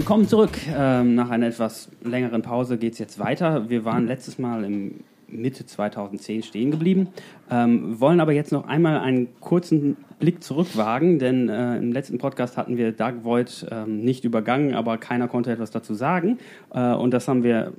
willkommen zurück. Ähm, nach einer etwas längeren Pause geht es jetzt weiter. Wir waren letztes Mal im Mitte 2010 stehen geblieben, ähm, wollen aber jetzt noch einmal einen kurzen Blick zurückwagen, denn äh, im letzten Podcast hatten wir Dark Void ähm, nicht übergangen, aber keiner konnte etwas dazu sagen. Äh, und das haben wir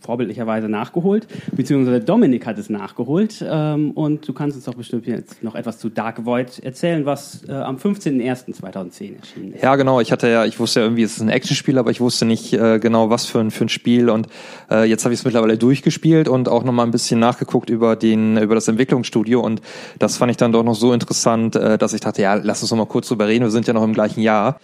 vorbildlicherweise nachgeholt, beziehungsweise Dominik hat es nachgeholt. Ähm, und du kannst uns doch bestimmt jetzt noch etwas zu Dark Void erzählen, was äh, am 15.01.2010 erschienen ist. Ja, genau. Ich hatte ja, ich wusste ja irgendwie, es ist ein Actionspiel, aber ich wusste nicht äh, genau, was für ein, für ein Spiel. Und äh, jetzt habe ich es mittlerweile durchgespielt und auch nochmal ein bisschen nachgeguckt über den, über das Entwicklungsstudio. Und das fand ich dann doch noch so interessant, äh, dass ich dachte, ja, lass uns noch mal kurz drüber reden. Wir sind ja noch im gleichen Jahr.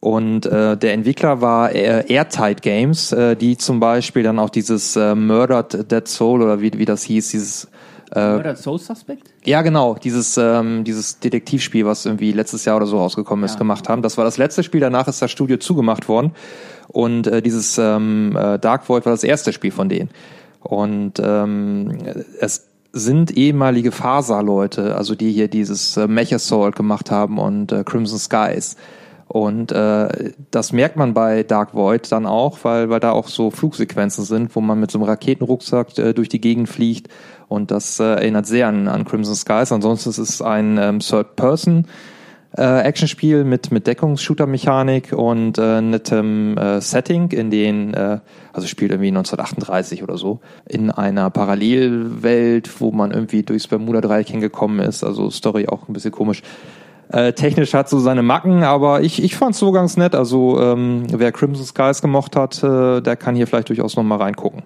Und äh, der Entwickler war äh, Airtight Games, äh, die zum Beispiel dann auch dieses äh, Murdered Dead Soul oder wie, wie das hieß, dieses äh, Murdered Soul Suspect? Ja, genau, dieses, ähm, dieses Detektivspiel, was irgendwie letztes Jahr oder so rausgekommen ist, ja. gemacht haben. Das war das letzte Spiel, danach ist das Studio zugemacht worden. Und äh, dieses ähm, äh, Dark Void war das erste Spiel von denen. Und ähm, es sind ehemalige Faser-Leute, also die hier dieses äh, Mech Assault gemacht haben und äh, Crimson Skies. Und äh, das merkt man bei Dark Void dann auch, weil, weil da auch so Flugsequenzen sind, wo man mit so einem Raketenrucksack äh, durch die Gegend fliegt. Und das äh, erinnert sehr an, an Crimson Skies. Ansonsten ist es ein ähm, Third-Person. Äh, Actionspiel mit mit Deckungsshooter-Mechanik und äh, nettem äh, Setting, in den äh, also spielt irgendwie 1938 oder so in einer Parallelwelt, wo man irgendwie durchs Bermuda-Dreieck hingekommen ist. Also Story auch ein bisschen komisch. Äh, technisch hat so seine Macken, aber ich, ich fand es so ganz nett. Also ähm, wer Crimson Skies gemocht hat, äh, der kann hier vielleicht durchaus noch mal reingucken.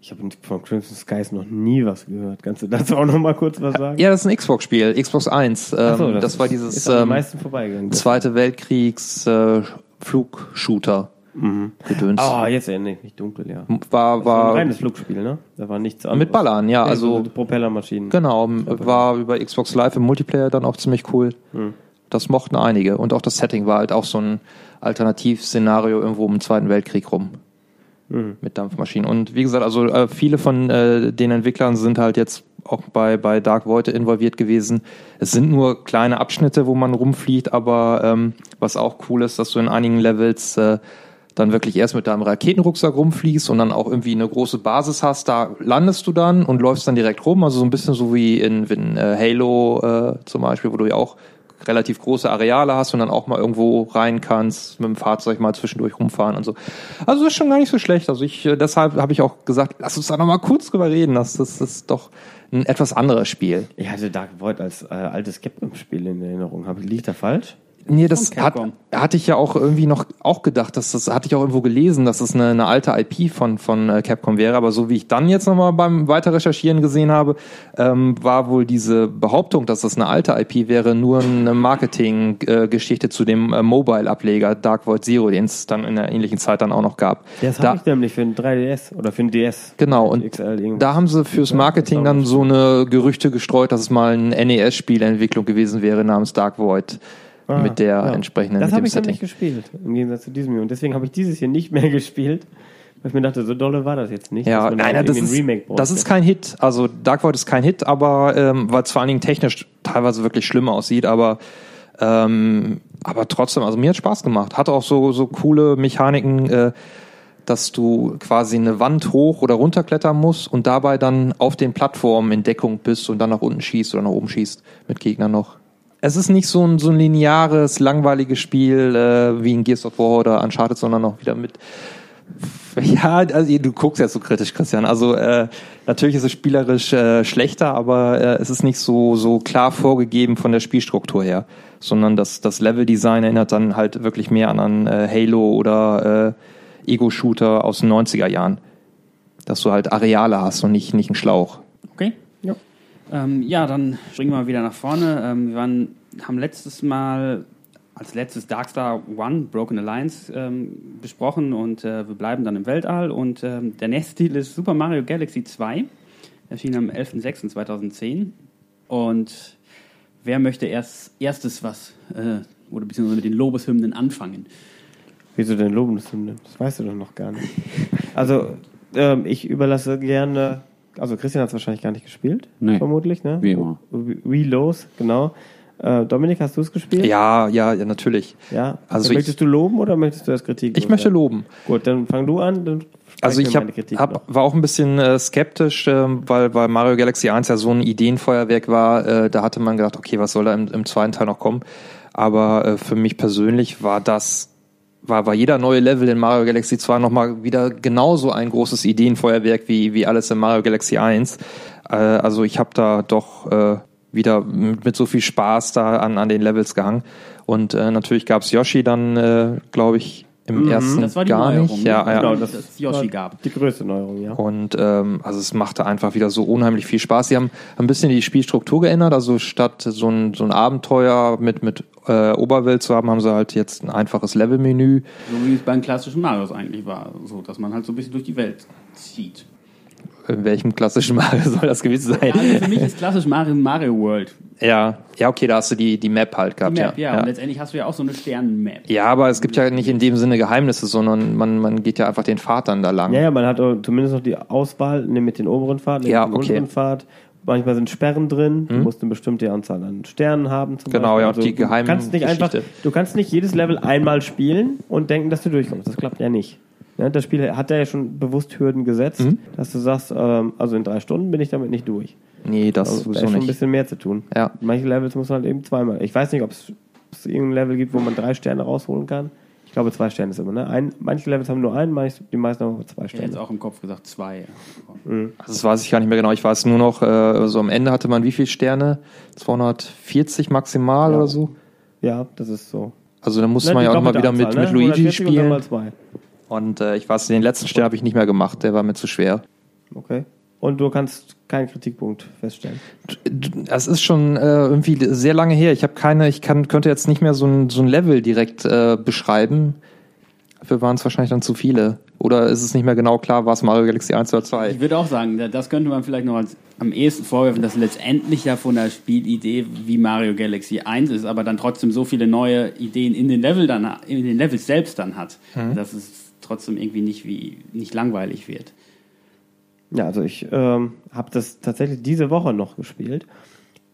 Ich habe von Crimson Skies noch nie was gehört. Kannst du dazu auch noch mal kurz was sagen? Ja, das ist ein Xbox-Spiel, Xbox 1. Ähm, so, das, das war dieses ähm, Zweite Weltkriegs äh, Flugshooter. Mhm. Gedöns. Ah, jetzt erinnere ich mich dunkel, ja. War, war, war ein reines Flugspiel, ne? Da war nichts anderes. Mit Ballern, ja. Also so Propellermaschinen. Genau, war über Xbox Live im Multiplayer dann auch ziemlich cool. Mhm. Das mochten einige. Und auch das Setting war halt auch so ein Alternativszenario irgendwo im Zweiten Weltkrieg rum. Mhm. Mit Dampfmaschinen. Und wie gesagt, also äh, viele von äh, den Entwicklern sind halt jetzt auch bei, bei Dark Void involviert gewesen. Es sind nur kleine Abschnitte, wo man rumfliegt, aber ähm, was auch cool ist, dass du in einigen Levels äh, dann wirklich erst mit deinem Raketenrucksack rumfliegst und dann auch irgendwie eine große Basis hast, da landest du dann und läufst dann direkt rum. Also so ein bisschen so wie in, in äh, Halo äh, zum Beispiel, wo du ja auch relativ große Areale hast und dann auch mal irgendwo rein kannst, mit dem Fahrzeug mal zwischendurch rumfahren und so. Also das ist schon gar nicht so schlecht. Also ich, äh, deshalb habe ich auch gesagt, lass uns da noch mal kurz drüber reden. Das, das, ist doch ein etwas anderes Spiel. Ich hatte Dark Void als äh, altes Capcom-Spiel in Erinnerung. Liegt da falsch? Nee, das hat, hatte ich ja auch irgendwie noch auch gedacht, dass das hatte ich auch irgendwo gelesen, dass das eine, eine alte IP von von äh, Capcom wäre, aber so wie ich dann jetzt nochmal beim weiter recherchieren gesehen habe, ähm, war wohl diese Behauptung, dass das eine alte IP wäre, nur eine Marketing-Geschichte äh, zu dem äh, Mobile-Ableger Dark Void Zero, den es dann in der ähnlichen Zeit dann auch noch gab. Das habe ich nämlich für ein 3DS oder für ein DS. Genau, und da haben sie fürs Marketing dann so eine Gerüchte gestreut, dass es mal ein NES-Spielentwicklung gewesen wäre namens Dark Void ah, mit der ja. entsprechenden Das habe ich Setting. nicht gespielt, im Gegensatz zu diesem hier. Und deswegen habe ich dieses hier nicht mehr gespielt. Weil ich mir dachte, so dolle war das jetzt nicht. Ja, nein, da das, ist, das ist kein Hit. Also Dark Void ist kein Hit, aber ähm, weil es vor allen Dingen technisch teilweise wirklich schlimm aussieht, aber ähm, aber trotzdem, also mir hat Spaß gemacht. Hat auch so so coole Mechaniken, äh, dass du quasi eine Wand hoch oder runter klettern musst und dabei dann auf den Plattformen in Deckung bist und dann nach unten schießt oder nach oben schießt mit Gegnern noch es ist nicht so ein, so ein lineares, langweiliges Spiel äh, wie in Gears of War oder Uncharted, sondern auch wieder mit ja, also du guckst ja so kritisch, Christian. Also äh, natürlich ist es spielerisch äh, schlechter, aber äh, es ist nicht so so klar vorgegeben von der Spielstruktur her, sondern das das Leveldesign erinnert dann halt wirklich mehr an, an äh, Halo oder äh, Ego-Shooter aus den 90er Jahren, dass du halt Areale hast und nicht nicht einen Schlauch. Ähm, ja, dann springen wir mal wieder nach vorne. Ähm, wir waren, haben letztes Mal als letztes Darkstar One, Broken Alliance, ähm, besprochen und äh, wir bleiben dann im Weltall. Und ähm, der nächste Titel ist Super Mario Galaxy 2, erschien am 11.06.2010. Und wer möchte erst erstes was, äh, oder beziehungsweise mit den Lobeshymnen anfangen? Wieso denn Lobeshymnen? Das weißt du doch noch gar nicht. Also, ähm, ich überlasse gerne also Christian hat es wahrscheinlich gar nicht gespielt, nee. vermutlich, ne? Wie immer. Wie los, genau. Äh, Dominik, hast du es gespielt? Ja, ja, ja, natürlich. Ja. Also möchtest ich- du loben oder möchtest du das Kritik? Ich möchte loben. Gut, dann fang du an. Dann Also ich hab, Kritik hab, war auch ein bisschen äh, skeptisch, ähm, weil, weil Mario Galaxy 1 ja so ein Ideenfeuerwerk war. Äh, da hatte man gedacht, okay, was soll da im, im zweiten Teil noch kommen? Aber äh, für mich persönlich war das, war, war jeder neue Level in Mario Galaxy 2 nochmal wieder genauso ein großes Ideenfeuerwerk wie, wie alles in Mario Galaxy 1. Äh, also ich habe da doch äh, wieder mit, mit so viel Spaß da an, an den Levels gehangen. Und äh, natürlich gab's Yoshi dann, äh, glaube ich, im ersten Das war die gar Neuerung, nicht. ne? Ja, ja. Genau, dass das es Yoshi gab. Die größte Neuerung, ja. Und ähm, also es machte einfach wieder so unheimlich viel Spaß. Sie haben ein bisschen die Spielstruktur geändert. Also statt so ein, so ein Abenteuer mit, mit äh, Oberwelt zu haben, haben sie halt jetzt ein einfaches Levelmenü. So wie es beim klassischen Marios eigentlich war. So, dass man halt so ein bisschen durch die Welt zieht. In welchem klassischen Mario soll das gewesen sein? Ja, also für mich ist klassisch Mario Mario World. Ja, ja, okay, da hast du die, die Map halt Die gehabt. Map, ja. ja. Und letztendlich hast du ja auch so eine Sternen-Map. ja, aber es gibt ja nicht in dem Sinne Geheimnisse, sondern man, man geht ja einfach den Pfad dann da lang. Ja, ja, man hat zumindest noch die Auswahl ne, mit den oberen Pfad, ne, Ja, mit dem okay. unteren Pfad. Manchmal sind Sperren drin, du musst eine bestimmte Anzahl an Sternen haben. Zum Genau, Beispiel. ja, und die du geheimen kannst nicht einfach. Du kannst nicht jedes Level einmal spielen und denken, dass du durchkommst. Das klappt ja nicht. Ja, das Spiel hat ja schon bewusst Hürden gesetzt, Mhm. dass du sagst, ähm, also in drei Stunden bin ich damit nicht durch. Nee, das Also, da ist schon ein nicht. bisschen mehr zu tun. Ja. Manche Levels muss man halt eben zweimal. Ich weiß nicht, ob es irgendein Level gibt, wo man drei Sterne rausholen kann. Ich glaube, zwei Sterne ist immer. Ne? Ein, manche Levels haben nur einen, die meisten haben zwei Ich hätte jetzt Sterne. auch im Kopf gesagt zwei. Also das weiß ich gar nicht mehr genau. Ich weiß nur noch, äh, so am Ende hatte man wie viele Sterne? 240 maximal Ja. oder so? Ja, das ist so. Also da musste Ne, man ja auch mal wieder mit, Anzahl, mit ne? Luigi 140 und dann spielen. Und äh, ich weiß, den letzten Stern habe ich nicht mehr gemacht, der war mir zu schwer. Okay. Und du kannst keinen Kritikpunkt feststellen. Das ist schon äh, irgendwie sehr lange her. Ich habe keine, ich kann, könnte jetzt nicht mehr so ein, so ein Level direkt äh, beschreiben. Dafür waren es wahrscheinlich dann zu viele. Oder ist es nicht mehr genau klar, war es Mario Galaxy 1 oder 2? Ich würde auch sagen, das könnte man vielleicht noch als am ehesten vorwerfen, dass letztendlich ja von der Spielidee wie Mario Galaxy 1 ist, aber dann trotzdem so viele neue Ideen in den Level dann in den Levels selbst dann hat, dass es trotzdem irgendwie nicht wie nicht langweilig wird. Ja, also ich ähm, habe das tatsächlich diese Woche noch gespielt.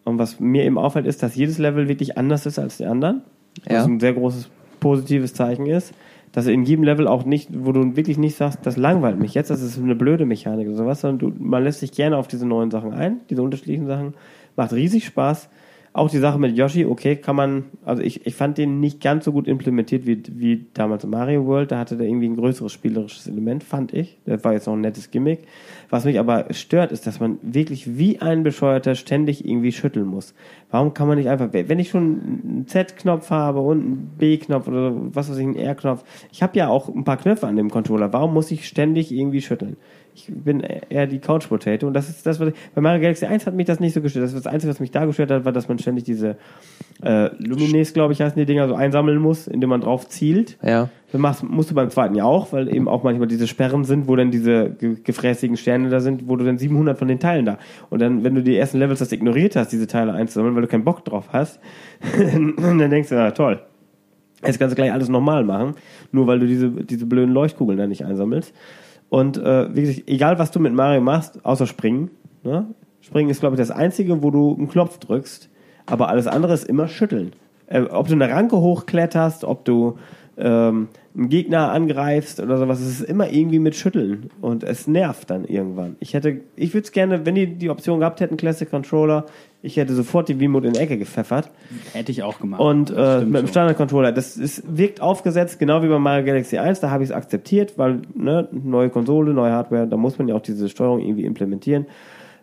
Und was mir eben auffällt, ist, dass jedes Level wirklich anders ist als die anderen. Ja. Was ein sehr großes positives Zeichen ist. Dass in jedem Level auch nicht, wo du wirklich nicht sagst, das langweilt mich jetzt, das ist eine blöde Mechanik oder sowas, sondern du, man lässt sich gerne auf diese neuen Sachen ein, diese unterschiedlichen Sachen. Macht riesig Spaß. Auch die Sache mit Yoshi, okay, kann man, also ich, ich fand den nicht ganz so gut implementiert wie, wie damals Mario World. Da hatte der irgendwie ein größeres spielerisches Element, fand ich. Das war jetzt noch ein nettes Gimmick. Was mich aber stört, ist, dass man wirklich wie ein Bescheuerter ständig irgendwie schütteln muss. Warum kann man nicht einfach, wenn ich schon einen Z-Knopf habe und einen B-Knopf oder was weiß ich, einen R-Knopf, ich habe ja auch ein paar Knöpfe an dem Controller, warum muss ich ständig irgendwie schütteln? Ich bin eher die Couch Potato und das ist das, was ich, bei Mario Galaxy 1 hat mich das nicht so gestört. Das, ist das Einzige, was mich da gestört hat, war, dass man ständig diese äh, Lumines, glaube ich, heißen die Dinger, so einsammeln muss, indem man drauf zielt. Ja. Das machst, musst du beim zweiten ja auch, weil eben auch manchmal diese Sperren sind, wo dann diese ge gefräßigen Sterne da sind, wo du dann 700 von den Teilen da. Und dann, wenn du die ersten Levels das ignoriert hast, diese Teile einzusammeln, weil du keinen Bock drauf hast, dann denkst du, na toll, jetzt kannst du gleich alles normal machen, nur weil du diese, diese blöden Leuchtkugeln da nicht einsammelst. Und äh, wie gesagt, egal was du mit Mario machst, außer Springen, ne? Springen ist, glaube ich, das Einzige, wo du einen Knopf drückst, aber alles andere ist immer schütteln. Äh, ob du eine Ranke hochkletterst, ob du ähm, einen Gegner angreifst oder sowas, es ist immer irgendwie mit Schütteln und es nervt dann irgendwann. Ich hätte, ich würde es gerne, wenn die die Option gehabt hätten, Classic Controller, ich hätte sofort die Wiimote in die Ecke gepfeffert Hätte ich auch gemacht. und äh, mit dem schon. Standard-Controller. Das ist, wirkt aufgesetzt, genau wie bei Mario Galaxy 1. Da habe ich es akzeptiert, weil ne, neue Konsole, neue Hardware, da muss man ja auch diese Steuerung irgendwie implementieren.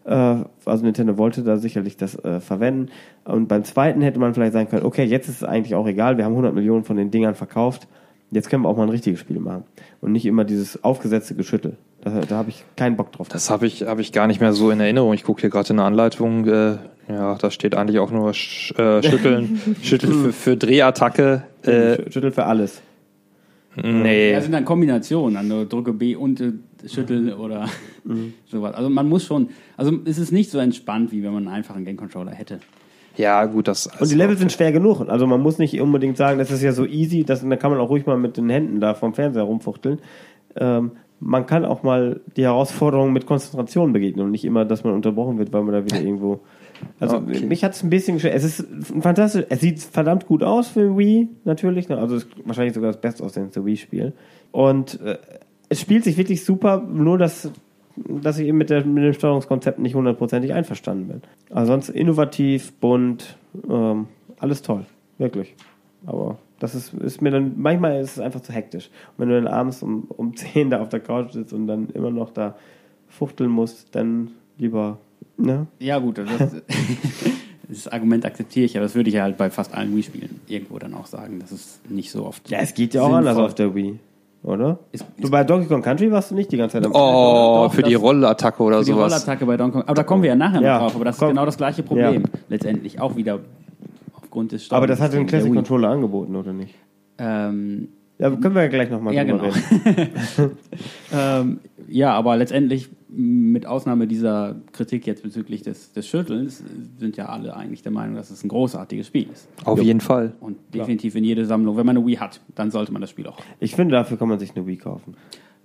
Äh, also Nintendo wollte da sicherlich das äh, verwenden. Und beim zweiten hätte man vielleicht sagen können, okay, jetzt ist es eigentlich auch egal, wir haben 100 Millionen von den Dingern verkauft. Jetzt können wir auch mal ein richtiges Spiel machen. Und nicht immer dieses aufgesetzte Geschüttel. Da, da habe ich keinen Bock drauf. Das habe ich, hab ich gar nicht mehr so in Erinnerung. Ich gucke hier gerade in der Anleitung. Äh, ja, da steht eigentlich auch nur sch äh, Schütteln, Schütteln für, für Drehattacke. Äh, Schüttel für alles. nee. Ja, sind dann Kombinationen, also drücke B und äh, schüttel oder sowas. Also man muss schon, also es ist nicht so entspannt, wie wenn man einfach einen Game Controller hätte. Ja, gut, das. Und die Level sind schwer genug. Also man muss nicht unbedingt sagen, das ist ja so easy, das, da kann man auch ruhig mal mit den Händen da vom Fernseher rumfuchteln. Ähm, man kann auch mal die Herausforderung mit Konzentration begegnen und nicht immer, dass man unterbrochen wird, weil man da wieder irgendwo. Also Okay. mich hat es ein bisschen geschwächt. Es ist ein fantastisch, es sieht verdammt gut aus für Wii, natürlich. ne? Also es ist wahrscheinlich sogar das bestaussehendste Wii-Spiel. Und äh, es spielt sich wirklich super, nur dass, dass ich eben mit, der, mit dem Steuerungskonzept nicht hundertprozentig einverstanden bin. Also sonst innovativ, bunt, ähm, alles toll. Wirklich. Aber das ist, ist mir dann, manchmal ist es einfach zu hektisch. Und wenn du dann abends um, um 10 da auf der Couch sitzt und dann immer noch da fuchteln musst, dann lieber, ne? Ja, gut, das, das Argument akzeptiere ich, aber das würde ich ja halt bei fast allen Wii-Spielen irgendwo dann auch sagen. Das ist nicht so oft. Ja, es geht ja auch sinnvoll. anders auf der Wii, oder? Ist- du bei Donkey Kong Country warst du nicht die ganze Zeit am Oh, Doch, für die Rollattacke oder Für die sowas. Rollattacke bei Donkey Kong. Aber da kommen wir ja nachher Ja, noch drauf. Aber das ist komm. genau das gleiche Problem. Ja. Letztendlich auch wieder aufgrund des Aber das hat den Classic. Controller angeboten, oder nicht? Ähm, Ja, können wir ja gleich nochmal Ja, drüber genau. reden. ähm, ja, aber letztendlich, mit Ausnahme dieser Kritik jetzt bezüglich des, des Schüttelns, sind ja alle eigentlich der Meinung, dass es ein großartiges Spiel ist. Auf jeden Fall. Und definitiv in jede Sammlung. Wenn man eine Wii hat, dann sollte man das Spiel auch. Ich finde, dafür kann man sich eine Wii kaufen.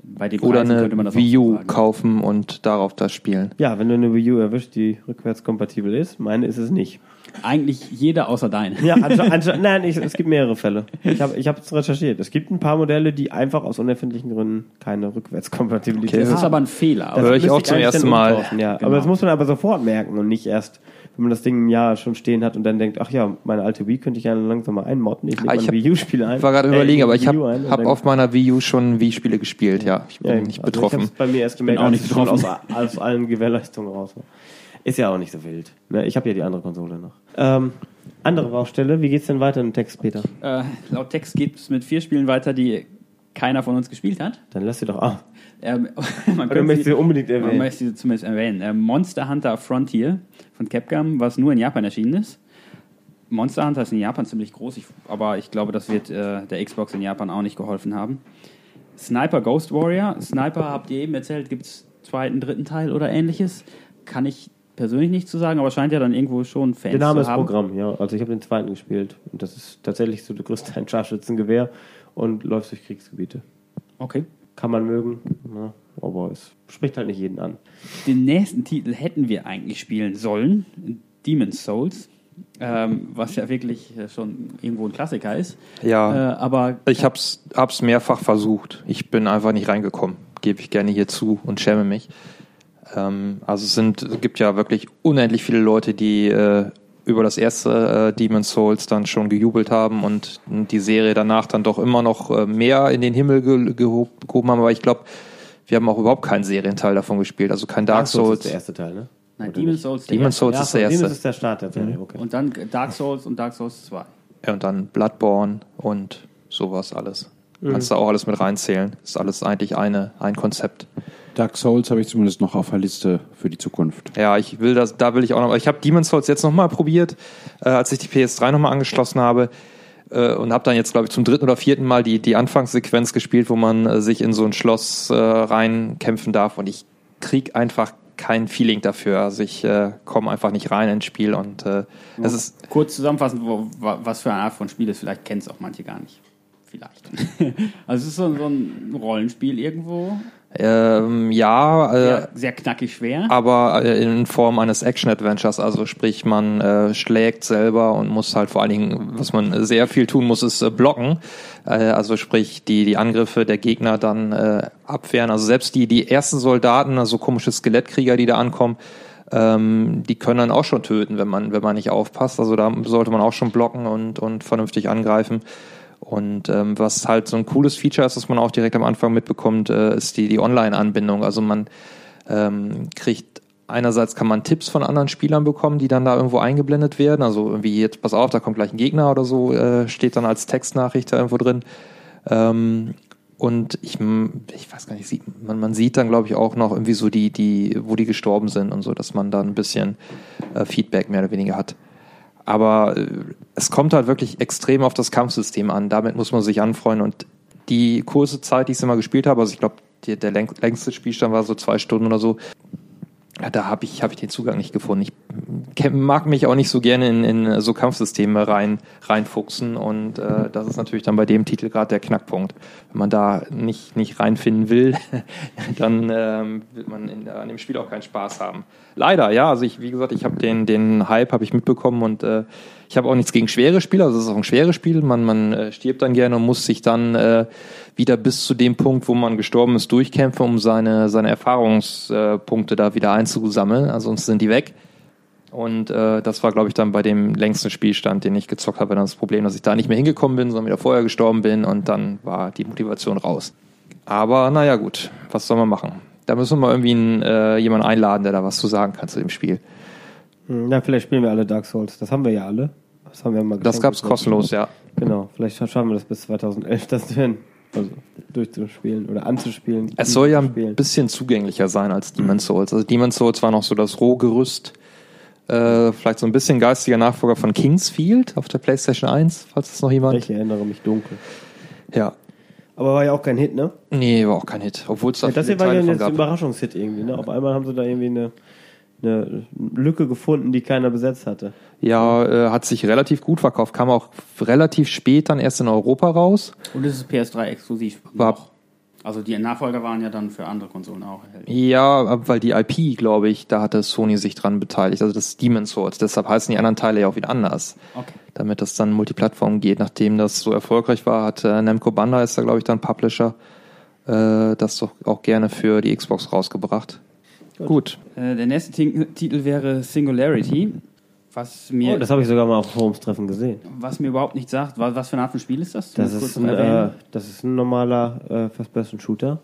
Bei den Oder Preisen eine könnte man das auch Wii U kaufen und darauf das spielen. Ja, wenn du eine Wii U erwischt, die rückwärtskompatibel ist, meine ist es nicht. Eigentlich jeder außer deine. Ja, ansche ansche nein, ich, es gibt mehrere Fälle. Ich habe ich es recherchiert. Es gibt ein paar Modelle, die einfach aus unerfindlichen Gründen keine Rückwärtskompatibilität Okay. Das ist haben. aber ein Fehler. Das Höre ich auch zum ersten Mal. Ja. Genau. Aber das muss man aber sofort merken und nicht erst, wenn man das Ding ein Jahr schon stehen hat und dann denkt, ach ja, meine alte Wii könnte ich ja langsam mal einmodden. Ich lege Ah, mein Wii U-Spiel ein. Ich war gerade Äh, überlegen, aber ich habe hab auf meiner Wii U schon Wii-Spiele gespielt, ja. Ich bin Ja, nicht also betroffen. Ich habe bei mir erst gemerkt, auch nicht ich schon aus, betroffen. aus allen Gewährleistungen raus war. Ist ja auch nicht so wild. Ne? Ich habe ja die andere Konsole noch. Ähm, andere Baustelle, wie geht's denn weiter im Text, Peter? Äh, laut Text geht es mit vier Spielen weiter, die keiner von uns gespielt hat. Dann lass sie doch ah. Ähm, man Oder möchtest sie- unbedingt Man erwähnen? möchte sie zumindest erwähnen. Ähm, Monster Hunter Frontier von Capcom, was nur in Japan erschienen ist. Monster Hunter ist in Japan ziemlich groß, ich, aber ich glaube, das wird äh, der Xbox in Japan auch nicht geholfen haben. Sniper Ghost Warrior. Sniper, habt ihr eben erzählt, gibt es zweiten, dritten Teil oder ähnliches. Kann ich persönlich nicht zu sagen, aber scheint ja dann irgendwo schon Fans Der Name zu ist haben. Programm, ja. Also ich habe den zweiten gespielt und das ist tatsächlich so der größte ein Scharfschützengewehr und läuft durch Kriegsgebiete. Okay. Kann man mögen, ja, aber es spricht halt nicht jeden an. Den nächsten Titel hätten wir eigentlich spielen sollen, Demon's Souls, ähm, was ja wirklich äh, schon irgendwo ein Klassiker ist. Ja. Äh, aber Ich hab's, hab's mehrfach versucht. Ich bin einfach nicht reingekommen. Gebe ich gerne hier zu und schäme mich. Ähm, also es sind, es gibt ja wirklich unendlich viele Leute, die äh, über das erste äh, Demon's Souls dann schon gejubelt haben und die Serie danach dann doch immer noch äh, mehr in den Himmel ge gehob, gehoben haben. Aber ich glaube, wir haben auch überhaupt keinen Serienteil davon gespielt. Also kein Dark Souls. ist der erste Teil, ne? nein, Oder Demon's? Souls, der Demon's. Souls ist der erste. ist der Start der Serie, okay. Und dann Dark Souls und Dark Souls 2. Ja, und dann Bloodborne und sowas alles. Kannst du auch alles mit reinzählen. Ist alles eigentlich eine, ein Konzept. Dark Souls habe ich zumindest noch auf der Liste für die Zukunft. Ja, ich will das, da will ich auch noch. Ich habe Demon's Souls jetzt nochmal probiert, äh, als ich die PS3 nochmal angeschlossen habe. Äh, und habe dann jetzt, glaube ich, zum dritten oder vierten Mal die, die Anfangssequenz gespielt, wo man äh, sich in so ein Schloss äh, reinkämpfen darf. Und ich krieg einfach kein Feeling dafür. Also ich äh, komme einfach nicht rein ins Spiel und äh, es ist Kurz zusammenfassend, wo, wa- was für eine Art von Spiel ist, vielleicht kennen es auch manche gar nicht. Vielleicht. also es ist so, so ein Rollenspiel irgendwo. ähm, ja, äh, Sehr, sehr knackig schwer. aber äh, in Form eines Action-Adventures. Also sprich, man äh, schlägt selber und muss halt vor allen Dingen, was man sehr viel tun muss, ist äh, blocken. Äh, also sprich, die, die Angriffe der Gegner dann äh, abwehren. Also selbst die, die ersten Soldaten, also komische Skelettkrieger, die da ankommen, ähm, die können dann auch schon töten, wenn man, wenn man nicht aufpasst. Also da sollte man auch schon blocken und, und vernünftig angreifen. Und ähm, was halt so ein cooles Feature ist, was man auch direkt am Anfang mitbekommt, äh, ist die, die Online-Anbindung. Also man ähm, kriegt einerseits kann man Tipps von anderen Spielern bekommen, die dann da irgendwo eingeblendet werden. Also irgendwie jetzt, pass auf, da kommt gleich ein Gegner oder so, äh, steht dann als Textnachricht da irgendwo drin. Ähm, und ich, ich weiß gar nicht, sieht, man, man sieht dann, glaube ich, auch noch irgendwie so die, die, wo die gestorben sind und so, dass man da ein bisschen äh, Feedback mehr oder weniger hat. Aber äh, es kommt halt wirklich extrem auf das Kampfsystem an. Damit muss man sich anfreuen. Und die kurze Zeit, die ich immer gespielt habe, also ich glaube, der läng längste Spielstand war so zwei Stunden oder so, ja, da habe ich, hab ich den Zugang nicht gefunden. Ich mag mich auch nicht so gerne in, in so Kampfsysteme rein reinfuchsen und äh, das ist natürlich dann bei dem Titel gerade der Knackpunkt. Wenn man da nicht nicht reinfinden will, dann ähm, wird man in, an dem Spiel auch keinen Spaß haben. Leider, ja. Also ich, wie gesagt, ich habe den den Hype habe ich mitbekommen und äh, ich habe auch nichts gegen schwere Spiele. Also es ist auch ein schweres Spiel. Man man äh, stirbt dann gerne und muss sich dann äh, wieder bis zu dem Punkt, wo man gestorben ist, durchkämpfen, um seine seine Erfahrungspunkte da wieder einzusammeln. Ansonsten sind die weg. Und äh, das war, glaube ich, dann bei dem längsten Spielstand, den ich gezockt habe, dann das Problem, dass ich da nicht mehr hingekommen bin, sondern wieder vorher gestorben bin und dann war die Motivation raus. Aber naja, gut, was soll man machen? Da müssen wir mal irgendwie einen, äh, jemanden einladen, der da was zu sagen kann zu dem Spiel. Hm, Na, vielleicht spielen wir alle Dark Souls. Das haben wir ja alle. Das haben wir mal Das gab's bekommen. kostenlos, ja. Genau, vielleicht schaffen wir das bis 2011, das hin. Also durchzuspielen oder anzuspielen. Es soll ja ein bisschen zugänglicher sein als Demon's Souls. Also Demon's Souls war noch so das Rohgerüst, äh, vielleicht so ein bisschen geistiger Nachfolger von Kingsfield auf der PlayStation 1, falls das noch jemand. Ich erinnere mich dunkel. Ja. Aber war ja auch kein Hit, ne? Nee, war auch kein Hit. Obwohl es da Ja, das hier war ja jetzt ein. Überraschungshit irgendwie, ne? Auf einmal haben sie da irgendwie eine, eine Lücke gefunden, die keiner besetzt hatte. Ja, äh, hat sich relativ gut verkauft. Kam auch relativ spät dann erst in Europa raus. Und es ist PS3 exklusiv. War- noch. Also die Nachfolger waren ja dann für andere Konsolen auch erhältlich. Ja, weil die IP, glaube ich, da hatte Sony sich dran beteiligt. Also das Demon's Souls. Deshalb heißen die anderen Teile ja auch wieder anders. Okay. Damit das dann Multiplattform geht. Nachdem das so erfolgreich war, hat äh, Namco Bandai ist da, glaube ich, dann Publisher, äh, das doch auch gerne für die Xbox rausgebracht. Gut. Äh, der nächste Ti- Titel wäre Singularity, was mir, Oh, das habe ich sogar mal auf Forumstreffen gesehen. was mir überhaupt nicht sagt. Was, was für eine Art von Spiel ist das? Das ist, ein, äh, das ist ein normaler äh, First-Person-Shooter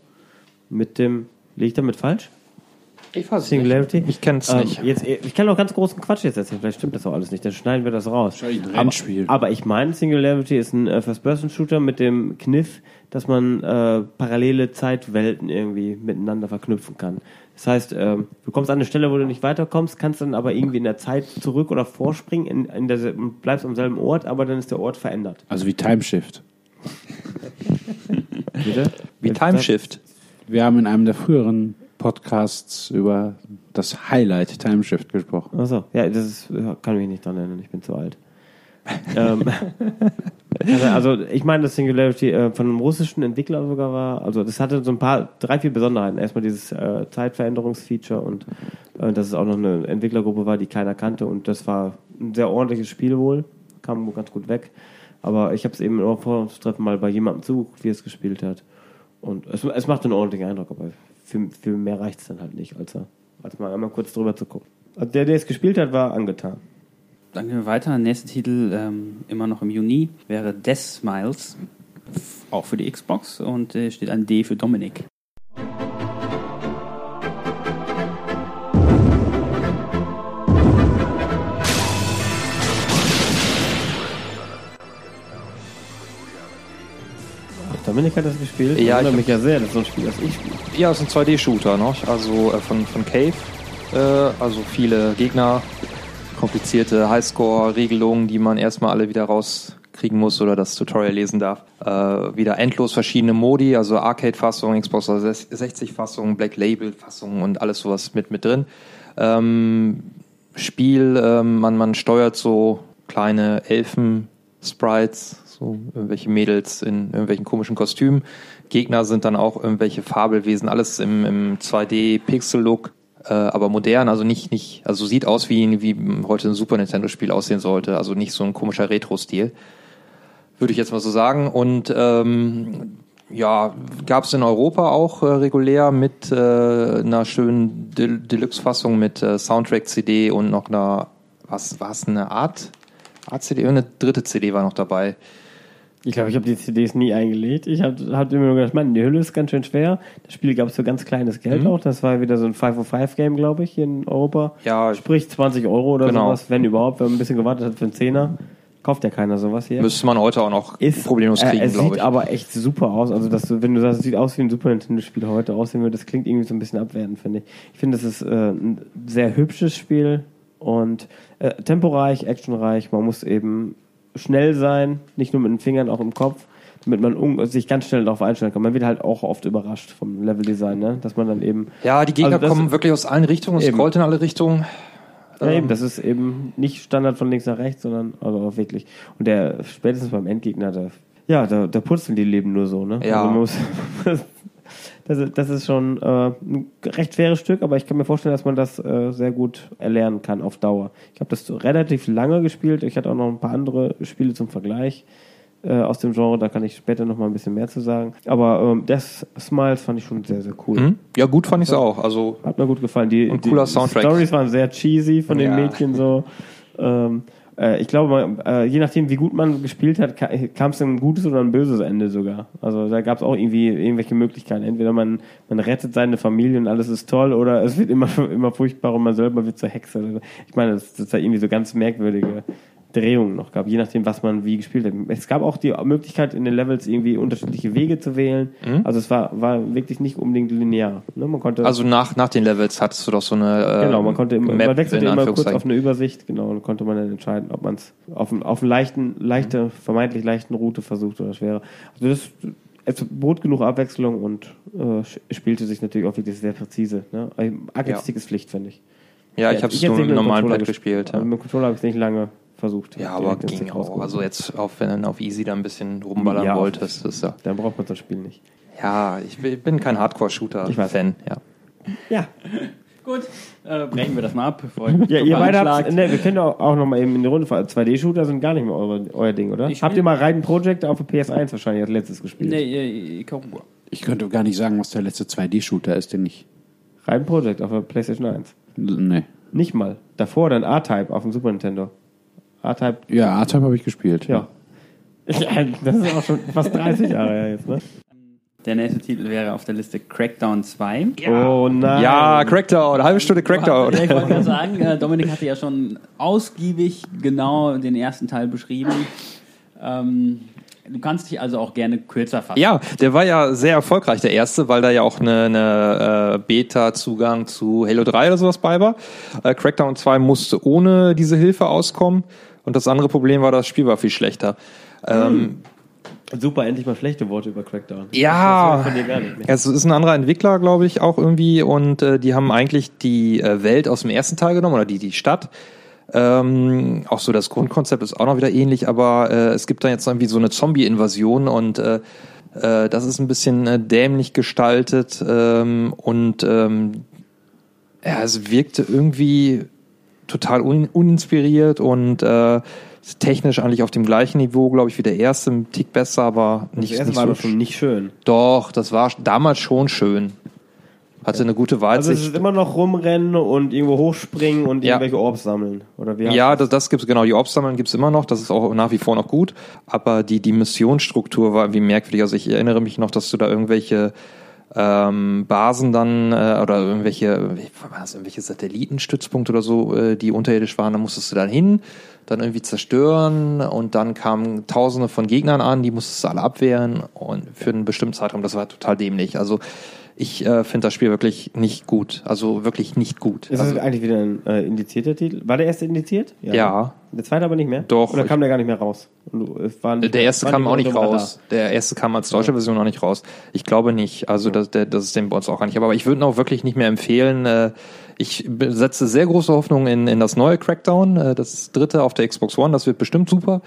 mit dem. Liege ich damit falsch? Ich weiß Singularity? Ich kenne es Ähm, nicht. Jetzt, ich kann auch ganz großen Quatsch jetzt erzählen. Vielleicht stimmt das auch alles nicht. Dann schneiden wir das raus. Ein Aber, Rennspiel. aber ich meine, Singularity ist ein äh, First-Person-Shooter mit dem Kniff, dass man äh, parallele Zeitwelten irgendwie miteinander verknüpfen kann. Das heißt, ähm, du kommst an eine Stelle, wo du nicht weiterkommst, kannst dann aber irgendwie in der Zeit zurück oder vorspringen, in, in der, und bleibst am selben Ort, aber dann ist der Ort verändert. Also wie Timeshift. Bitte? Wie Timeshift. Wir haben in einem der früheren Podcasts über das Highlight Timeshift gesprochen. Achso, ja, das ist, kann mich nicht dran erinnern, ich bin zu alt. ähm, also, also ich meine, dass Singularity äh, von einem russischen Entwickler sogar war. Also das hatte so ein paar, drei, vier Besonderheiten. Erstmal dieses äh, Zeitveränderungsfeature und äh, dass es auch noch eine Entwicklergruppe war, die keiner kannte und das war ein sehr ordentliches Spiel wohl. Kam ganz gut weg. Aber ich habe es eben auch vor uns treffen mal bei jemandem zugeguckt, wie es gespielt hat. Und es, es macht einen ordentlichen Eindruck, aber für, für mehr reicht es dann halt nicht, als, als mal einmal kurz drüber zu gucken. Also der, der es gespielt hat, war angetan. Dann gehen wir weiter. Nächster Titel, ähm, immer noch im Juni, wäre Death Smiles. Auch für die Xbox und äh, steht ein D für Dominik. Dominik hat das gespielt. Ja, ich mich ja sehr, das ist so ein Spiel, das ich spiele. Ja, es ist ein 2D-Shooter, ne? Also äh, von, von Cave. Äh, also viele Gegner, komplizierte Highscore-Regelungen, die man erstmal alle wieder rauskriegen muss oder das Tutorial lesen darf. Äh, wieder endlos verschiedene Modi, also Arcade-Fassung, Xbox 360-Fassung, Black Label-Fassung und alles sowas mit, mit drin. Ähm, Spiel, ähm, man, man steuert so kleine Elfen-Sprites, so irgendwelche Mädels in irgendwelchen komischen Kostümen. Gegner sind dann auch irgendwelche Fabelwesen, alles im, im 2D-Pixel-Look, äh, aber modern, also nicht, nicht, also sieht aus wie, wie heute ein Super Nintendo-Spiel aussehen sollte, also nicht so ein komischer Retro-Stil. Würde ich jetzt mal so sagen. Und ähm, ja, gab es in Europa auch äh, regulär mit äh, einer schönen Del Deluxe-Fassung mit äh, Soundtrack-CD und noch einer, was war es, eine Art? Art-CD? Eine dritte CD war noch dabei. Ich glaube, ich habe die CDs nie eingelegt. Ich habe hab immer nur gedacht, Mann, die Hülle ist ganz schön schwer. Das Spiel gab es für ganz kleines Geld auch. Das war wieder so ein 505-Game, glaube ich, hier in Europa. Ja, Sprich 20 Euro oder Genau. sowas, wenn überhaupt. Wenn man ein bisschen gewartet hat für einen Zehner, kauft ja keiner sowas hier. müsste man heute auch noch ist problemlos äh, kriegen, es glaube sieht ich. aber echt super aus. Also, dass du, wenn du sagst, es sieht aus wie ein Super Nintendo-Spiel heute aussehen würde, das klingt irgendwie so ein bisschen abwertend, finde ich. Ich finde, es ist äh, ein sehr hübsches Spiel und äh, temporeich, actionreich. Man muss eben schnell sein, nicht nur mit den Fingern, auch im Kopf, damit man sich ganz schnell darauf einstellen kann. Man wird halt auch oft überrascht vom Leveldesign, ne? dass man dann eben Ja, die Gegner Also kommen wirklich aus allen Richtungen, es scrollt in alle Richtungen. Ja, Ähm, eben, das ist eben nicht Standard von links nach rechts, sondern also auch wirklich. Und der spätestens beim Endgegner, da, ja, da, da putzen die Leben nur so, ne? Ja. Also man muss, das, ist, das ist schon äh, ein recht schweres Stück, aber ich kann mir vorstellen, dass man das äh, sehr gut erlernen kann auf Dauer. Ich habe das relativ lange gespielt. Ich hatte auch noch ein paar andere Spiele zum Vergleich äh, aus dem Genre, da kann ich später noch mal ein bisschen mehr zu sagen. Aber ähm, das Smiles fand ich schon sehr, sehr cool. hm? Ja, gut fand ich es auch. Also Hat mir gut gefallen. Die, Und die cooler Soundtrack. Stories waren sehr cheesy von den Ja. Mädchen so. Ähm, äh, ich glaube, äh, je nachdem, wie gut man gespielt hat, ka- kam es ein gutes oder ein böses Ende sogar. Also da gab es auch irgendwie irgendwelche Möglichkeiten. Entweder man, man rettet seine Familie und alles ist toll, oder es wird immer, immer furchtbar und man selber wird zur Hexe. Ich meine, das, das ist ja irgendwie so ganz merkwürdige Drehungen noch gab, je nachdem, was man wie gespielt hat. Es gab auch die Möglichkeit, in den Levels irgendwie unterschiedliche Wege zu wählen. Also es war, war wirklich nicht unbedingt linear. Ne? Man konnte Also nach, nach den Levels hattest du doch so eine äh, Genau, man konnte immer, Map man wechselte immer kurz auf eine Übersicht, genau, und konnte man dann entscheiden, ob man es auf, auf einen leichten, leichte, vermeintlich leichten Route versucht oder schwerer. Also das es bot genug Abwechslung und äh, spielte sich natürlich auch wirklich sehr präzise. Ne? Artistik ist Pflicht, finde ich. Ja, ich habe es nur mit dem normalen Pad gespielt. Also Ja, mit dem Controller habe ich es nicht lange versucht. ja aber ging auch. Also jetzt, auf, wenn du auf Easy da ein bisschen rumballern Ja. wolltest, ist ja. Dann braucht man das Spiel nicht. Ja, ich bin- bin kein Ich weiß. Hardcore-Shooter-Fan. Ja. Ja, Gut, äh, brechen wir das mal ab, bevor ja ihr beide habt, ne, wir können auch, auch noch mal eben in die Runde fahren. 2D-Shooter sind gar nicht mehr eure, euer Ding, oder? Ich Habt ihr mal Raiden Project auf der PS1 wahrscheinlich als letztes gespielt? Nee, äh, Ikarua. Ich könnte gar nicht sagen, was der letzte 2D-Shooter ist, den ich. Raiden Project auf der PlayStation 1. Nee. Nicht mal. Davor dann A-Type auf dem Super Nintendo. A-Type, Ja, A-Type habe ich gespielt. ja. ja. Das ist auch schon fast 30 Jahre her jetzt, ne? Der nächste Titel wäre auf der Liste Crackdown 2. Oh nein. ja, Crackdown, halbe Stunde Crackdown. Ja, ich wollte gerade sagen, äh, Dominik hatte ja schon ausgiebig genau den ersten Teil beschrieben. Ähm, du kannst dich also auch gerne kürzer fassen. Ja, der war ja sehr erfolgreich, der erste, weil da ja auch eine, eine äh, Beta-Zugang zu Halo 3 oder sowas bei war. Äh, Crackdown 2 musste ohne diese Hilfe auskommen und das andere Problem war, das Spiel war viel schlechter. Ähm, Super, endlich mal schlechte Worte über Crackdown. Ja. Das hör ich von dir gar nicht mehr. Es ist ein anderer Entwickler, glaube ich, auch irgendwie. Und äh, die haben eigentlich die äh, Welt aus dem ersten Teil genommen oder die, die Stadt. Ähm, auch so das Grundkonzept ist auch noch wieder ähnlich, aber äh, es gibt da jetzt irgendwie so eine Zombie-Invasion und äh, äh, das ist ein bisschen äh, dämlich gestaltet ähm, und ähm, ja, es wirkte irgendwie total un uninspiriert und äh, technisch eigentlich auf dem gleichen Niveau, glaube ich, wie der erste, ein Tick besser, aber nicht, Das erste nicht war so doch schon nicht schön. doch, das war damals schon schön. Hatte eine gute Also es ist immer noch rumrennen und irgendwo hochspringen und Ja. irgendwelche Orbs sammeln. Oder wie ja, das, das gibt's genau. Die Orbs sammeln gibt's immer noch. Das ist auch nach wie vor noch gut. Aber die, die Missionsstruktur war irgendwie merkwürdig. Also ich erinnere mich noch, dass du da irgendwelche ähm, Basen dann äh, oder irgendwelche, das, irgendwelche Satellitenstützpunkte oder so, äh, die unterirdisch waren, da musstest du dann hin, dann irgendwie zerstören und dann kamen Tausende von Gegnern an, die musstest du alle abwehren und für einen bestimmten Zeitraum. Das war total dämlich. Also ich äh, finde das Spiel wirklich nicht gut. Also wirklich nicht gut. Ist also, das eigentlich wieder ein äh, indizierter Titel? War der erste indiziert? Ja. Der zweite aber nicht mehr? Doch. Oder kam der gar nicht mehr raus? Nicht Der mehr- erste kam auch nicht raus. Der erste kam als deutsche Version auch nicht raus. Ich glaube nicht. Also das, der, das ist dem bei uns auch gar nicht. Aber ich würde ihn auch wirklich nicht mehr empfehlen. Äh, Ich setze sehr große Hoffnung in, in das neue Crackdown, äh, das dritte auf der Xbox One. Das wird bestimmt super.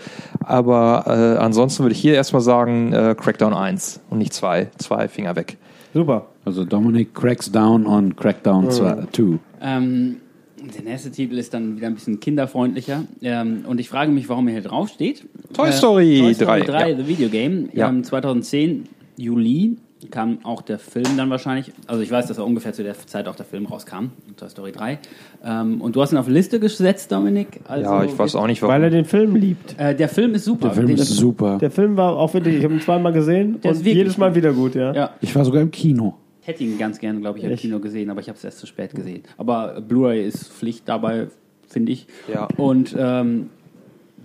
Aber äh, ansonsten würde ich hier erstmal sagen äh, Crackdown 1 und nicht 2. Zwei Finger weg. Super. Also Dominic cracks down on Crackdown 2. Ähm, der nächste Titel ist dann wieder ein bisschen kinderfreundlicher. Ähm, und ich frage mich, warum er hier drauf steht. Toy Story Toy Story 3, 3, ja. The Video Game. Ja. Ähm, 2010, Juli, kam auch der Film dann wahrscheinlich. Also ich weiß, dass er ungefähr zu der Zeit auch der Film rauskam. Toy Story 3. Ähm, und du hast ihn auf Liste gesetzt, Dominik. Also Ja, ich weiß auch nicht, warum. Weil er den Film liebt. Äh, der Film ist super. Der Film Den- ist super. Der Film war auch wirklich, ich habe ihn zweimal gesehen Der und jedes Mal wieder gut, ja. Ja, Ich war sogar im Kino. ich hätte ihn ganz gerne, glaube ich, im? Kino gesehen, aber ich habe es erst zu spät gesehen. Aber Blu-ray ist Pflicht dabei, finde ich. Ja. Und ähm,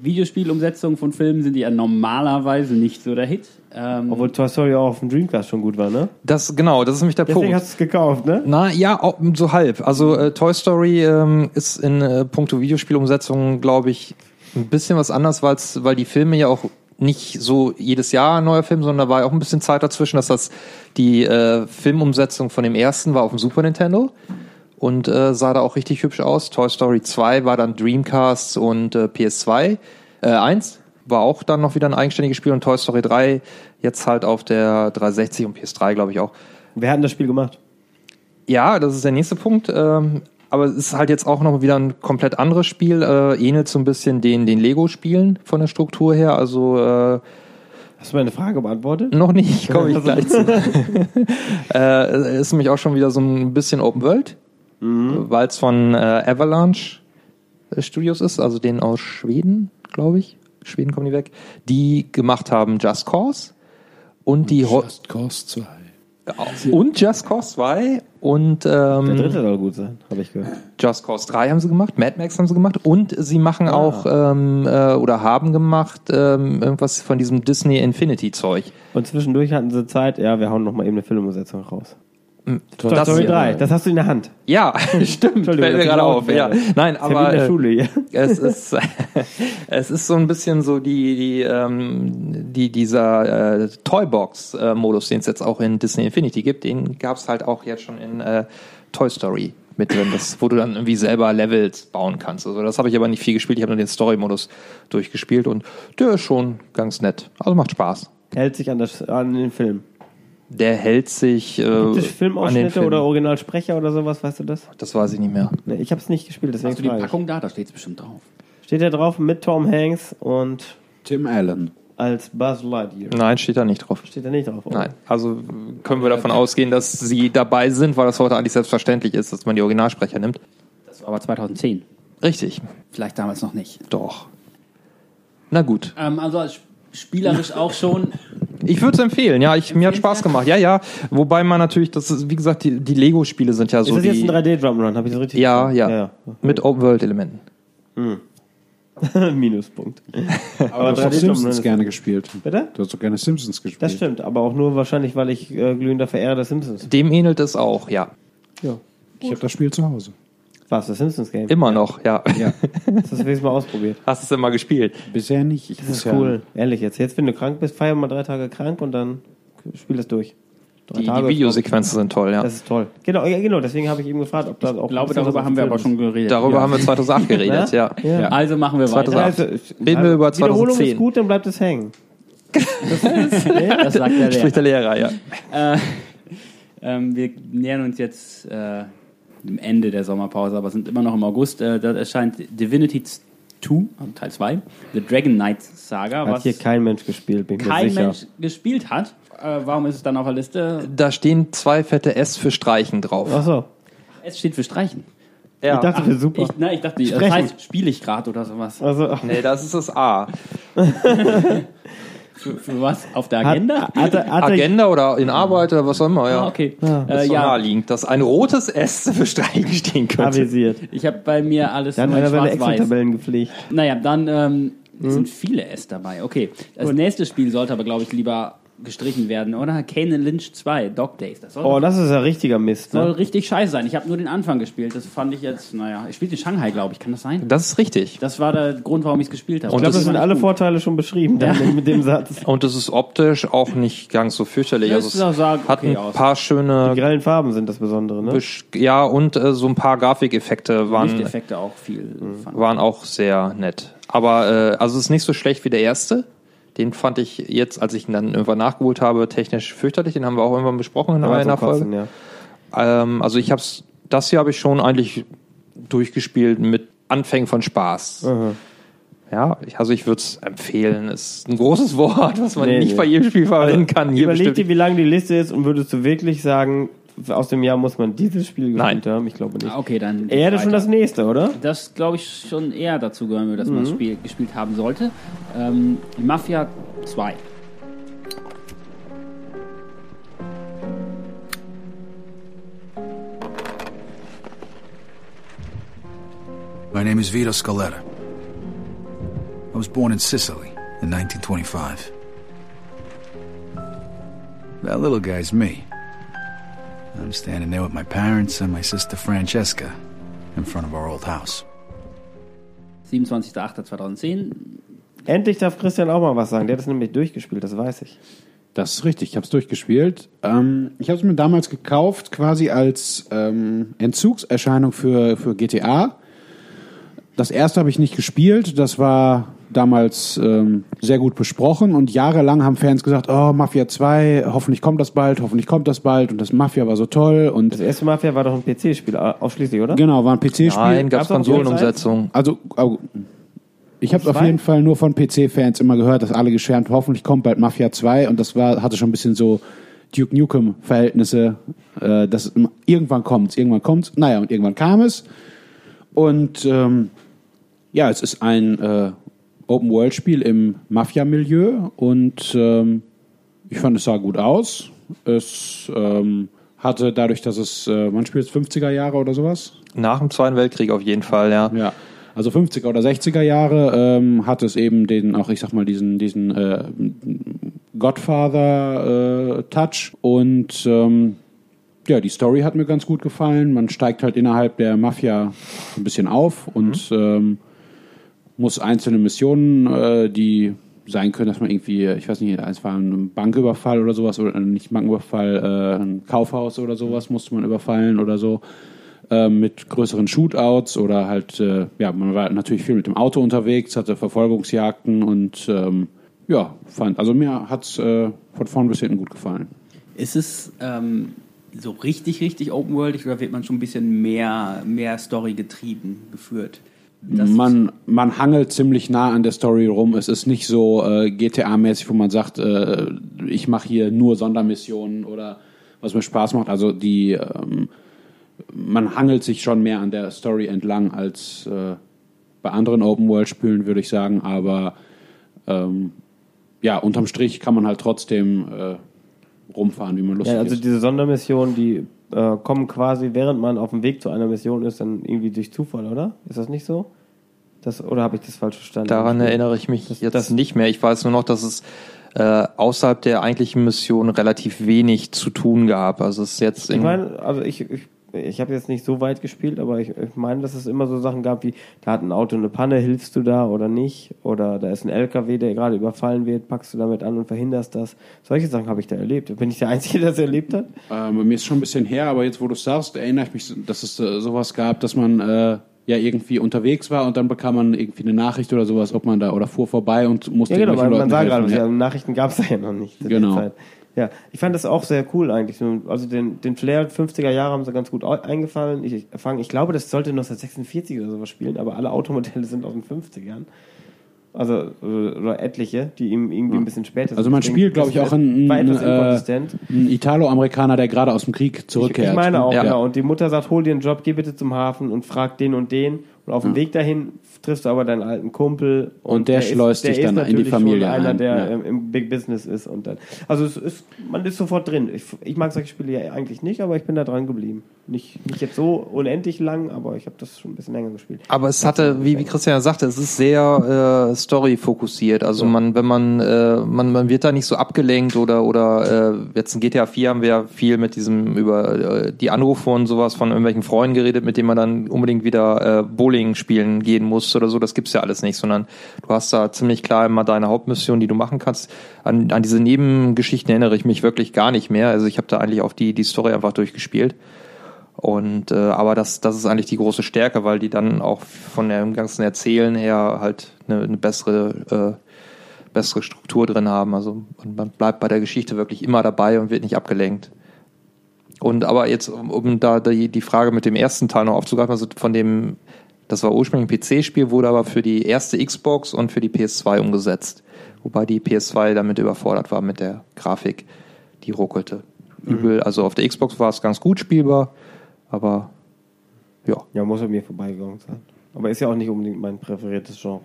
Videospielumsetzungen von Filmen sind ja normalerweise nicht so der Hit. Ähm, Obwohl Toy Story auch auf dem Dreamcast schon gut war, ne? Das, genau, das ist nämlich der Deswegen Punkt. hast du es gekauft, ne? Na ja, auch, so halb. Also äh, Toy Story ähm, ist in äh, puncto Videospielumsetzung, glaube ich, ein bisschen was anders, weil's, weil die Filme ja auch nicht so jedes Jahr ein neuer Film, sondern da war ja auch ein bisschen Zeit dazwischen, dass das die äh, Filmumsetzung von dem ersten war auf dem Super Nintendo und äh, sah da auch richtig hübsch aus. Toy Story 2 war dann Dreamcast und äh, PS2. Äh, 1 war auch dann noch wieder ein eigenständiges Spiel und Toy Story 3 jetzt halt auf der 360 und PS3, glaube ich auch. Wer hat denn das Spiel gemacht? Ja, das ist der nächste Punkt. Ähm, aber es ist halt jetzt auch noch wieder ein komplett anderes Spiel. Äh, ähnelt so ein bisschen den, den Lego-Spielen von der Struktur her. Also äh, Hast du meine Frage beantwortet? noch nicht, komme ich gleich zu. äh, ist nämlich auch schon wieder so ein bisschen Open World, weil es von äh, Avalanche Studios ist, also den aus Schweden, glaube ich. Schweden kommen die weg. Die gemacht haben Just Cause und die Ho Just Cause 2. und Just Cause 2 und Der ähm, dritte soll gut sein, habe ich gehört. Just Cause 3 haben sie gemacht, Mad Max haben sie gemacht und sie machen Ah. auch ähm, äh, oder haben gemacht ähm, irgendwas von diesem Disney Infinity Zeug. Und zwischendurch hatten sie Zeit, ja, wir hauen noch mal eben eine Filmumsetzung raus. Toy Das- Story 3, das hast du in der Hand. Ja, stimmt, fällt mir gerade auf. Ja. Nein, Das ja aber in der äh, Schule hier. es ist es ist so ein bisschen so die die ähm, die dieser äh, Toybox äh, Modus, den es jetzt auch in Disney Infinity gibt, den gab es halt auch jetzt schon in äh, Toy Story mit drin, das, wo du dann irgendwie selber Levels bauen kannst. Also das habe ich aber nicht viel gespielt, ich habe nur den Story Modus durchgespielt und der ist schon ganz nett. Also macht Spaß. Hält sich an, das, an den Film. Der hält sich äh, Gibt es an den Filmausschnitte Film. oder Originalsprecher oder sowas, weißt du das? Das weiß ich nicht mehr. Nee, ich habe es nicht gespielt, deswegen Hast du die frage ich. Packung da? Da steht es bestimmt drauf. Steht da drauf mit Tom Hanks und Tim Allen. als Buzz Lightyear. Nein, steht da nicht drauf. Steht da nicht drauf. oder? Nein, also können wir davon ausgehen, dass sie dabei sind, weil das heute eigentlich selbstverständlich ist, dass man die Originalsprecher nimmt. Das war aber 2010. Richtig, Vielleicht damals noch nicht. doch. Na gut. Ähm, also als spielerisch auch schon. Ich würde es empfehlen, ja. Ich, mir hat Spaß gemacht. Ja, ja. Wobei man natürlich, das ist, wie gesagt, die, die Lego-Spiele sind ja Ist so das jetzt die. ein 3D-Drumrun? Habe ich das richtig ja, ja, ja. Mit Open-World-Elementen. Minuspunkt. Aber du hast doch 3D Drum Simpsons ist- gerne gespielt. Bitte? Du hast doch gerne Simpsons gespielt. Das stimmt, aber auch nur wahrscheinlich, weil ich äh, glühender Verehrer der Simpsons. Dem ähnelt es auch, ja. Ja. Ich habe das Spiel zu Hause. Was, das Simpsons-Game? Immer noch, ja. Ja. Das hast du wenigstens mal ausprobiert. Hast du es immer gespielt? Bisher nicht. Ich Das ist cool. Ehrlich jetzt. Jetzt, wenn du krank bist, feier mal drei Tage krank und dann spiel es durch. Drei Die, die ist Videosequenzen sind toll, ja. Das ist toll. Genau, ja, genau. Deswegen habe ich eben gefragt, ob da auch. Ich glaube, darüber haben wir aber schon geredet. Darüber ja. haben wir 2008 geredet, ja. Ja. Also machen wir weiter. 2008. Also, Reden wir über Wiederholung 2010. ist gut, dann bleibt es hängen. Das sagt der Spricht der Lehrer, ja. Äh, ähm, wir nähern uns jetzt äh, dem Ende der Sommerpause, aber sind immer noch im August. Äh, da erscheint Divinity 2, also Teil 2, The Dragon Knight Saga, Hat was hier kein Mensch gespielt, bin ich mir kein sicher. Mensch gespielt hat. Äh, warum ist es dann auf der Liste? Da stehen zwei fette S für Streichen drauf. Achso, Es steht für Streichen. Ja. ich dachte, wir super. Ich, na, ich dachte, das Sprechen. heißt, spiele ich gerade oder sowas. also, ach, Nee, das ist das A. Für, für was? Auf der hat, Agenda? hat, hat, er- Agenda oder in Arbeit oder was auch immer, ja. Ah, okay. Ja. Das Äh, ist so ja, naheliegend, dass ein rotes S für Streichen stehen könnte. avisiert. ich habe bei mir alles Da hat nur schwarz-weiß. Excel-Tabellen gepflegt. Naja, dann ähm, Mhm. sind viele S dabei. Okay, das nächste Spiel sollte aber, glaube ich, lieber gestrichen werden, oder? Kane Lynch 2, Dog Days. Das soll, Oh, das ist ja richtiger Mist. soll Ne? richtig scheiße sein. Ich habe nur den Anfang gespielt. Das fand ich jetzt, naja, ich spielte in Shanghai, glaube ich. Kann das sein? Das ist richtig. Das war der Grund, warum ich es gespielt habe. Und Ich glaube, das das sind alle gut. Vorteile schon beschrieben dann mit dem Satz. Und es ist optisch auch nicht ganz so fürchterlich. Also es sah hat okay ein aus. paar Die schöne, grellen Farben sind das Besondere, ne? Ja, und äh, so ein paar Grafikeffekte waren, Lichteffekte auch viel. Mhm. waren auch sehr nett. Aber äh, also es ist nicht so schlecht wie der erste. Den fand ich jetzt, als ich ihn dann irgendwann nachgeholt habe, technisch fürchterlich. Den haben wir auch irgendwann besprochen in einer zum Folge. Kotzen, ja. Ähm, also ich hab's, das hier habe ich schon eigentlich durchgespielt mit Anfängen von Spaß. Aha. Ja, ich, also ich würde es empfehlen. Ist ein großes Wort, was man Nee, nicht nee. bei jedem Spiel verwenden kann. Hier Überleg dir, bestimmt. wie lang die Liste ist und würdest du wirklich sagen, aus dem Jahr muss man dieses Spiel Nein. gespielt haben? Ich glaube nicht. Ah, Okay, dann. Er hätte schon das nächste, oder? Das glaube ich schon eher dazu gehören würde, dass man Mhm. das Spiel gespielt haben sollte. Ähm, Mafia 2. My name is Vito Scaletta. I was born in Sicily in 1925. That little guy's me. I'm standing there with my parents and my sister Francesca in front of our old house. 27.08.2010. Endlich darf Christian auch mal was sagen. Der hat es nämlich durchgespielt, das weiß ich. Das ist richtig, ich habe es durchgespielt. Ähm, ich habe es mir damals gekauft, quasi als ähm, Entzugserscheinung für, für GTA. Das erste habe ich nicht gespielt, das war damals ähm, sehr gut besprochen und jahrelang haben Fans gesagt, oh, Mafia 2, hoffentlich kommt das bald, hoffentlich kommt das bald und das Mafia war so toll und Das erste Mafia war doch ein PC-Spiel ausschließlich, oder? genau, war ein PC-Spiel. Nein, gab es Konsolenumsetzungen. Also, ich habe auf jeden Fall nur von PC-Fans immer gehört, dass alle geschwärmt, hoffentlich kommt bald Mafia 2 und das war, hatte schon ein bisschen so Duke Nukem-Verhältnisse, äh, dass irgendwann kommt's, irgendwann kommt's. Naja, und irgendwann kam es. Und ähm, ja, es ist ein äh, Open-World-Spiel im Mafia-Milieu und ähm, ich fand, es sah gut aus. Es ähm, hatte dadurch, dass es, äh, man spielt es 50er Jahre oder sowas, Nach dem Zweiten Weltkrieg auf jeden Fall, ja. ja, also 50er oder 60er Jahre ähm, hat es eben den, auch ich sag mal, diesen, diesen äh, Godfather-Touch und ähm, ja, die Story hat mir ganz gut gefallen. Man steigt halt innerhalb der Mafia ein bisschen auf und ähm, muss einzelne Missionen, äh, die sein können, dass man irgendwie, ich weiß nicht, eins war ein Banküberfall oder sowas, oder nicht Banküberfall, äh, ein Kaufhaus oder sowas musste man überfallen oder so äh, mit größeren Shootouts oder halt, äh, ja, man war natürlich viel mit dem Auto unterwegs, hatte Verfolgungsjagden und ähm, ja, fand, also mir hat's äh, von vorn bis hinten gut gefallen. Ist es ähm, so richtig, richtig Open World oder wird man schon ein bisschen mehr, mehr Story getrieben geführt? Das man, man hangelt ziemlich nah an der Story rum. Es ist nicht so äh, GTA-mäßig, wo man sagt, äh, ich mache hier nur Sondermissionen oder was mir Spaß macht. Also die, ähm, man hangelt sich schon mehr an der Story entlang als äh, bei anderen Open-World-Spielen, würde ich sagen. Aber ähm, ja, unterm Strich kann man halt trotzdem äh, rumfahren, wie man lustig Ja, also ist. diese Sondermissionen, die äh, kommen quasi, während man auf dem Weg zu einer Mission ist, dann irgendwie durch Zufall, oder? Ist das nicht so? Das, oder habe ich das falsch verstanden? Daran erinnere ich mich Das- jetzt das- nicht mehr. Ich weiß nur noch, dass es äh, außerhalb der eigentlichen Mission relativ wenig zu tun gab. Also es ist jetzt Ich in, meine, also ich, ich, ich habe jetzt nicht so weit gespielt, aber ich, ich meine, dass es immer so Sachen gab wie, da hat ein Auto eine Panne, hilfst du da oder nicht? Oder da ist ein LKW, der gerade überfallen wird, packst du damit an und verhinderst das. Solche Sachen habe ich da erlebt. Bin ich der Einzige, der das erlebt hat? Ähm, mir ist schon ein bisschen her, aber jetzt, wo du es sagst, erinnere ich mich, dass es äh, sowas gab, dass man äh, ja irgendwie unterwegs war und dann bekam man irgendwie eine Nachricht oder sowas, ob man da oder fuhr vorbei und musste Ja, genau, man, man sagt gerade, ja. ja. Nachrichten gab es ja noch nicht zu Genau. der Zeit. Ja, ich fand das auch sehr cool eigentlich. So, Also den, den Flair 50er Jahre haben sie ganz gut eingefallen. Ich, ich, ich glaube, das sollte 1946 oder sowas spielen, aber alle Automodelle sind aus den 50ern. Also, oder, etliche, die ihm irgendwie ein bisschen später Also man sind. spielt, glaube ich, auch ein, war ein, etwas äh, Italo-Amerikaner, der gerade aus dem Krieg Ich, zurückkehrt. ich meine auch, Ja. ja. Und die Mutter sagt, hol dir einen Job, geh bitte zum Hafen und frag den und den. Und auf dem Weg dahin triffst du aber deinen alten Kumpel. Und der schleust dich dann in die Familie schon einer, ein, der ja. im Big Business ist. Und dann, also es ist, man ist sofort drin. Ich, ich mag solche Spiele ja eigentlich nicht, aber ich bin da dran geblieben. Nicht, nicht jetzt so unendlich lang, aber ich habe das schon ein bisschen länger gespielt. Aber es hatte, wie, wie Christian ja sagte, es ist sehr äh, Story-fokussiert. Also man, wenn man, äh, man, man wird da nicht so abgelenkt oder oder äh, jetzt in GTA 4 haben wir ja viel mit diesem über äh, die Anrufe und sowas von irgendwelchen Freunden geredet, mit denen man dann unbedingt wieder äh, Bowling spielen gehen muss oder so. Das gibt's ja alles nicht, sondern du hast da ziemlich klar immer deine Hauptmission, die du machen kannst. An, an diese Nebengeschichten erinnere ich mich wirklich gar nicht mehr. Also ich habe da eigentlich auch die die Story einfach durchgespielt. Und äh, aber das, das ist eigentlich die große Stärke, weil die dann auch von dem ganzen Erzählen her halt eine, eine bessere, äh, bessere Struktur drin haben. Also und man bleibt bei der Geschichte wirklich immer dabei und wird nicht abgelenkt. Und aber jetzt, um, um da die, die Frage mit dem ersten Teil noch aufzugreifen, also von dem, das war ursprünglich ein PC-Spiel, wurde aber für die erste Xbox und für die PS2 umgesetzt. Wobei die PS2 damit überfordert war mit der Grafik, die ruckelte. Übel, also auf der Xbox war es ganz gut spielbar, aber ja. Ja, muss an mir vorbeigegangen sein. Aber ist ja auch nicht unbedingt mein präferiertes Genre.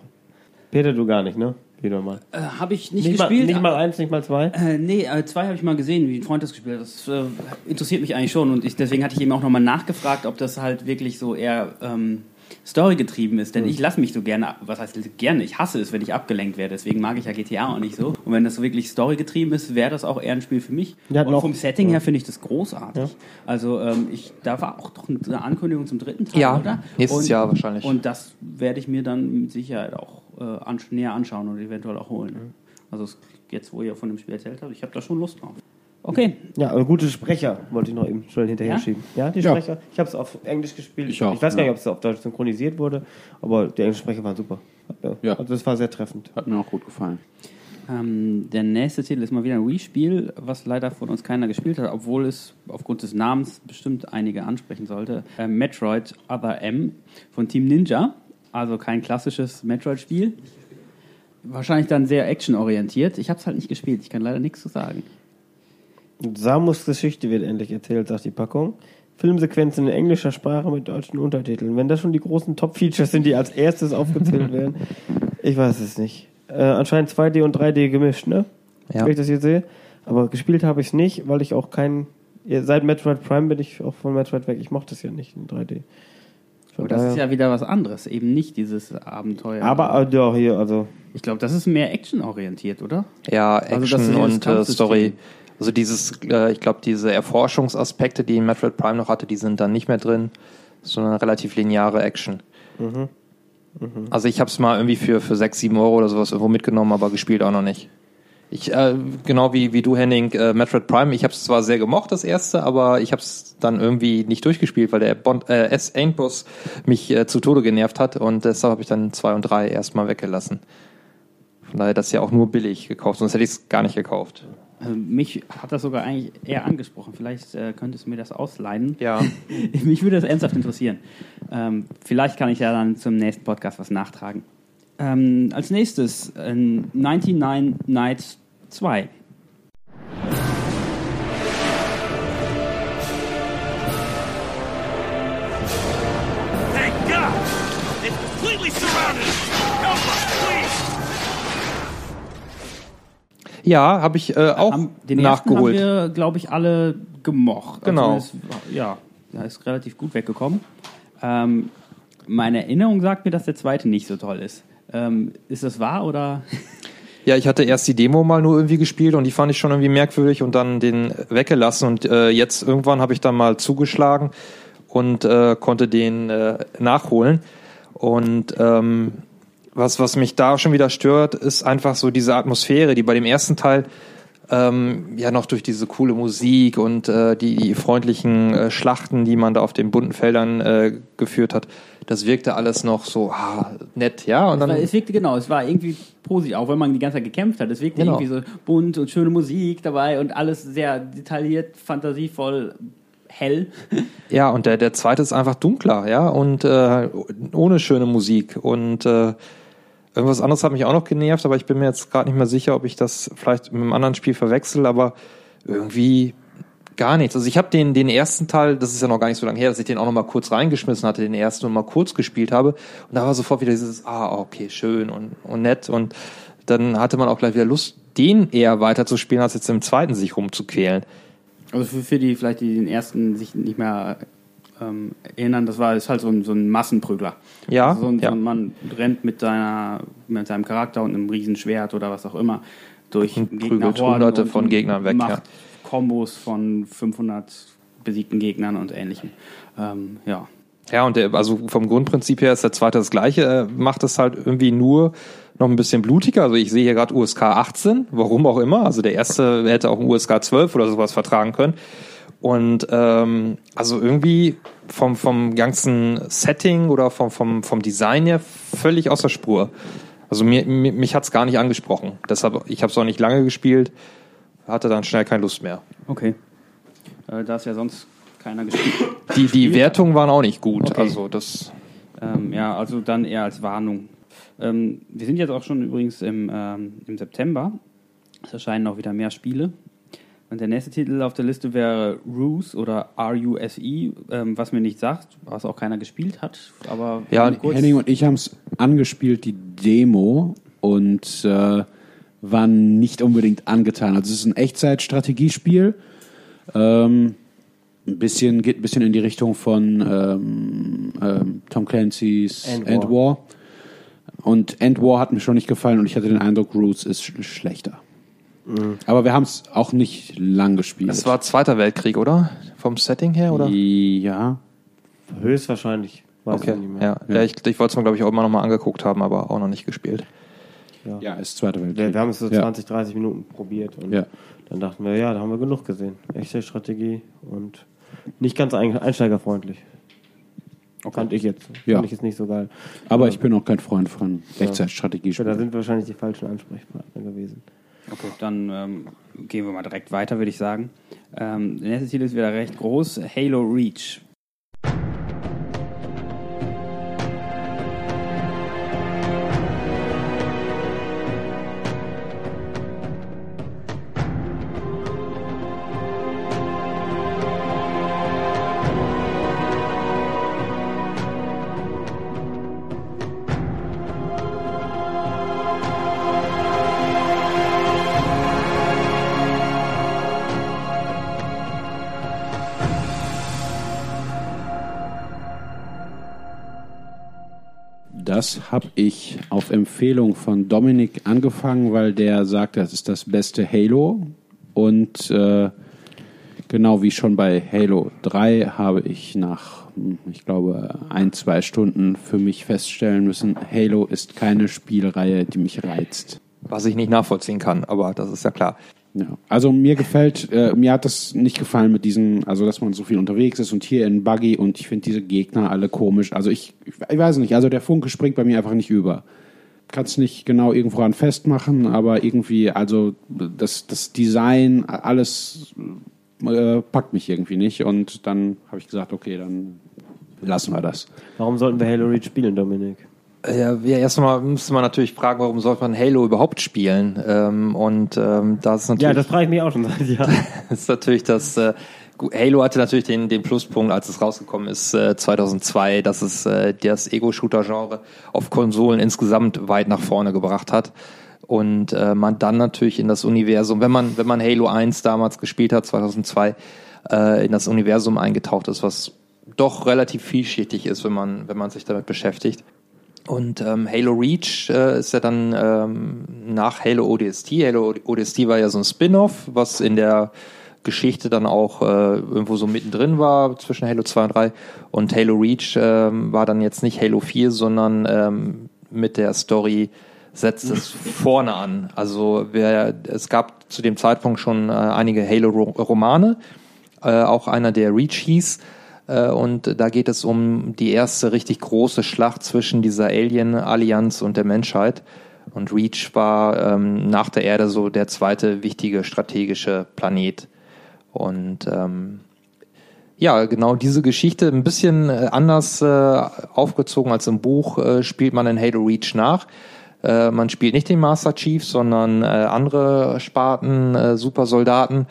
Peter, du gar nicht, ne? Wieder mal. äh, habe ich nicht, Nicht, mal, gespielt. nicht mal eins, nicht mal zwei? Äh, nee, äh, zwei habe ich mal gesehen, wie ein Freund das gespielt hat. Das äh, interessiert mich eigentlich schon und ich, deswegen hatte ich eben auch nochmal nachgefragt, ob das halt wirklich so eher ähm, Story-getrieben ist. Denn Hm. ich lasse mich so gerne, was heißt gerne, ich hasse es, wenn ich abgelenkt werde. Deswegen mag ich ja GTA auch nicht so. Und wenn das so wirklich Story-getrieben ist, wäre das auch eher ein Spiel für mich. Ja, und noch- vom Setting ja. her finde ich das großartig. Ja. Also ähm, ich, da war auch doch eine Ankündigung zum dritten Teil, Ja, oder? nächstes und, Jahr wahrscheinlich. Und das werde ich mir dann mit Sicherheit auch äh, ansch näher anschauen und eventuell auch holen. Also es- jetzt, wo ihr von dem Spiel erzählt habt, ich habe da schon Lust drauf. Okay, Ja, aber gute Sprecher wollte ich noch eben schnell hinterher Ja? schieben. Ja, die Ja. Sprecher. Ich habe es auf Englisch gespielt. Ich auch, ich weiß gar ja. nicht, ob es auf Deutsch synchronisiert wurde, aber die englischen Sprecher waren super. Ja. Ja. Also das war sehr treffend. Hat mir auch gut gefallen. Ähm, der nächste Titel ist mal wieder ein Wii-Spiel, was leider von uns keiner gespielt hat, obwohl es aufgrund des Namens bestimmt einige ansprechen sollte. Äh, Metroid Other M von Team Ninja, also kein klassisches Metroid-Spiel. Wahrscheinlich dann sehr actionorientiert. Ich habe es halt nicht gespielt, ich kann leider nichts zu sagen. Samus Geschichte wird endlich erzählt, sagt die Packung. Filmsequenzen in englischer Sprache mit deutschen Untertiteln. Wenn das schon die großen Top-Features sind, die als erstes aufgezählt werden, ich weiß es nicht. Äh, anscheinend 2D und 3D gemischt, ne? Ja. Wenn ich das hier sehe. Aber gespielt habe ich es nicht, weil ich auch kein. Seit Metroid Prime bin ich auch von Metroid weg. Ich mochte es ja nicht in 3D. Von Aber das ist ja wieder was anderes, eben nicht dieses Abenteuer. aber äh, ja, hier, also. ich glaube, das ist mehr actionorientiert, oder? Ja, Also, Action das ist dieses und äh. Story. Also dieses, äh, ich glaube, diese Erforschungsaspekte, die Metroid Prime noch hatte, die sind dann nicht mehr drin, sondern relativ lineare Action. Also ich habe es mal irgendwie für, für 6, 7 Euro oder sowas irgendwo mitgenommen, aber gespielt auch noch nicht. Ich, äh, genau wie, wie du, Henning, äh, Metroid Prime, ich habe es zwar sehr gemocht, das erste, aber ich habe es dann irgendwie nicht durchgespielt, weil der Bond, äh, S-Ainboss mich äh, zu Tode genervt hat und deshalb habe ich dann 2 und 3 erstmal weggelassen. Von daher das ja auch nur billig gekauft, sonst hätte ich es gar nicht gekauft. Also mich hat das sogar eigentlich eher angesprochen. Vielleicht äh, könntest du mir das ausleihen. Ja. Mich würde das ernsthaft interessieren. Ähm, vielleicht kann ich ja dann zum nächsten Podcast was nachtragen. Ähm, als nächstes äh, 99 Nights 2. Ja, habe ich äh, auch Haben- den nachgeholt. ersten haben wir, glaube ich, alle gemocht. Genau. Also es, ja, da ist relativ gut weggekommen. Ähm, meine Erinnerung sagt mir, dass der zweite nicht so toll ist. Ähm, ist das wahr oder? Ja, ich hatte erst die Demo mal nur irgendwie gespielt und die fand ich schon irgendwie merkwürdig und dann den weggelassen und äh, jetzt irgendwann habe ich dann mal zugeschlagen und äh, konnte den äh, nachholen und ähm, was was mich da schon wieder stört, ist einfach so diese Atmosphäre, die bei dem ersten Teil ähm, ja noch durch diese coole Musik und äh, die, die freundlichen äh, Schlachten, die man da auf den bunten Feldern äh, geführt hat, das wirkte alles noch so ah, nett, ja und dann Weil es wirkte genau, es war irgendwie positiv, auch wenn man die ganze Zeit gekämpft hat. Es wirkte Genau. irgendwie so bunt und schöne Musik dabei und alles sehr detailliert, fantasievoll, hell. Ja, und der, der zweite ist einfach dunkler, ja, und äh, ohne schöne Musik. Und äh, irgendwas anderes hat mich auch noch genervt, aber ich bin mir jetzt gerade nicht mehr sicher, ob ich das vielleicht mit einem anderen Spiel verwechsel, aber irgendwie gar nichts. Also ich habe den, den ersten Teil, das ist ja noch gar nicht so lange her, dass ich den auch noch mal kurz reingeschmissen hatte, den ersten und mal kurz gespielt habe. Und da war sofort wieder dieses, ah, okay, schön und, und nett. Und dann hatte man auch gleich wieder Lust, den eher weiter zu spielen, als jetzt im zweiten sich rumzuquälen. Also für, für die vielleicht, die den ersten sich nicht mehr ähm, erinnern, das war ist halt so ein, so ein Massenprügler. Ja, Also so ein, ja. so ein Mann rennt mit, seiner, mit seinem Charakter und einem Riesenschwert oder was auch immer durch prügelt hunderte und- von Gegnern weg, Macht ja. Kombos von 500 besiegten Gegnern und ähnlichem. Ähm, ja. Ja, und der, also vom Grundprinzip her ist der zweite das gleiche, er macht es halt irgendwie nur noch ein bisschen blutiger. Also ich sehe hier gerade USK 18, warum auch immer. Also der erste hätte auch ein USK 12 oder sowas vertragen können. Und ähm, also irgendwie vom, vom ganzen Setting oder vom, vom, vom Design her völlig außer Spur. Also mir, mir, mich hat's gar nicht angesprochen. Deshalb, ich habe es auch nicht lange gespielt, hatte dann schnell keine Lust mehr. Okay. Äh, da ist ja sonst keiner gespielt. Die, die Wertungen waren auch nicht gut. Okay. Also das Ähm, ja, also dann eher als Warnung. Ähm, wir sind jetzt auch schon übrigens im, ähm, im September. Es erscheinen auch wieder mehr Spiele. Und der nächste Titel auf der Liste wäre Ruse oder R-U-S-E, ähm, was mir nicht sagt, was auch keiner gespielt hat. Aber Ja, Henning und ich haben es angespielt, die Demo, und äh, waren nicht unbedingt angetan. Also es ist ein Echtzeitstrategiespiel. Ähm, ein bisschen, geht ein bisschen in die Richtung von ähm, ähm, Tom Clancy's End End War. War. Und End War hat mir schon nicht gefallen und ich hatte den Eindruck, Roots ist sch schlechter. Aber wir haben es auch nicht lang gespielt. Das war Zweiter Weltkrieg, oder? Vom Setting her, oder? Ja. Höchstwahrscheinlich. Weiß Okay, ich nicht mehr. ja. ja. ich, ich wollte es mir, glaube ich, auch immer noch mal angeguckt haben, aber auch noch nicht gespielt. ja. Ja, ist Zweiter Weltkrieg. Wir, wir haben es so ja. 20, 30 Minuten probiert und Ja. dann dachten wir, ja, da haben wir genug gesehen. Echte Strategie und nicht ganz ein, einsteigerfreundlich. Fand ich jetzt. Ja. Fand ich jetzt nicht so geil. Aber ich bin auch kein Freund von Echtzeitstrategie. Da sind wir wahrscheinlich die falschen Ansprechpartner gewesen. Okay, dann ähm, gehen wir mal direkt weiter, würde ich sagen. Ähm, der nächste Titel ist wieder recht groß: Halo Reach. Empfehlung von Dominik angefangen, weil der sagt, das ist das beste Halo. Und äh, genau wie schon bei Halo 3 habe ich nach, ich glaube, ein, zwei Stunden für mich feststellen müssen, Halo ist keine Spielreihe, die mich reizt. Was ich nicht nachvollziehen kann, aber das ist ja klar. Ja. Also mir gefällt, äh, mir hat das nicht gefallen mit diesen, also dass man so viel unterwegs ist und hier in Buggy und ich finde diese Gegner alle komisch. Also ich, ich weiß nicht, also der Funke springt bei mir einfach nicht über. Kannst nicht genau irgendwo an festmachen, aber irgendwie, also das, das Design, alles äh, packt mich irgendwie nicht und dann habe ich gesagt, okay, dann lassen wir das. Warum sollten wir Halo Reach spielen, Dominik? Ja, ja, erstmal müsste man natürlich fragen, warum sollte man Halo überhaupt spielen? Ähm, und ähm, das ist natürlich, Ja, das frage ich mich auch schon seit Jahren. ist natürlich das. Äh, Halo hatte natürlich den, den Pluspunkt, als es rausgekommen ist, äh, 2002, dass es äh, das Ego-Shooter-Genre auf Konsolen insgesamt weit nach vorne gebracht hat. Und äh, man dann natürlich in das Universum, wenn man, wenn man Halo 1 damals gespielt hat, 2002, äh, in das Universum eingetaucht ist, was doch relativ vielschichtig ist, wenn man, wenn man sich damit beschäftigt. Und ähm, Halo Reach äh, ist ja dann ähm, nach Halo ODST. Halo ODST war ja so ein Spin-off, was in der Geschichte dann auch äh, irgendwo so mittendrin war zwischen Halo 2 und 3. Und Halo Reach ähm, war dann jetzt nicht Halo 4, sondern ähm, mit der Story setzt es vorne an. Also wer, es gab zu dem Zeitpunkt schon äh, einige Halo-Romane, äh, auch einer, der Reach hieß. Äh, und da geht es um die erste richtig große Schlacht zwischen dieser Alien-Allianz und der Menschheit. Und Reach war ähm, nach der Erde so der zweite wichtige strategische Planet. Und ähm, ja, genau diese Geschichte ein bisschen äh, anders äh, aufgezogen als im Buch äh, spielt man in Halo Reach nach. Äh, man spielt nicht den Master Chief, sondern äh, andere Sparten, äh, Supersoldaten.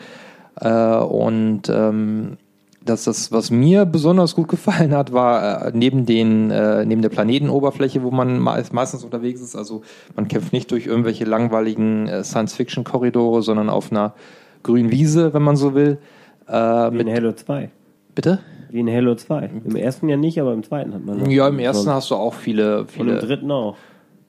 Äh, und ähm, das, das, was mir besonders gut gefallen hat, war äh, neben den äh, neben der Planetenoberfläche, wo man me meistens unterwegs ist. Also man kämpft nicht durch irgendwelche langweiligen äh, Science-Fiction-Korridore, sondern auf einer grünen Wiese, wenn man so will. Äh, Wie in mit, Halo 2. bitte? Wie in Halo 2. Im ersten ja nicht, aber im zweiten hat man. Ja, im ersten hast du auch viele, Und im viele. dritten auch.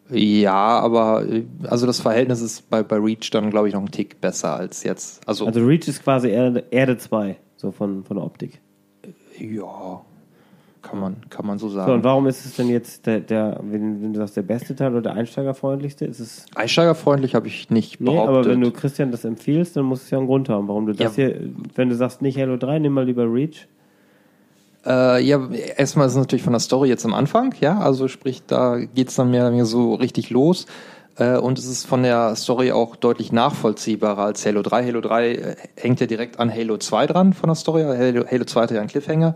Ja, aber äh, also das Verhältnis ist bei, bei Reach dann, glaube ich, noch einen Tick besser als jetzt. Also, Also Reach ist quasi Erde, Erde 2, so von, von der Optik. ja, kann man, kann man so So, sagen. und warum ist es denn jetzt der, der wenn, wenn du sagst, der beste Teil oder der einsteigerfreundlichste? Ist es. Einsteigerfreundlich habe ich nicht Nee, behauptet. aber wenn du Christian das empfiehlst, dann muss es ja einen Grund haben, warum du das Ja. hier, wenn du sagst nicht Halo 3, nimm mal lieber Reach. Äh, ja, erstmal ist es natürlich von der Story jetzt am Anfang, ja, also sprich, da geht's dann mehr oder weniger so richtig los. Äh, und es ist von der Story auch deutlich nachvollziehbarer als Halo 3. Halo 3 äh, hängt ja direkt an Halo 2 dran von der Story. Halo, Halo 2 hatte ja einen Cliffhanger.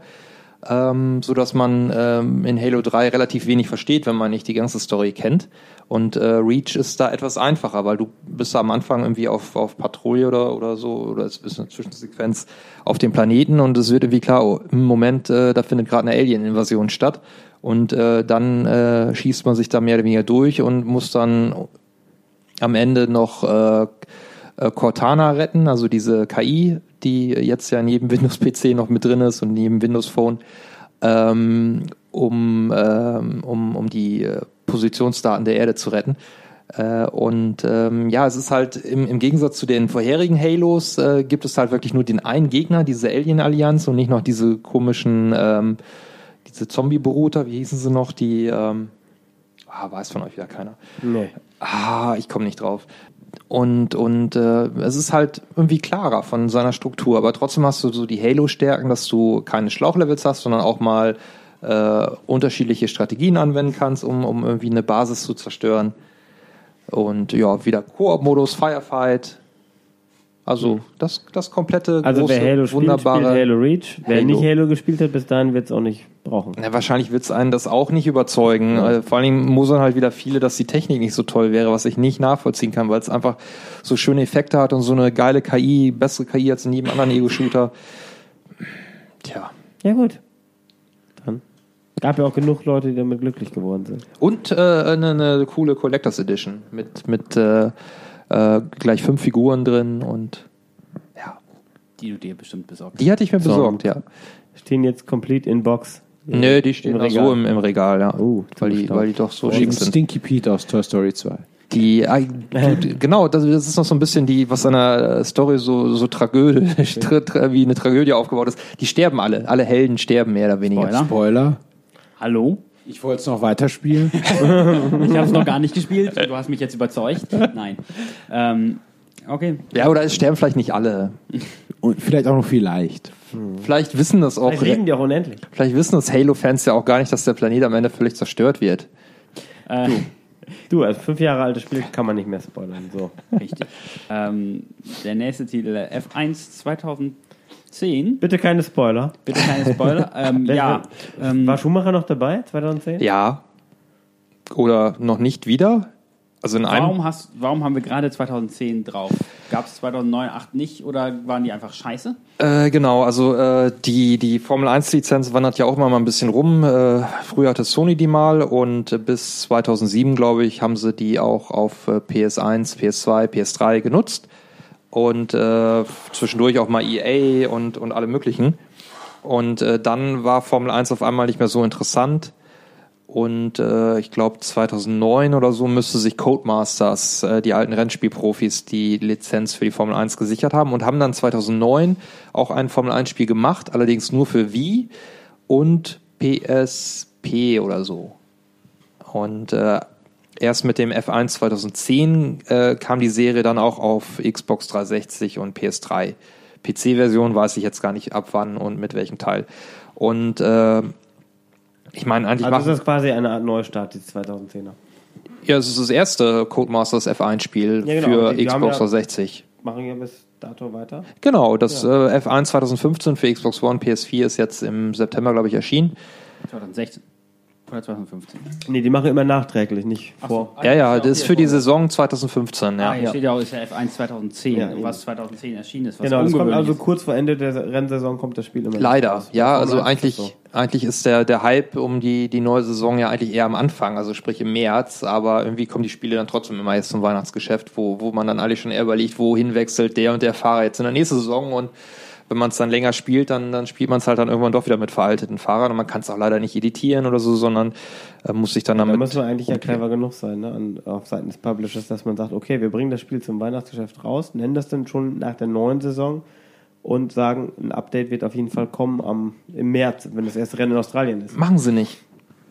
Ähm, so dass man ähm, in Halo 3 relativ wenig versteht, wenn man nicht die ganze Story kennt. Und äh, Reach ist da etwas einfacher, weil du bist am Anfang irgendwie auf, auf Patrouille oder, oder so, oder es ist eine Zwischensequenz auf dem Planeten und es wird irgendwie klar, oh, im Moment, äh, da findet gerade eine Alien-Invasion statt. Und äh, dann äh, schießt man sich da mehr oder weniger durch und muss dann am Ende noch äh, Cortana retten, also diese KI, die jetzt ja in jedem Windows-PC noch mit drin ist und in jedem Windows-Phone, ähm, um, ähm, um, um die äh, Positionsdaten der Erde zu retten. Äh, und ähm, ja, es ist halt im, im Gegensatz zu den vorherigen Halos äh, gibt es halt wirklich nur den einen Gegner, diese Alien-Allianz und nicht noch diese komischen, ähm, diese Zombie-Beruter, wie hießen sie noch, die, ähm, Ah, weiß von euch wieder keiner. Nee. Ah, ich komme nicht drauf. Und, und äh, es ist halt irgendwie klarer von seiner Struktur, aber trotzdem hast du so die Halo-Stärken, dass du keine Schlauchlevels hast, sondern auch mal äh, unterschiedliche Strategien anwenden kannst, um, um irgendwie eine Basis zu zerstören. Und ja, wieder Koop-Modus, Firefight. Also das, das komplette Also große, wer Halo spielt, wunderbare. spielt Halo Reach. Wer Halo. nicht Halo gespielt hat, bis dahin wird es auch nicht brauchen. Na, wahrscheinlich wird es einen das auch nicht überzeugen. Äh, Vor allen Dingen mosern halt wieder viele, dass die Technik nicht so toll wäre, was ich nicht nachvollziehen kann, weil es einfach so schöne Effekte hat und so eine geile KI, bessere KI als in jedem anderen Ego-Shooter. Tja. Ja gut. Dann gab ja auch genug Leute, die damit glücklich geworden sind. Und äh, eine, eine coole Collectors Edition mit, mit äh, äh, gleich fünf Figuren drin und ja, Die du dir bestimmt besorgt die hatte ich mir So. besorgt, ja. Stehen jetzt complete in Box. Nö, die stehen Im da so im, im Regal, ja. Oh, weil, die, weil die doch so schick sind. Stinky Pete aus Toy Story 2. Die, genau, das, das ist noch so ein bisschen die, was an der Story so, so Tragödie, tra- tra- wie eine Tragödie aufgebaut ist. Die sterben alle. Alle Helden sterben mehr oder weniger. Spoiler. Spoiler. Hallo? Ich wollte es noch weiterspielen. Ich habe es noch gar nicht gespielt. Du hast mich jetzt überzeugt. Nein. Ähm, okay. Ja, oder es sterben vielleicht nicht alle. Und vielleicht auch noch vielleicht. Vielleicht wissen das auch, Vielleicht reden die auch unendlich. vielleicht wissen das Halo-Fans ja auch gar nicht, dass der Planet am Ende völlig zerstört wird. Äh, Du, als fünf Jahre altes Spiel kann man nicht mehr spoilern. So. Richtig. ähm, der nächste Titel, F1 2010. Bitte keine Spoiler. Bitte keine Spoiler. ähm, ja. Ähm, War Schumacher noch dabei, 2010? Ja. Oder noch nicht wieder. Also in einem. warum, hast, warum haben wir gerade 2010 drauf? Gab es 2009, 2008 nicht oder waren die einfach scheiße? Äh, genau, also äh, die, die Formel 1 Lizenz wandert ja auch immer mal ein bisschen rum. Äh, früher hatte Sony die mal und bis 2007, glaube ich, haben sie die auch auf äh, PS1, PS2, PS3 genutzt. Und äh, zwischendurch auch mal EA und, und alle möglichen. Und äh, dann war Formel 1 auf einmal nicht mehr so interessant. Und äh, ich glaube 2009 oder so müsste sich Codemasters, äh, die alten Rennspielprofis, die Lizenz für die Formel 1 gesichert haben und haben dann 2009 auch ein Formel 1 Spiel gemacht, allerdings nur für Wii und PSP oder so. Und äh, erst mit dem F1 2010 äh, kam die Serie dann auch auf Xbox 360 und PS3. PC-Version weiß ich jetzt gar nicht ab wann und mit welchem Teil. Und äh, ich meine, eigentlich Also ist das quasi eine Art Neustart, die 2010er. ja, es ist das erste Codemasters F1-Spiel Ja, genau. für Die- die haben Xbox ja- 360. Machen wir bis dato weiter? Genau, das äh, F1 2015 für Xbox One, PS4 ist jetzt im September, glaube ich, erschienen. 2016 oder 2015? Nee, die machen immer nachträglich, nicht Ach vor. so. Ja, ja, das ist für die Saison 2015, ja. Ah, hier steht ja auch, ist ja F1 2010, Ja, was 2010 erschienen ist. Was Genau, also ist. kurz vor Ende der Rennsaison kommt das Spiel immer. Leider, raus. ja, also 1 ist eigentlich, so. eigentlich ist der, der Hype um die, die neue Saison ja eigentlich eher am Anfang, also sprich im März, aber irgendwie kommen die Spiele dann trotzdem immer jetzt zum Weihnachtsgeschäft, wo, wo man dann eigentlich schon eher überlegt, wohin wechselt der und der Fahrer jetzt in der nächsten Saison und wenn man es dann länger spielt, dann, dann spielt man es halt dann irgendwann doch wieder mit veralteten Fahrern und man kann es auch leider nicht editieren oder so, sondern äh, muss sich dann Da damit. muss man eigentlich ja clever genug sein, ne? An, auf Seiten des Publishers, dass man sagt, okay, wir bringen das Spiel zum Weihnachtsgeschäft raus, nennen das dann schon nach der neuen Saison und sagen, ein Update wird auf jeden Fall kommen am, im März, wenn das erste Rennen in Australien ist. Machen sie nicht.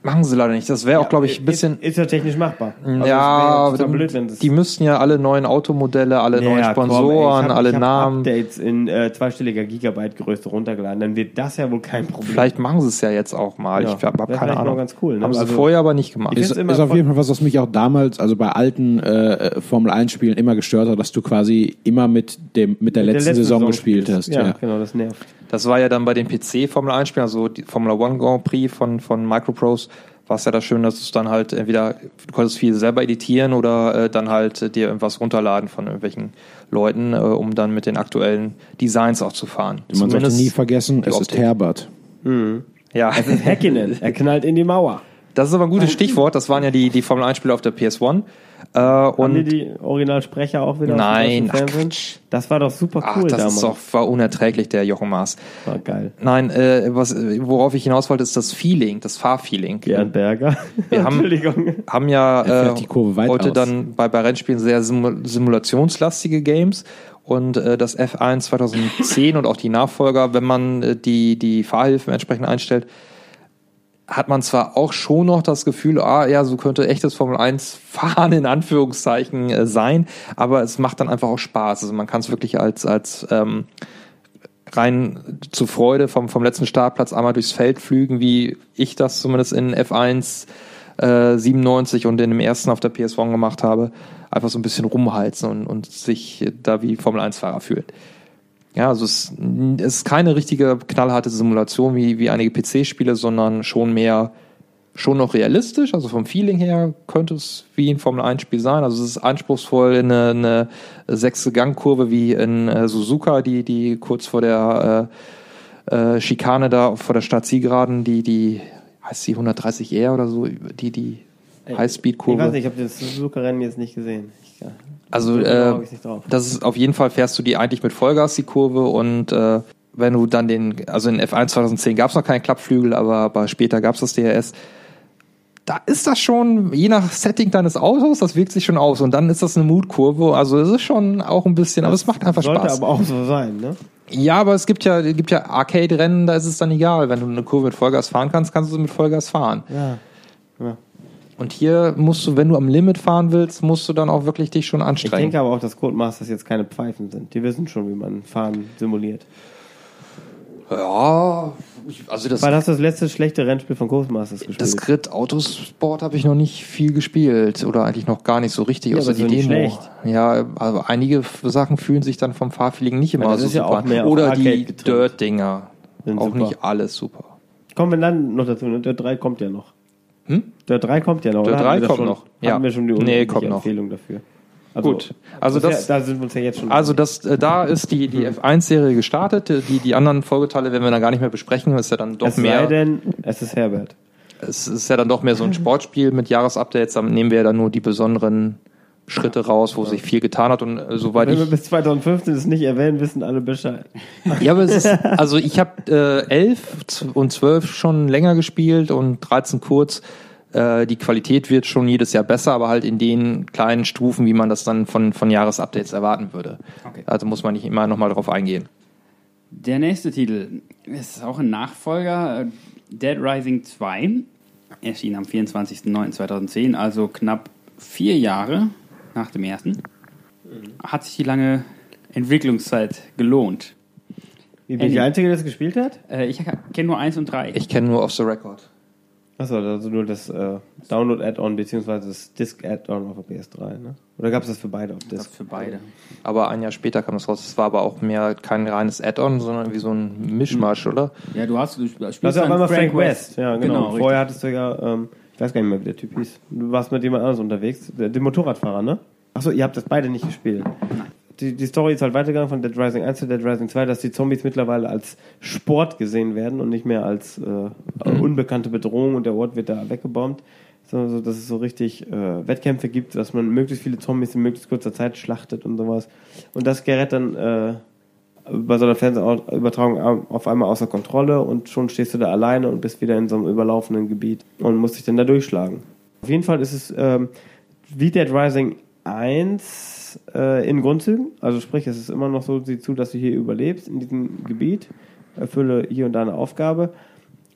Machen sie leider nicht. Das wäre auch, glaube ich, ein bisschen. Ist, ist ja technisch machbar. Also ja, dann- blöd, wenn das die müssten ja alle neuen Automodelle, alle neuen Ja, komm, ey, Sponsoren, hab, alle Namen. Updates in äh, zweistelliger Gigabyte-Größe runtergeladen, dann wird das ja wohl kein Problem. Vielleicht machen sie es ja jetzt auch mal. Ja, ich habe hab keine Ahnung. ganz cool, ne? Haben sie Also- vorher aber nicht gemacht. Ist, ist auf jeden Fall was, was mich auch damals, also bei alten äh, Formel 1 Spielen immer gestört hat, dass du quasi immer mit dem mit der Mit der letzten letzten Saison Saison gespielt hast. Ja, Ja. genau, das nervt. Das war ja dann bei den PC Formel 1 Spielen, also die Formula One Grand Prix von, von Microprose, war es ja da schön, dass es dann halt entweder, du konntest viel selber editieren oder äh, dann halt äh, dir irgendwas runterladen von irgendwelchen Leuten, äh, um dann mit den aktuellen Designs auch zu fahren. Man sollte Zumindest nie vergessen, es ist Optik. Herbert. Ja, Häkkinen, er knallt in die Mauer. das ist aber ein gutes Stichwort. Das waren ja die, die Formel 1 Spiele auf der PS1. Äh, Haben die und die Originalsprecher auch wieder Nein, ach, Fernsehen? Das war doch super ach, cool das damals. ist doch, war unerträglich, der Jochen Maas. war geil. Nein, äh, was, worauf ich hinaus wollte, ist das Feeling, das Fahrfeeling. Bernd Berger. Wir haben- haben ja äh, die Kurve weit heute aus. dann bei, bei Rennspielen sehr simu simulationslastige Games und äh, das F1 2010 und auch die Nachfolger, wenn man äh, die, die Fahrhilfen entsprechend einstellt, hat man zwar auch schon noch das Gefühl, ah ja, so könnte echtes Formel 1 fahren in Anführungszeichen äh, sein, aber es macht dann einfach auch Spaß. Also man kann es wirklich als als ähm, rein zur Freude vom vom letzten Startplatz einmal durchs Feld flügen, wie ich das zumindest in F1 äh, 97 und in dem ersten auf der PS1 gemacht habe, einfach so ein bisschen rumheizen und, und sich da wie Formel 1 Fahrer fühlen. Ja, also es, ist keine richtige knallharte Simulation wie, wie einige PC-Spiele, sondern schon mehr, schon noch realistisch. Also vom Feeling her könnte es wie ein Formel-1-Spiel sein. Also es ist anspruchsvoll, eine, eine sechste Gangkurve wie in äh, Suzuka, die, die kurz vor der äh, äh, Schikane da vor der Stadt Zielgeraden, die, die heißt sie 130R oder so, die, die Ich weiß Highspeed-Kurve. nicht, ich habe das Suzuka-Rennen jetzt nicht gesehen. Ich, ja. Also So äh, das ist auf jeden Fall fährst du die eigentlich mit Vollgas die Kurve und äh, wenn du dann den, also in F1 2010 gab es noch keinen Klappflügel, aber, aber später gab es das DRS. Da ist das schon, je nach Setting deines Autos, das wirkt sich schon aus. Und dann ist das eine Mutkurve. Also es ist schon auch ein bisschen, aber es macht einfach Sollte Spaß. aber auch so sein, ne? Ja, aber es gibt ja, es gibt ja Arcade-Rennen, da ist es dann egal. Wenn du eine Kurve mit Vollgas fahren kannst, kannst du sie mit Vollgas fahren. Ja. Und hier musst du, wenn du am Limit fahren willst, musst du dann auch wirklich dich schon Ich anstrengen. denke aber auch, dass Codemasters jetzt keine Pfeifen sind. Die wissen schon, wie man Fahren simuliert. ja, ich- also das Weil hast du das letzte schlechte Rennspiel von Codemasters gespielt? Das Grid Autosport habe ich noch nicht viel gespielt oder eigentlich noch gar nicht so richtig, Ja, außer aber die Demo. schlecht. Ja, aber einige Sachen fühlen sich dann vom Fahrfeeling nicht immer das so ja super auch mehr an. Oder die. Dirt-Dinger. Sind Auch super. nicht alles super. Kommen wir dann noch dazu? Der 3 kommt ja noch. Hm? Der 3 kommt ja noch. Der oder? 3 Hatten wir das kommt schon, noch. Ja. wir schon die Nee, kommt noch. Empfehlung dafür. Also, Gut. Also das, ja, da sind wir uns ja jetzt schon. also das, äh, da ist die, die F1-Serie gestartet. Die, die anderen Folgeteile werden wir dann gar nicht mehr besprechen. Das ist ja dann doch es sei mehr. denn, es ist Herbert. Es ist ja dann doch mehr so ein Sportspiel mit Jahresupdates. Dann nehmen wir ja dann nur die besonderen Schritte raus, wo sich viel getan hat. Und äh, soweit Wenn ich wir bis 2015 es nicht erwähnen, wissen alle Bescheid. Ja, aber es ist, also ich habe äh, 11 und 12 schon länger gespielt und 13 kurz. Äh, die Qualität wird schon jedes Jahr besser, aber halt in den kleinen Stufen, wie man das dann von, von Jahresupdates erwarten würde. Okay. Also muss man nicht immer nochmal drauf eingehen. Der nächste Titel ist auch ein Nachfolger, äh, Dead Rising 2, erschien am 24.09.2010, also knapp vier Jahre nach dem ersten. Hat sich die lange Entwicklungszeit gelohnt. Wie bin ich der Einzige, der das gespielt hat? Äh, ich kenne nur eins und drei. Ich kenne nur Off the Record. Achso, also nur das äh, Download-Add-on beziehungsweise das Disk-Add-on auf der PS3, ne? Oder gab es das für beide auf das Disk? für beide. Aber ein Jahr später kam das raus. Es war aber auch mehr kein reines Add-on, sondern wie so ein Mischmasch, oder? Ja, du hast du spielst Das ist auf einmal Frank, West. Ja, genau. Genau, Vorher hattest du ja, ähm, ich weiß gar nicht mehr, wie der Typ hieß. Du warst mit jemand anderes unterwegs, der, dem Motorradfahrer, ne? Achso, ihr habt das beide nicht gespielt. Die, die Story ist halt weitergegangen von Dead Rising 1 zu Dead Rising 2, dass die Zombies mittlerweile als Sport gesehen werden und nicht mehr als äh, unbekannte Bedrohung und der Ort wird da weggebombt. Sondern so, dass es so richtig äh, Wettkämpfe gibt, dass man möglichst viele Zombies in möglichst kurzer Zeit schlachtet und sowas. Und das gerät dann äh, bei so einer Fernsehübertragung auf einmal außer Kontrolle und schon stehst du da alleine und bist wieder in so einem überlaufenden Gebiet und musst dich dann da durchschlagen. Auf jeden Fall ist es ähm, wie Dead Rising 1 äh, in Grundzügen. Also sprich, es ist immer noch so, sieh zu, dass du hier überlebst in diesem Gebiet, erfülle hier und da eine Aufgabe.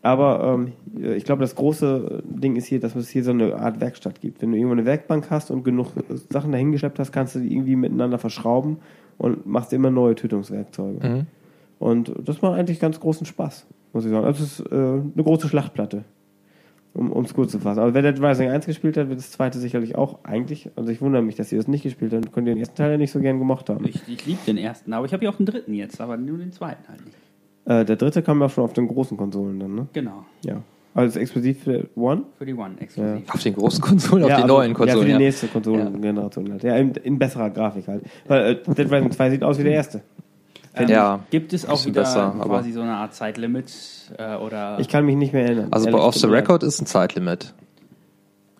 Aber ähm, ich glaube, das große Ding ist hier, dass es hier so eine Art Werkstatt gibt. Wenn du irgendwo eine Werkbank hast und genug Sachen dahingeschleppt hast, kannst du die irgendwie miteinander verschrauben und machst immer neue Tötungswerkzeuge. Mhm. Und das macht eigentlich ganz großen Spaß, muss ich sagen. Also es ist äh, eine große Schlachtplatte, um es kurz zu fassen. Aber wer Dead Rising 1 gespielt hat, wird das zweite sicherlich auch eigentlich. Also ich wundere mich, dass ihr das nicht gespielt habt. Könnt ihr den ersten Teil ja nicht so gern gemocht haben. Ich, ich liebe den ersten, aber ich habe ja auch den dritten jetzt, aber nur den zweiten halt nicht. Äh, der dritte kam ja schon auf den großen Konsolen dann, ne? Genau, Ja. Also exklusiv für One? für die One exklusiv. Auf den großen Konsolen, auf ja, die also- neuen Konsolen. Ja, für die ja. nächste Konsolengeneration halt. Ja, in, in besserer Grafik halt. Weil äh, Dead Rising 2 sieht aus wie der erste. Ähm, Ja, Gibt es auch wieder besser, aber- quasi so eine Art Zeitlimit äh, oder Ich kann mich nicht mehr erinnern. Also bei Off the. Record ist ein Zeitlimit.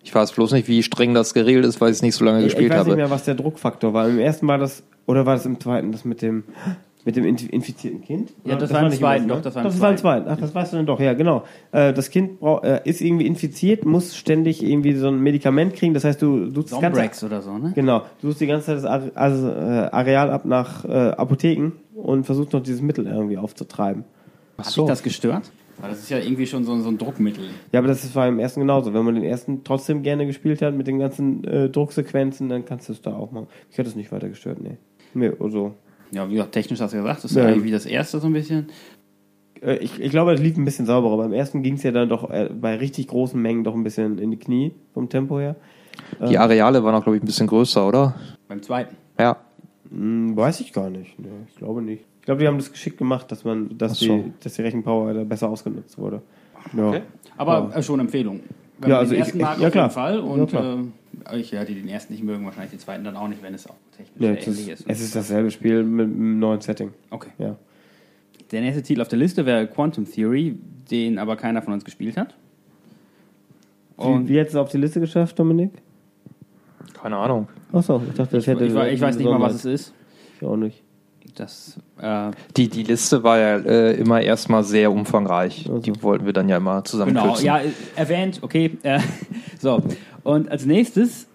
Ich weiß bloß nicht, wie streng das geregelt ist, weil ich es nicht so lange Ich, ich gespielt weiß habe. nicht mehr, was der Druckfaktor war. Im ersten war das, oder war das im zweiten, das mit dem, mit dem inf- infizierten Kind? Ja, Oder? das war im nicht zweiten, im doch, das war ne? im das zweiten. Ach, das weißt du dann doch, ja, genau. Äh, das Kind brauch, äh, ist irgendwie infiziert, muss ständig irgendwie so ein Medikament kriegen. Das heißt, du suchst das ganze, Zombrex oder so, ne? genau, du suchst die ganze Zeit das Are also, äh, Areal ab nach Apotheken und versuchst noch dieses Mittel irgendwie aufzutreiben. Hat dich das gestört? Weil das ist ja irgendwie schon so, so ein Druckmittel. Ja, aber das ist war im ersten genauso. Wenn man den ersten trotzdem gerne gespielt hat mit den ganzen äh, Drucksequenzen, dann kannst du es da auch machen. Ich hätte es nicht weiter gestört, nee. Nee, also. Ja, wie gesagt, technisch hast du gesagt, das ist Ja. ja irgendwie das erste so ein bisschen. Äh, ich, ich glaube, es lief ein bisschen sauberer. Beim ersten ging es ja dann doch äh, bei richtig großen Mengen doch ein bisschen in die Knie vom Tempo her. Die Areale waren auch, glaube ich, ein bisschen größer, oder? Beim zweiten. Ja. Hm, weiß ich gar nicht. Nee, ich glaube nicht. Ich glaube, die haben das geschickt gemacht, dass man, dass, die, dass die Rechenpower besser ausgenutzt wurde. Ja. Aber äh, schon Empfehlung. Wenn Ja, also den ich- ersten ich- mag, ja, auf klar. jeden Fall. Ja, Und klar. äh, ich werde den ersten nicht mögen, wahrscheinlich den zweiten dann auch nicht, wenn es auch technisch Ja, ähnlich ist, ist. es ist dasselbe Spiel mit einem neuen Setting. Okay. Ja. Der nächste Titel auf der Liste wäre Quantum Theory, den aber keiner von uns gespielt hat. Wie, wie hättest du es auf die Liste geschafft, Dominik? Keine Ahnung. Achso, ich dachte, das hätte. ich, we- ich weiß nicht mal, was es ist. Ich auch nicht. Das, äh, Die, die Liste war ja äh, immer erstmal sehr umfangreich. Die wollten wir dann ja immer genau, zusammenkürzen. ja, äh, erwähnt, okay. Äh, so, und als nächstes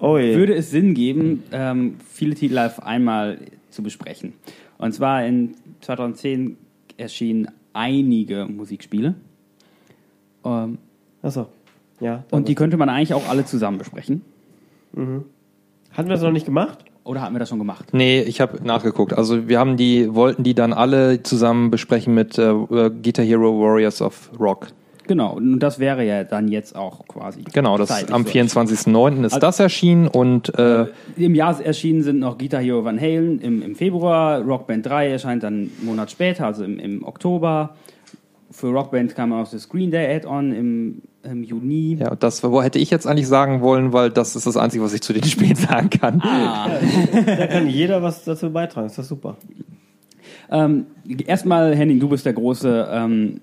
Oh würde es Sinn geben, ähm, viele Titel auf einmal zu besprechen. Und zwar in 2010 erschienen einige Musikspiele. Ähm, Achso. Ja. und die könnte man eigentlich auch alle zusammen besprechen. Hatten wir das noch nicht gemacht? Oder haben wir das schon gemacht? Nee, ich habe nachgeguckt. Also wir haben die, wollten die dann alle zusammen besprechen mit äh, äh, Guitar Hero Warriors of Rock. Genau, und das wäre ja dann jetzt auch quasi. Genau, das am so. 24.09. ist Also- das erschienen und äh, Im Jahr erschienen sind noch Guitar Hero Van Halen im, im Februar, Rock Band 3 erscheint dann einen Monat später, also im, im Oktober. Für Rock Band kam auch das Green Day Add-on im, im Juni. ja, das wo hätte ich jetzt eigentlich sagen wollen, weil das ist das Einzige, was ich zu den Spielen sagen kann. Da kann jeder was dazu beitragen. Ist das super. Ähm, erstmal, Henning, du bist der große ähm,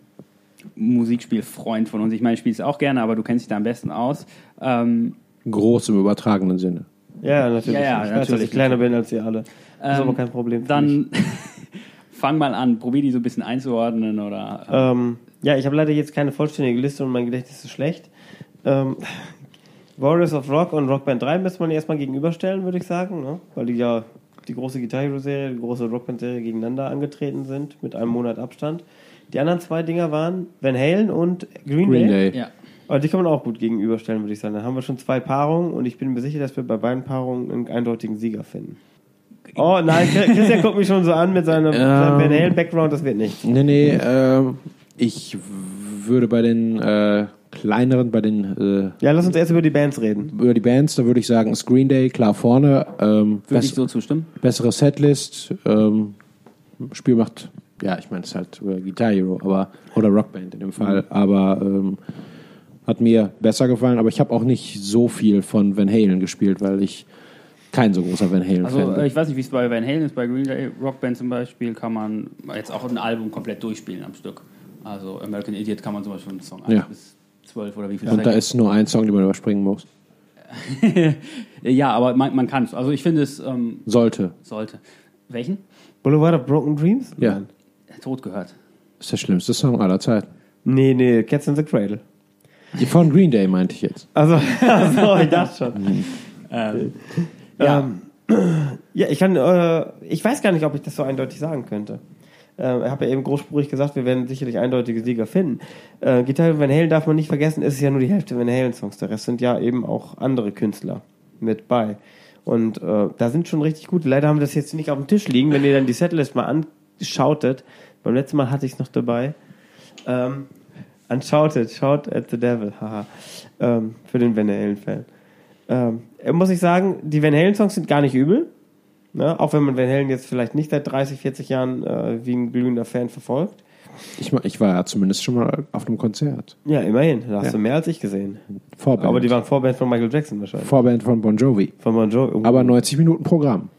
Musikspielfreund von uns. Ich meine, ich spiele es auch gerne, aber du kennst dich da am besten aus. Ähm, Groß im übertragenen Sinne. Ja, natürlich. Ja, ja, ich weiß, dass natürlich. ich kleiner bin als ihr alle. Das ist Ähm, aber kein Problem. für mich. dann fang mal an, probier die so ein bisschen einzuordnen oder. äh, Ähm, ja, ich habe leider jetzt keine vollständige Liste und mein Gedächtnis ist schlecht. Ähm, Warriors of Rock und Rock Band 3 müsste man erstmal gegenüberstellen, würde ich sagen, ne? weil die ja die große Guitar Hero Serie, die große Rock Band Serie gegeneinander angetreten sind mit einem Monat Abstand. Die anderen zwei Dinger waren Van Halen und Green, Green Day. Day. ja. Aber die kann man auch gut gegenüberstellen, würde ich sagen. Dann haben wir schon zwei Paarungen und ich bin mir sicher, dass wir bei beiden Paarungen einen eindeutigen Sieger finden. Oh nein, Christian guckt mich schon so an mit seinem, seinem Van Halen Background, das wird nicht. Nee, nee, ähm, ich würde bei den äh, kleineren, bei den äh, Ja, lass uns erst über die Bands reden. über die Bands, da würde ich sagen Screen Day klar vorne. Ähm, Würde ich so zustimmen? bessere Setlist. Ähm, Spiel macht, ja, ich meine, es ist halt äh, Guitar Hero, aber oder Rockband in dem Fall, aber ähm, hat mir besser gefallen. Aber ich habe auch nicht so viel von Van Halen gespielt, weil ich kein so großer Van Halen Also äh, bin. ich weiß nicht, wie es bei Van Halen ist, bei Green Day Rockband zum Beispiel kann man jetzt auch ein Album komplett durchspielen am Stück. Also American Idiot kann man zum Beispiel einen Song 1 Ja. bis 12 oder wie viel Und da ist nur ein Song, den man überspringen muss. Ja, aber man, man kann es. Also ich finde es ähm, Sollte. sollte. Welchen? Boulevard of Broken Dreams? Ja. Nein. Tot gehört. Ist der schlimmste Song aller Zeiten. Nee, nee, Cats in the Cradle. Die von Green Day meinte ich jetzt. Also, also ich dachte schon. Ähm, Ja. ja, ich kann, äh, ich weiß gar nicht, ob ich das so eindeutig sagen könnte. Äh, ich habe ja eben großspurig gesagt, wir werden sicherlich eindeutige Sieger finden. Äh, Gitarre Van Halen darf man nicht vergessen, es ist ja nur die Hälfte Van Halen Songs. Der Rest sind ja eben auch andere Künstler mit bei. Und äh, da sind schon richtig gute. Leider haben wir das jetzt nicht auf dem Tisch liegen. Wenn ihr dann die Setlist mal anschautet, beim letzten Mal hatte ich es noch dabei. Ähm, Unshouted, Shout at the Devil, haha. Ähm, für den Van Halen-Fan. Ähm, äh, muss ich sagen, die Van Halen-Songs sind gar nicht übel. Ne? Auch wenn man Van Halen jetzt vielleicht nicht seit 30, 40 Jahren äh, wie ein glühender Fan verfolgt. Ich, ich war ja zumindest schon mal auf einem Konzert. Ja, immerhin. Da hast Ja. du mehr als ich gesehen. Vorband. Aber die waren Vorband von Michael Jackson wahrscheinlich. Vorband von Bon Jovi. Von Bon Jovi. Aber 90 Minuten Programm.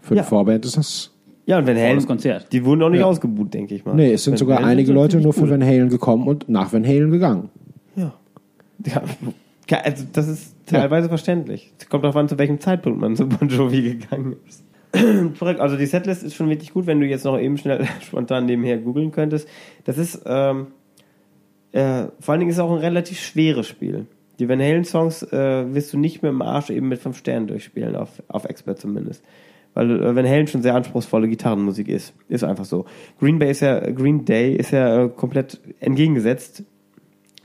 Für Ja. die Vorband ist das. Ja, und Van Halen, Konzert. die wurden auch nicht Ja. ausgebuht, denke ich mal. Nee, es sind Van sogar Halen einige sind Leute nur für cool. Van Halen gekommen und nach Van Halen gegangen. Ja. ja. Ja, Also das ist teilweise verständlich. Es kommt darauf an, zu welchem Zeitpunkt man zu Bon Jovi gegangen ist. Verrückt. Also die Setlist ist schon wirklich gut, wenn du jetzt noch eben schnell spontan nebenher googeln könntest. Das ist, ähm, äh, vor allen Dingen ist es auch ein relativ schweres Spiel. Die Van Halen Songs äh, wirst du nicht mit dem Arsch eben mit fünf Sternen durchspielen, auf, auf Expert zumindest. Weil äh, Van Halen schon sehr anspruchsvolle Gitarrenmusik ist. Ist einfach so. Green Bay ist ja, Green Day ist ja äh, komplett entgegengesetzt.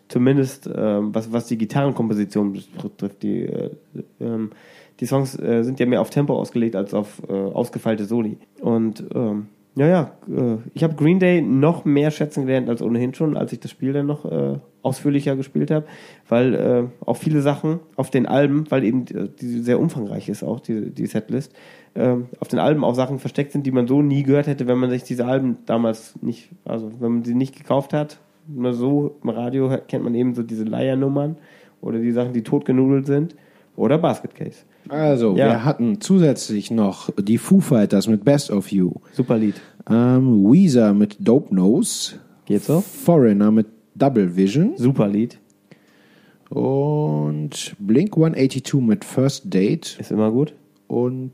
Zumindest ähm, was, was die Gitarrenkomposition betrifft. Die, äh, ähm, die Songs äh, sind ja mehr auf Tempo ausgelegt als auf äh, ausgefeilte Soli. Und ähm, ja, ja, äh, ich habe Green Day noch mehr schätzen gelernt als ohnehin schon, als ich das Spiel dann noch äh, ausführlicher gespielt habe, weil äh, auch viele Sachen auf den Alben, weil eben die, die sehr umfangreich ist auch, die, die Setlist, äh, auf den Alben auch Sachen versteckt sind, die man so nie gehört hätte, wenn man sich diese Alben damals nicht, also wenn man sie nicht gekauft hat. Nur so im Radio kennt man eben so diese Leiernummern oder die Sachen, die totgenudelt sind oder Basket Case. Also, Ja. wir hatten zusätzlich noch die Foo Fighters mit Best of You, Super Lied. ähm, Weezer mit Dope Nose, Geht so? Foreigner mit Double Vision Super Lied. und Blink 182 mit First Date Ist immer gut. Und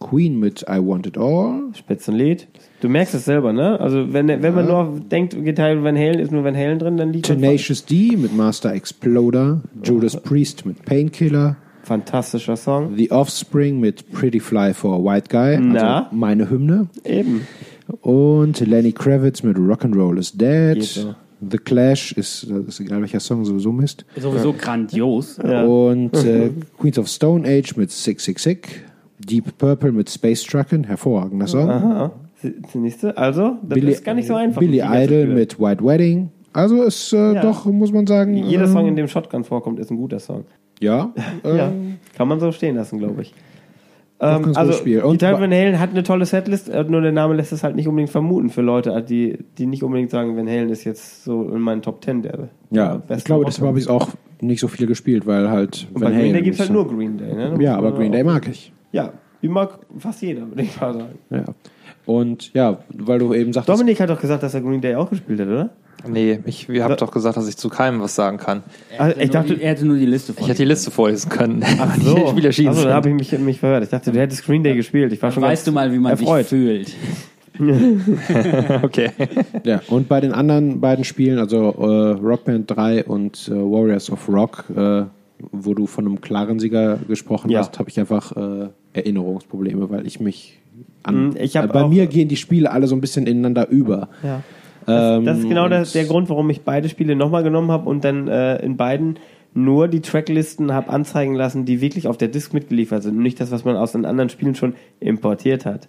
Queen mit I Want It All. Spitzenlied. Du merkst es selber, ne? Also wenn, wenn man nur denkt, Gitarre Van Halen ist nur Van Halen drin, dann liegt Tenacious D mit Master Exploder, Judas Priest mit Painkiller, Fantastischer Song. The Offspring mit Pretty Fly for a White Guy, Na? also meine Hymne, Eben. und Lenny Kravitz mit Rock'n'Roll is Dead. Geht so. The Clash ist, das ist egal welcher Song sowieso Mist. Sowieso grandios. Und äh, Queens of Stone Age mit Sick Sick Sick. Deep Purple mit Space Truckin', hervorragender Song. Aha. Nächste. Also, das Billy, ist gar nicht so einfach. Billy Idol mit White Wedding. Also ist äh, Ja. doch, muss man sagen. Jeder ähm, Song, in dem Shotgun vorkommt, ist ein guter Song. Ja. Ähm, Ja. Kann man so stehen lassen, glaube ich. Ähm, also, Spiel. Und Van Halen hat eine tolle Setlist, äh, nur der Name lässt es halt nicht unbedingt vermuten für Leute, die, die nicht unbedingt sagen, Van Halen ist jetzt so in meinen Top Ten der Ja, ich glaube, deshalb habe ich es auch nicht so viel gespielt, weil halt. Und bei Van Green Day Halen gibt es halt so- nur Green Day. Ne? Ja, aber Green Day mag ich. Ja, die mag fast jeder, würde ich mal sagen. Ja. Und ja, weil du eben sagtest. Dominik hat doch gesagt, dass er Green Day auch gespielt hat, oder? Nee, ich ihr habt doch gesagt, dass ich zu keinem was sagen kann. Also, ich dachte, er hätte nur die Liste Ich hätte die Liste vorlesen können. Ach die so, Spiele erschienen also, da habe ich mich, mich verhört. Ich dachte, du hättest Green Day gespielt. Ich war schon Weißt du mal, wie man erfreut. sich fühlt. Okay. Ja, und bei den anderen beiden Spielen, also äh, Rockband 3 und äh, Warriors of Rock, äh, wo du von einem klaren Sieger gesprochen Ja. hast, habe ich einfach äh, Erinnerungsprobleme, weil ich mich an. Mhm, ich hab äh, bei mir gehen die Spiele alle so ein bisschen ineinander über. Ja. Das, Ähm, das ist genau der, der Grund, warum ich beide Spiele nochmal genommen habe und dann äh, in beiden nur die Tracklisten habe anzeigen lassen, die wirklich auf der Disk mitgeliefert sind und nicht das, was man aus den anderen Spielen schon importiert hat.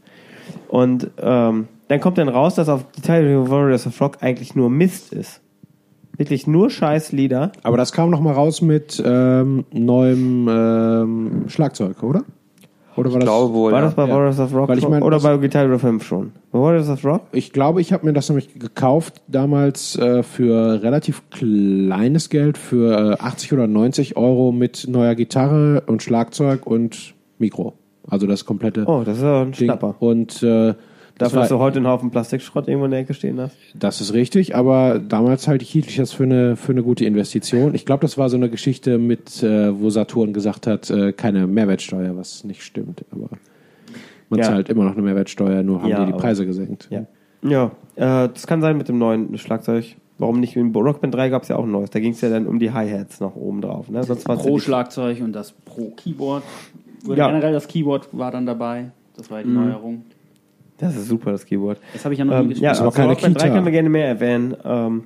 Und ähm, dann kommt dann raus, dass auf Guitar Hero Warriors of Rock eigentlich nur Mist ist. Wirklich nur scheiß Lieder. Aber das kam noch mal raus mit ähm, neuem ähm, Schlagzeug, oder? Oder war Ich das? glaube wohl. War ja. das bei ja. Warriors of Rock Weil ich mein, oder bei Guitar Hero 5 schon? Bei Warriors of Rock? Ich glaube, ich habe mir das nämlich gekauft damals äh, für relativ kleines Geld, für äh, 80 oder 90 Euro mit neuer Gitarre und Schlagzeug und Mikro. Also das komplette Oh, das ist ja ein Ding. Schnapper. Und äh, das, Dafür, dass du heute einen Haufen Plastikschrott irgendwo in der Ecke stehen hast. das ist richtig, aber damals halt hielt ich das für eine, für eine gute Investition. Ich glaube, das war so eine Geschichte mit, äh, wo Saturn gesagt hat, äh, keine Mehrwertsteuer, was nicht stimmt. Aber man Ja. zahlt immer noch eine Mehrwertsteuer, nur haben Ja, die die Preise gesenkt. Ja. Ja, äh, das kann sein mit dem neuen Schlagzeug. Warum nicht? In Rockband 3 gab es ja auch ein neues. Da ging es ja dann um die Hi-Hats noch oben drauf. Ne? Pro Schlagzeug und das Pro Keyboard. Oder Ja. generell das Keyboard war dann dabei. Das war die Neuerung. Das ist super, das Keyboard. Das habe ich ja noch Ähm, nie ja, gespielt. aber keine Rockband 3 Kita. können wir gerne mehr erwähnen. Ähm,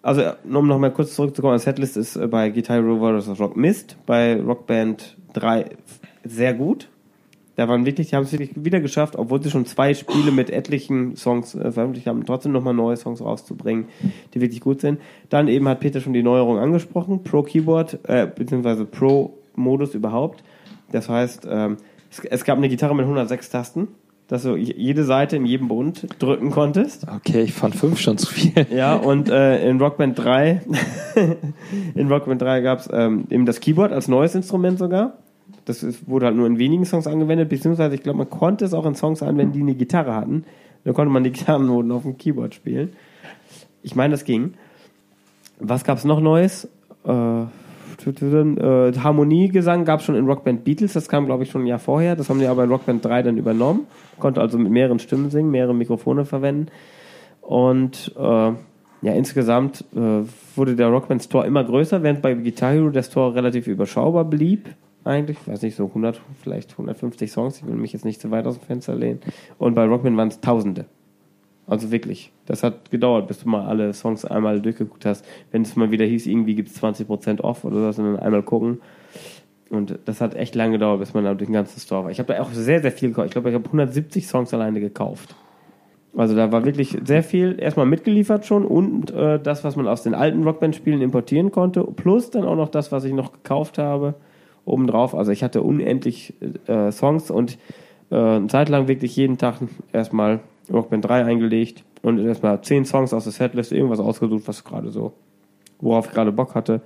also, um noch mal kurz zurückzukommen, die Setlist ist äh, bei Guitar Hero Warriors of Rock Mist, bei Rockband 3 sehr gut. Da waren wirklich, die haben es wirklich wieder geschafft, obwohl sie schon zwei Spiele mit etlichen Songs äh, veröffentlicht haben, trotzdem nochmal neue Songs rauszubringen, die wirklich gut sind. Dann eben hat Peter schon die Neuerung angesprochen, Pro Keyboard, äh, beziehungsweise Pro Modus überhaupt. Das heißt, ähm, es, es gab eine Gitarre mit 106 Tasten, dass du jede Seite in jedem Bund drücken konntest. Okay, ich fand fünf schon zu viel. Ja, und äh, in Rockband 3, in Rockband 3 gab es ähm, eben das Keyboard als neues Instrument sogar. Das ist, wurde halt nur in wenigen Songs angewendet, beziehungsweise ich glaube, man konnte es auch in Songs anwenden, die eine Gitarre hatten. Da konnte man die Gitarrennoten auf dem Keyboard spielen. Ich meine, das ging. Was gab es noch Neues? Äh, äh, Harmoniegesang gab es schon in Rockband Beatles, das kam glaube ich schon ein Jahr vorher. Das haben die aber in Rockband 3 dann übernommen. Konnte also mit mehreren Stimmen singen, mehrere Mikrofone verwenden. Und äh, ja, insgesamt äh, wurde der Rockband Store immer größer, während bei Guitar Hero der Store relativ überschaubar blieb. eigentlich. Ich weiß nicht, so 100, vielleicht 150 Songs. Ich will mich jetzt nicht zu weit aus dem Fenster lehnen. Und bei Rockband waren es Tausende. Also wirklich. Das hat gedauert, bis du mal alle Songs einmal durchgeguckt hast. Wenn es mal wieder hieß, irgendwie gibt es 20% off oder so, dann einmal gucken. Und das hat echt lange gedauert, bis man da durch den ganzen Store war. Ich habe da auch sehr, sehr viel gekauft. Ich glaube, ich habe 170 Songs alleine gekauft. Also da war wirklich sehr viel erstmal mitgeliefert schon und äh, das, was man aus den alten Rockband-Spielen importieren konnte, plus dann auch noch das, was ich noch gekauft habe, obendrauf. Also ich hatte unendlich äh, Songs und äh, eine Zeit lang wirklich jeden Tag erstmal Rockband 3 eingelegt und erstmal 10 Songs aus der Setlist, irgendwas ausgesucht, was gerade so, worauf ich gerade Bock hatte.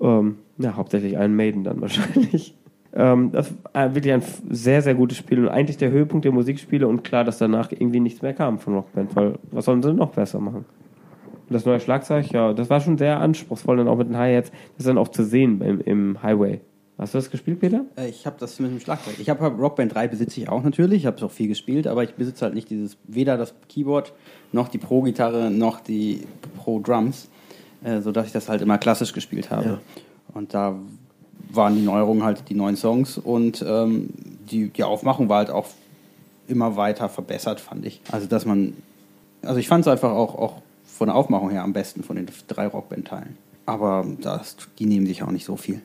Ähm, ja, hauptsächlich Iron Maiden dann wahrscheinlich. Ähm, das war wirklich ein sehr, sehr gutes Spiel und eigentlich der Höhepunkt der Musikspiele und klar, dass danach irgendwie nichts mehr kam von Rockband, weil was sollen sie noch besser machen? Und das neue Schlagzeug, ja, das war schon sehr anspruchsvoll, dann auch mit den Hi-Hats, das dann auch zu sehen im, im Highway. Hast du das gespielt, Peter? Äh, Ich habe das mit dem Schlagzeug. Ich habe Rockband 3 besitze ich auch natürlich. Ich habe es auch viel gespielt, aber ich besitze halt nicht dieses, weder das Keyboard, noch die Pro-Gitarre, noch die Pro-Drums, äh, sodass ich das halt immer klassisch gespielt habe. Ja. Und da waren die Neuerungen halt die neuen Songs und ähm, die, die Aufmachung war halt auch immer weiter verbessert, fand ich. Also, dass man, also ich fand es einfach auch, auch von der Aufmachung her am besten von den drei Rockband-Teilen. Aber das, die nehmen sich auch nicht so viel.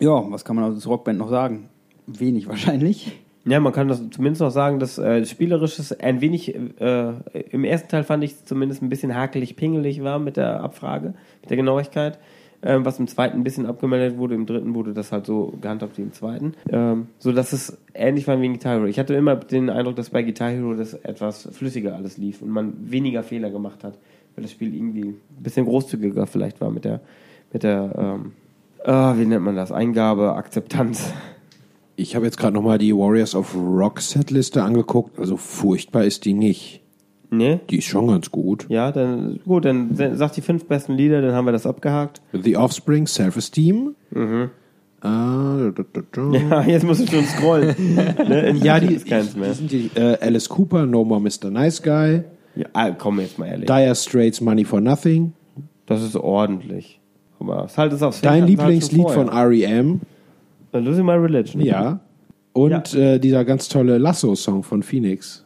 Ja, was kann man aus der Rockband noch sagen? Wenig wahrscheinlich. Ja, man kann das zumindest noch sagen, dass äh, spielerisches ein wenig, äh, im ersten Teil fand ich zumindest ein bisschen hakelig, pingelig war mit der Abfrage, mit der Genauigkeit. Ähm, was im zweiten ein bisschen abgemeldet wurde, im dritten wurde das halt so gehandhabt wie im zweiten. Ähm, so dass es ähnlich war wie in Guitar Hero. Ich hatte immer den Eindruck, dass bei Guitar Hero das etwas flüssiger alles lief und man weniger Fehler gemacht hat, weil das Spiel irgendwie ein bisschen großzügiger vielleicht war mit der, mit der, ähm, ah, wie nennt man das? Eingabe, Akzeptanz. Ich habe jetzt gerade nochmal die Warriors of Rock Setliste angeguckt. Also furchtbar ist die nicht. Ne? Die ist schon ganz gut. Ja, dann gut, dann sag die fünf besten Lieder, dann haben wir das abgehakt. The Offspring, Self-Esteem. Ah, da, da, da. Ja, jetzt musst du schon scrollen. ne? Ja, die, ist keins mehr. die sind die, äh, Alice Cooper, No More Mr. Nice Guy. Ja, ah, komm jetzt mal ehrlich. Dire Straits, Money for Nothing. Das ist ordentlich. Aber es halt ist aufs Dein halt Lieblingslied schon von. R.E.M. Losing My Religion. Ja. Und Äh, dieser ganz tolle Lasso-Song von Phoenix.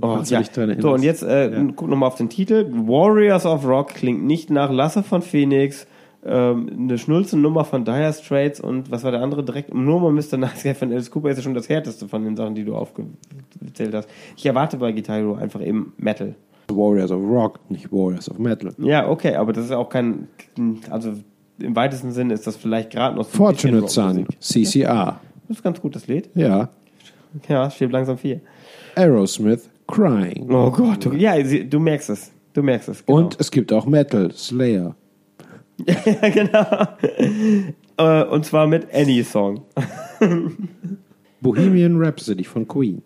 Oh, ja. So, und jetzt äh, guck nochmal auf den Titel. Warriors of Rock klingt nicht nach Lasse von Phoenix, ähm, eine Schnulzennummer von Dire Straits und was war der andere direkt? Nur mal Mr. Nice Guy von Alice Cooper ist ja schon das härteste von den Sachen, die du aufgezählt hast. Ich erwarte bei Guitar Hero einfach eben Metal. Warriors of Rock, nicht Warriors of Metal. Ja, okay, aber das ist auch kein, also im weitesten Sinne ist das vielleicht gerade noch so ein Fortunate bisschen Son. CCR. Das ist ganz gut, das Lied. Ja. Ja, steht langsam vier. Aerosmith, Crying. Oh Gott, du, ja, du merkst es. Du merkst es. Genau. Und es gibt auch Metal, Slayer. ja, genau. Äh, und zwar mit Any Song. Bohemian Rhapsody von Queen.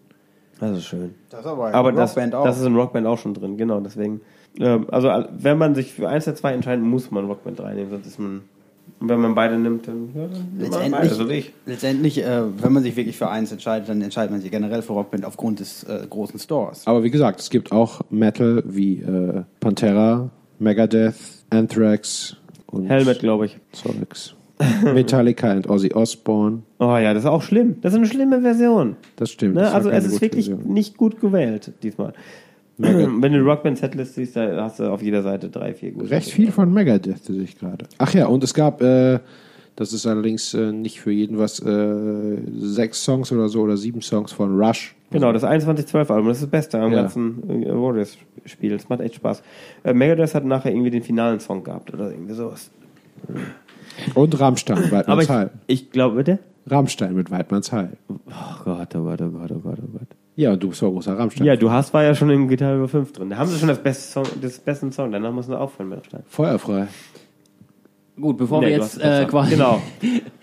Das ist schön. Das ist aber, Aber das, das ist in Rockband auch schon drin, genau. Deswegen, also all- wenn man sich für eins der zwei entscheidet, muss man Rockband 3 nehmen, sonst ist man. Und wenn man beide nimmt, dann, ja, dann man beide, Letztendlich, so ich. letztendlich äh, wenn man sich wirklich für eins entscheidet, dann entscheidet man sich generell für Rockband aufgrund des äh, großen Stores. Aber wie gesagt, es gibt auch Metal wie äh, Pantera, Megadeth, Anthrax und Helmet, glaube ich. Zeugs. Metallica und Ozzy Osbourne. Oh ja, das ist auch schlimm. Das ist eine schlimme Version. Das stimmt. Ne? das Also es ist wirklich Version. nicht gut gewählt diesmal. Wenn du die Rockband-Setlist siehst, da hast du auf jeder Seite drei, vier gute. Recht viel von Megadeth sehe ich gerade. Ach ja, und es gab, äh, das ist allerdings äh, nicht für jeden was, äh, sechs Songs oder so oder sieben Songs von Rush. Genau, das 2112-Album, das ist das Beste am Ja. ganzen äh, Warriors-Spiel. Das macht echt Spaß. Äh, Megadeth hat nachher irgendwie den finalen Song gehabt oder irgendwie sowas. Und Rammstein, Aber Weidmanns ich, Heil. ich glaube, bitte? Rammstein mit Weidmanns Heil. Oh Gott, oh Gott, oh Gott, oh Gott, oh Gott. Ja, du bist auch großer Rammstein. Ja, du hast war ja schon im Gitarre über 5 drin. Da haben sie schon das beste Song, das besten Song, danach müssen wir aufhören mit Rammstein. Feuerfrei. Gut, bevor Nee, wir jetzt äh, quasi. Genau.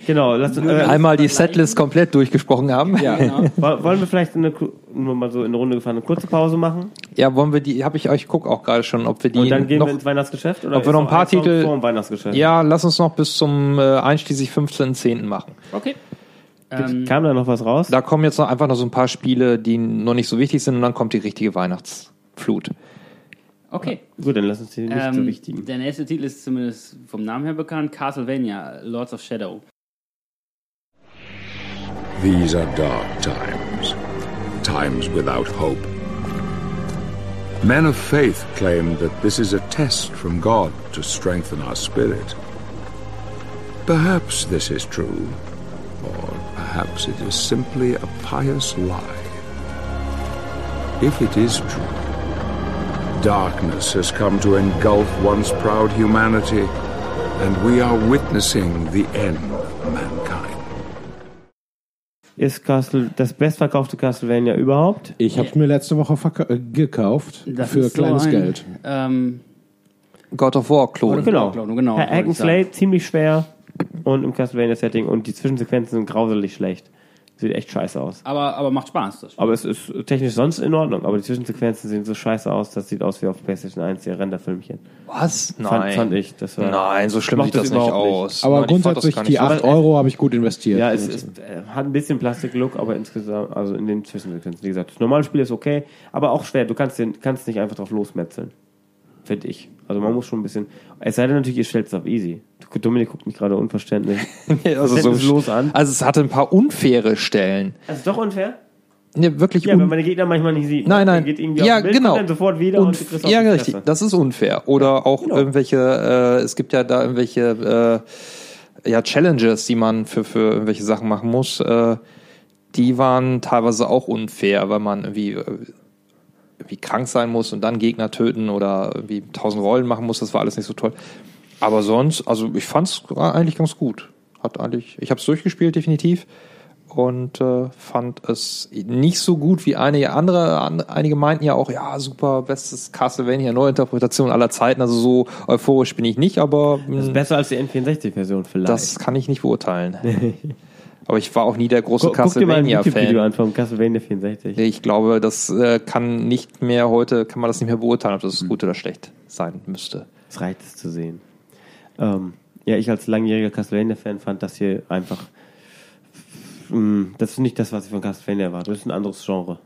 Genau. Lass, äh, Einmal die Setlist komplett durchgesprochen haben. Ja, Woll- Wollen wir vielleicht eine, nur mal so in eine Runde gefahren, eine kurze Pause machen? wollen wir die, habe ich euch, guck auch gerade schon, ob wir die Und dann gehen noch, wir ins Weihnachtsgeschäft? Oder ob wir noch ein paar Titel- vor dem Weihnachtsgeschäft? ja, lass uns noch bis zum äh, einschließlich 15.10. machen. Okay. Ähm, Kam da noch was raus? Da kommen jetzt noch einfach noch so ein paar Spiele, die noch nicht so wichtig sind und dann kommt die richtige Weihnachtsflut. okay. Gut, dann lass uns die nicht so Ähm, wichtigen. der nächste Titel ist zumindest vom Namen her bekannt: Castlevania, Lords of Shadow. These are dark times, times without hope. Men of faith claim that this is a test from God to strengthen our spirit. Perhaps this is true, perhaps it is simply a pious lie. If it is true, darkness has come to engulf once proud humanity, and we are witnessing the end of mankind. Ist Castle das bestverkaufte Castlevania überhaupt? Ich habe mir letzte Woche verka- äh, gekauft Das für ist so kleines ein, Geld. Ähm, God of War Klon. Genau. Klon, genau, Hack and. Slay ziemlich schwer und im Castlevania-Setting und die Zwischensequenzen sind grauselig schlecht. Sieht echt scheiße aus. aber, aber macht Spaß. Das Aber es ist technisch sonst in Ordnung, aber die Zwischensequenzen sehen so scheiße aus, das sieht aus wie auf PlayStation 1, die Renderfilmchen. Was? Nein. Fand, fand ich. Das war, Nein, so schlimm Macht sieht das das nicht aus. Aber Nein, grundsätzlich die nicht 8 Aber- Euro habe ich gut investiert. Ja, es ist, äh, hat ein bisschen Plastik-Look, aber insgesamt, also in den Zwischensequenzen, wie gesagt, das normale Spiel ist okay, aber auch schwer. Du kannst, den, kannst nicht einfach drauf losmetzeln. Finde ich. Also man muss schon ein bisschen. Es sei denn natürlich, ihr stellt es auf easy. Dominik guckt mich gerade unverständlich. also, Verständnislos an. also es hatte ein paar unfaire Stellen. Ist doch unfair. Ja, wirklich Ja, wenn man den Gegner manchmal nicht sieht. Nein, nein. geht irgendwie ja, Bild, genau. dann sofort wieder und, Unf- kriegst auf ja, die richtig. Das ist unfair. Oder auch Genau. irgendwelche, äh, es gibt ja da irgendwelche äh, ja, Challenges, die man für, für irgendwelche Sachen machen muss. Äh, die waren teilweise auch unfair, weil man irgendwie, irgendwie krank sein muss und dann Gegner töten oder irgendwie tausend Rollen machen muss. Das war alles nicht so toll. Aber sonst, also ich fand es eigentlich ganz gut. Hat eigentlich, ich habe es durchgespielt, definitiv. Und äh, fand es nicht so gut wie einige andere. An, einige meinten ja auch, ja, super, bestes Castlevania, Neuinterpretation aller Zeiten. Also so euphorisch bin ich nicht, aber Das ist mh, besser als die N64-Version vielleicht. das kann ich nicht beurteilen. aber ich war auch nie der große Castlevania-Fan. an vom Castlevania 64. Ich glaube, das äh, kann nicht mehr heute, kann man das nicht mehr beurteilen, ob das gut oder schlecht sein müsste. Es reicht es zu sehen. Ähm, ja, ich als langjähriger Castlevania-Fan fand das hier einfach. mh, Das ist nicht das, was ich von Castlevania erwarte. Das ist ein anderes Genre.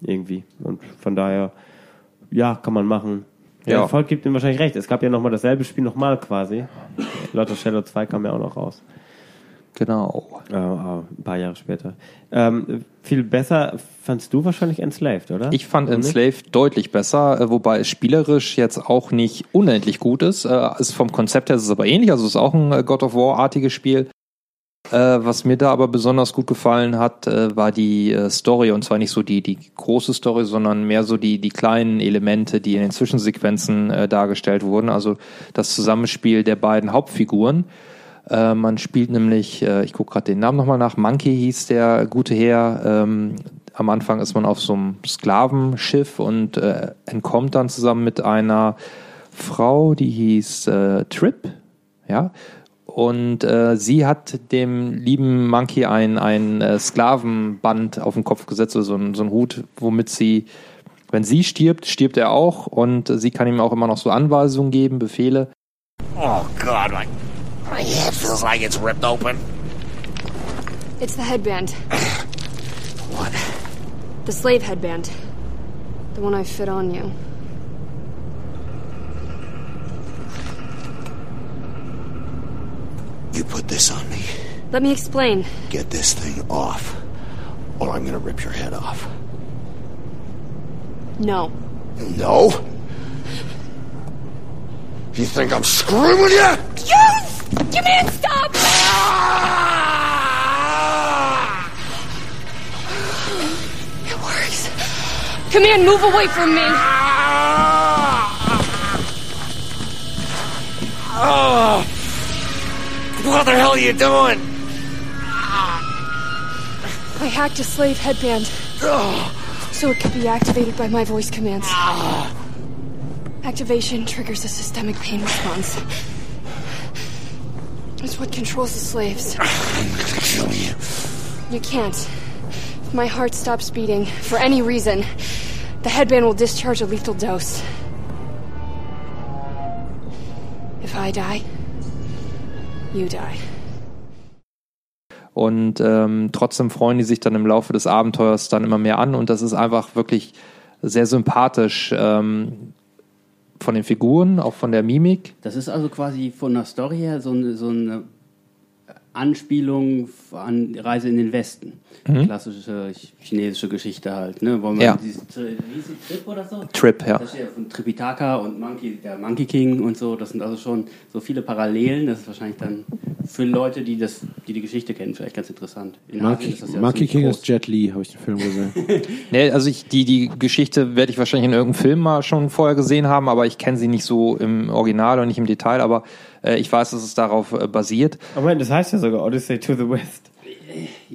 Irgendwie. Und von daher, ja, kann man machen. Der Ja. Erfolg gibt ihm wahrscheinlich recht. Es gab ja nochmal dasselbe Spiel nochmal quasi. Lord of Shadow 2 kam ja auch noch raus. Genau. Äh, äh, ein paar Jahre später. Ähm, viel besser fandst du wahrscheinlich Enslaved, oder? Ich fand Dominik? Enslaved deutlich besser, äh, wobei es spielerisch jetzt auch nicht unendlich gut ist. Äh, Ist vom Konzept her ist es aber ähnlich, also es ist auch ein äh, God of War-artiges Spiel. Äh, Was mir da aber besonders gut gefallen hat, äh, war die äh, Story und zwar nicht so die, die große Story, sondern mehr so die, die kleinen Elemente, die in den Zwischensequenzen äh, dargestellt wurden. Also das Zusammenspiel der beiden Hauptfiguren. Äh, man spielt nämlich, äh, ich gucke gerade den Namen nochmal nach, Monkey hieß der gute Herr. Ähm, am Anfang ist man auf so einem Sklavenschiff und äh, entkommt dann zusammen mit einer Frau, die hieß äh, Trip, ja. Und äh, sie hat dem lieben Monkey ein, ein äh, Sklavenband auf den Kopf gesetzt, also so ein, so Hut, womit sie, wenn sie stirbt, stirbt er auch und sie kann ihm auch immer noch so Anweisungen geben, Befehle. Oh, God, my, my head feels like it's ripped open. It's the headband. What? The slave headband. The one I fit on you. You put this on me. Let me explain. Get this thing off, or I'm gonna rip your head off. No. No? You think I'm screwing with you? Yes! A stop! It works. Command, move away from me! Oh! What the hell are you doing? I hacked a slave headband so it could be activated by my voice commands. Activation triggers a systemic pain response. It's what controls the slaves. I'm gonna kill you. You can't. If my heart stops beating, for any reason, the headband will discharge a lethal dose. If I die, you die. Und ähm, trotzdem freuen die sich dann im Laufe des Abenteuers dann immer mehr an und das ist einfach wirklich sehr sympathisch ähm, von den Figuren, auch von der Mimik. Das ist also quasi von der Story her so eine, so eine Anspielung an Reise in den Westen. Klassische chinesische Geschichte halt, ne? Wo man Mhm. Ja. dieses Tri- wie hieß die, Trip oder so? Trip, ja. Das steht ja von Tripitaka und Monkey, der Monkey King und so. Das sind also schon so viele Parallelen. Das ist wahrscheinlich dann für Leute, die das, die die Geschichte kennen, vielleicht ganz interessant. In Monkey, ist das ja Monkey King groß. ist Jet Li, habe ich den Film gesehen. Nee, also ich, die, die Geschichte werde ich wahrscheinlich in irgendeinem Film mal schon vorher gesehen haben, aber ich kenne sie nicht so im Original und nicht im Detail, aber ich weiß, dass es darauf äh, basiert. Aber Moment, das heißt ja sogar Odyssey to the West.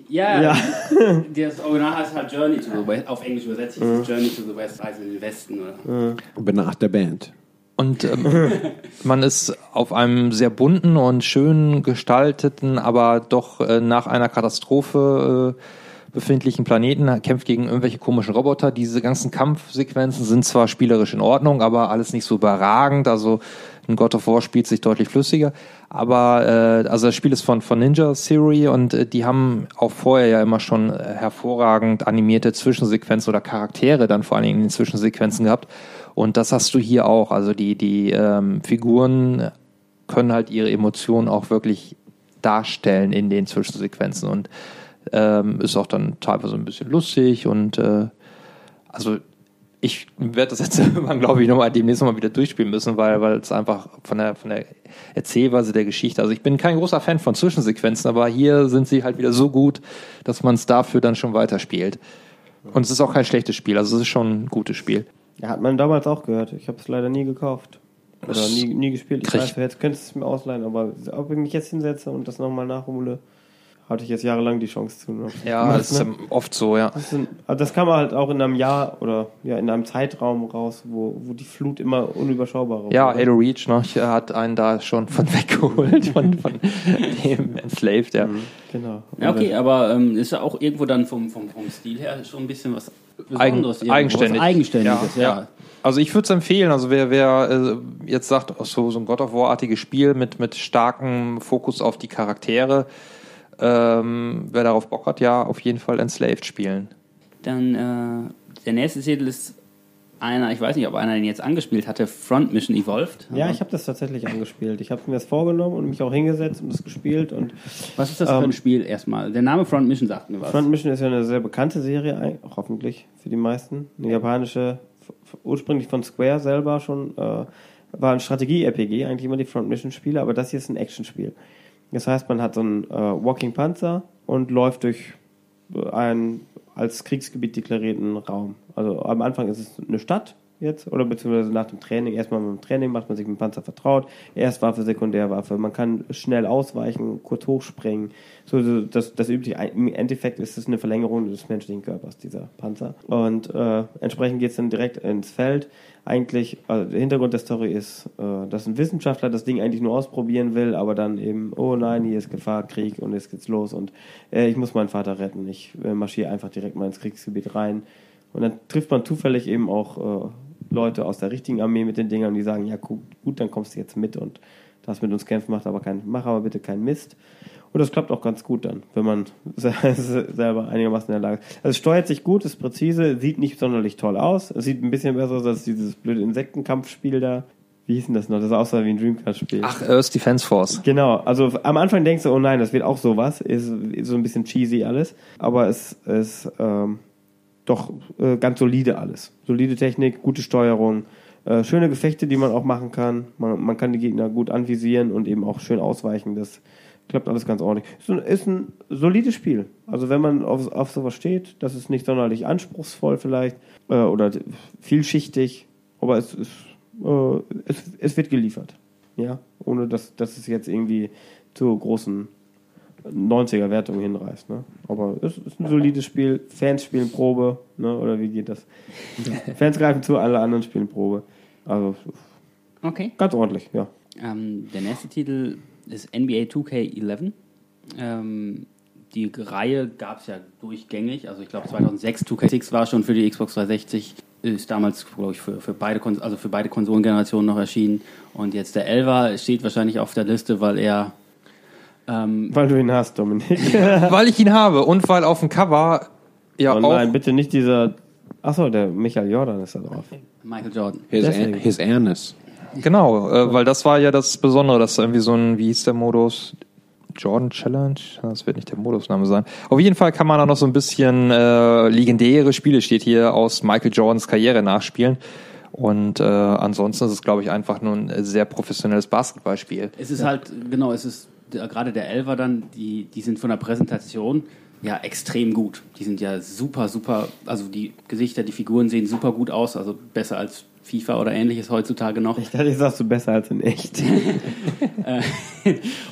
Ja, Ja. das Original heißt halt Journey to the West. Auf Englisch übersetzt ist es Journey to the West, Reise in den Westen. Oder? Bin nach der Band. Und ähm, man ist auf einem sehr bunten und schön gestalteten, aber doch äh, nach einer Katastrophe äh, befindlichen Planeten, kämpft gegen irgendwelche komischen Roboter. Diese ganzen Kampfsequenzen sind zwar spielerisch in Ordnung, aber alles nicht so überragend. Also ein God of War spielt sich deutlich flüssiger. Aber äh, also das Spiel ist von, von Ninja Theory und äh, die haben auch vorher ja immer schon äh, hervorragend animierte Zwischensequenzen oder Charaktere dann vor allen Dingen in den Zwischensequenzen gehabt. Und das hast du hier auch. Also die, die ähm, Figuren können halt ihre Emotionen auch wirklich darstellen in den Zwischensequenzen und ähm, ist auch dann teilweise ein bisschen lustig und äh, also ich werde das jetzt irgendwann, glaube ich, nochmal demnächst nochmal wieder durchspielen müssen, weil weil es einfach von der von der Erzählweise der Geschichte. Also ich bin kein großer Fan von Zwischensequenzen, aber hier sind sie halt wieder so gut, dass man es dafür dann schon weiterspielt. Und es ist auch kein schlechtes Spiel, also es ist schon ein gutes Spiel. Ja, hat man damals auch gehört. Ich habe es leider nie gekauft. Oder nie, nie gespielt. Ich weiß, jetzt könntest du es mir ausleihen, aber ob ich mich jetzt hinsetze und das nochmal nachhole, hatte ich jetzt jahrelang die Chance zu. ne? Ja, das ist ne? oft so, ja. Das, sind, also das kam halt auch in einem Jahr oder ja in einem Zeitraum raus, wo, wo die Flut immer unüberschaubarer Ja, wurde. Halo Reach, ne, ich, hat einen da schon von weggeholt, von, von dem Enslaved, ja. Genau. Ja, okay, aber ähm, ist ja auch irgendwo dann vom, vom, vom Stil her schon ein bisschen was Eigen, Besonderes. irgendwo, eigenständig. Was Eigenständiges, ja. ja. Also ich würde es empfehlen, also wer, wer äh, jetzt sagt, so, so ein God of War-artiges Spiel mit, mit starkem Fokus auf die Charaktere, ähm, wer darauf Bock hat, ja, auf jeden Fall Enslaved spielen. Dann äh, der nächste Titel ist einer, ich weiß nicht, ob einer den jetzt angespielt hatte, Front Mission Evolved. Ja, ich habe das tatsächlich angespielt. Ich habe mir das vorgenommen und mich auch hingesetzt und das gespielt. Und Was ist das für Ähm, ein Spiel erstmal? Der Name Front Mission sagt mir was. Front Mission ist ja eine sehr bekannte Serie, hoffentlich für die meisten. Eine japanische, ursprünglich von Square selber schon, äh, war ein Strategie-RPG, eigentlich immer die Front Mission-Spiele, aber das hier ist ein Actionspiel. Das heißt, man hat so einen äh, Walking Panzer und läuft durch äh, einen als Kriegsgebiet deklarierten Raum. Also am Anfang ist es eine Stadt jetzt, oder beziehungsweise nach dem Training, erstmal mit dem Training macht man sich mit dem Panzer vertraut, Erstwaffe, Sekundärwaffe, man kann schnell ausweichen, kurz hochspringen, so so das, das übliche. Im Endeffekt ist es eine Verlängerung des menschlichen Körpers, dieser Panzer. Und äh, entsprechend geht es dann direkt ins Feld. Eigentlich, also der Hintergrund der Story ist, äh, dass ein Wissenschaftler das Ding eigentlich nur ausprobieren will, aber dann eben, oh nein, hier ist Gefahr, Krieg und jetzt geht's los und äh, ich muss meinen Vater retten. Ich äh, marschiere einfach direkt mal ins Kriegsgebiet rein. Und dann trifft man zufällig eben auch äh, Leute aus der richtigen Armee mit den Dingern, die sagen, ja gut, gut, dann kommst du jetzt mit und darfst mit uns kämpfen, macht aber kein, mach aber bitte keinen Mist. Und das klappt auch ganz gut dann, wenn man se- selber einigermaßen in der Lage ist. Also es steuert sich gut, ist präzise, sieht nicht sonderlich toll aus. Es sieht ein bisschen besser aus als dieses blöde Insektenkampfspiel da. Wie hieß denn das noch? Das sah aus wie ein Dreamcast-Spiel. Ach, Earth Defense Force. Genau, also am Anfang denkst du, oh nein, das wird auch sowas, ist, ist so ein bisschen cheesy alles, aber es ist ähm, doch äh, ganz solide alles. Solide Technik, gute Steuerung, äh, schöne Gefechte, die man auch machen kann. Man, man kann die Gegner gut anvisieren und eben auch schön ausweichen. Das klappt alles ganz ordentlich. Ist ein, ist ein solides Spiel. Also wenn man auf, auf sowas steht, das ist nicht sonderlich anspruchsvoll vielleicht äh, oder vielschichtig, aber es ist äh, es, es wird geliefert. Ja, ohne dass, dass es jetzt irgendwie zu großen 90er-Wertungen hinreißt. Ne? Aber es ist ein solides Spiel. Fans spielen Probe, ne? oder wie geht das? Fans greifen zu, alle anderen spielen Probe. Also Okay. ganz ordentlich, ja. Ähm, der nächste Titel ist NBA 2K11. Ähm, die Reihe gab es ja durchgängig. Also ich glaube 2006 2K6 war schon für die Xbox 360. Ist damals, glaube ich, für, für, beide, also für beide Konsolengenerationen noch erschienen. Und jetzt der 11er steht wahrscheinlich auf der Liste, weil er ähm, Weil du ihn hast, Dominik. Weil ich ihn habe und weil auf dem Cover ja oh auch nein, bitte nicht dieser. Achso, der Michael Jordan ist da drauf. Michael Jordan. His, his Ernest. Genau, äh, weil das war ja das Besondere, dass irgendwie so ein, wie hieß der Modus? Jordan Challenge, das wird nicht der Modusname sein. Auf jeden Fall kann man da noch so ein bisschen äh, legendäre Spiele, steht hier, aus Michael Jordans Karriere nachspielen. Und äh, ansonsten ist es, glaube ich, einfach nur ein sehr professionelles Basketballspiel. Es ist halt, genau, es ist gerade der Elfer dann, die, die sind von der Präsentation ja extrem gut. Die sind ja super, super, also die Gesichter, die Figuren sehen super gut aus, also besser als FIFA oder ähnliches heutzutage noch. Ich dachte, ich sagst du besser als in echt. Äh,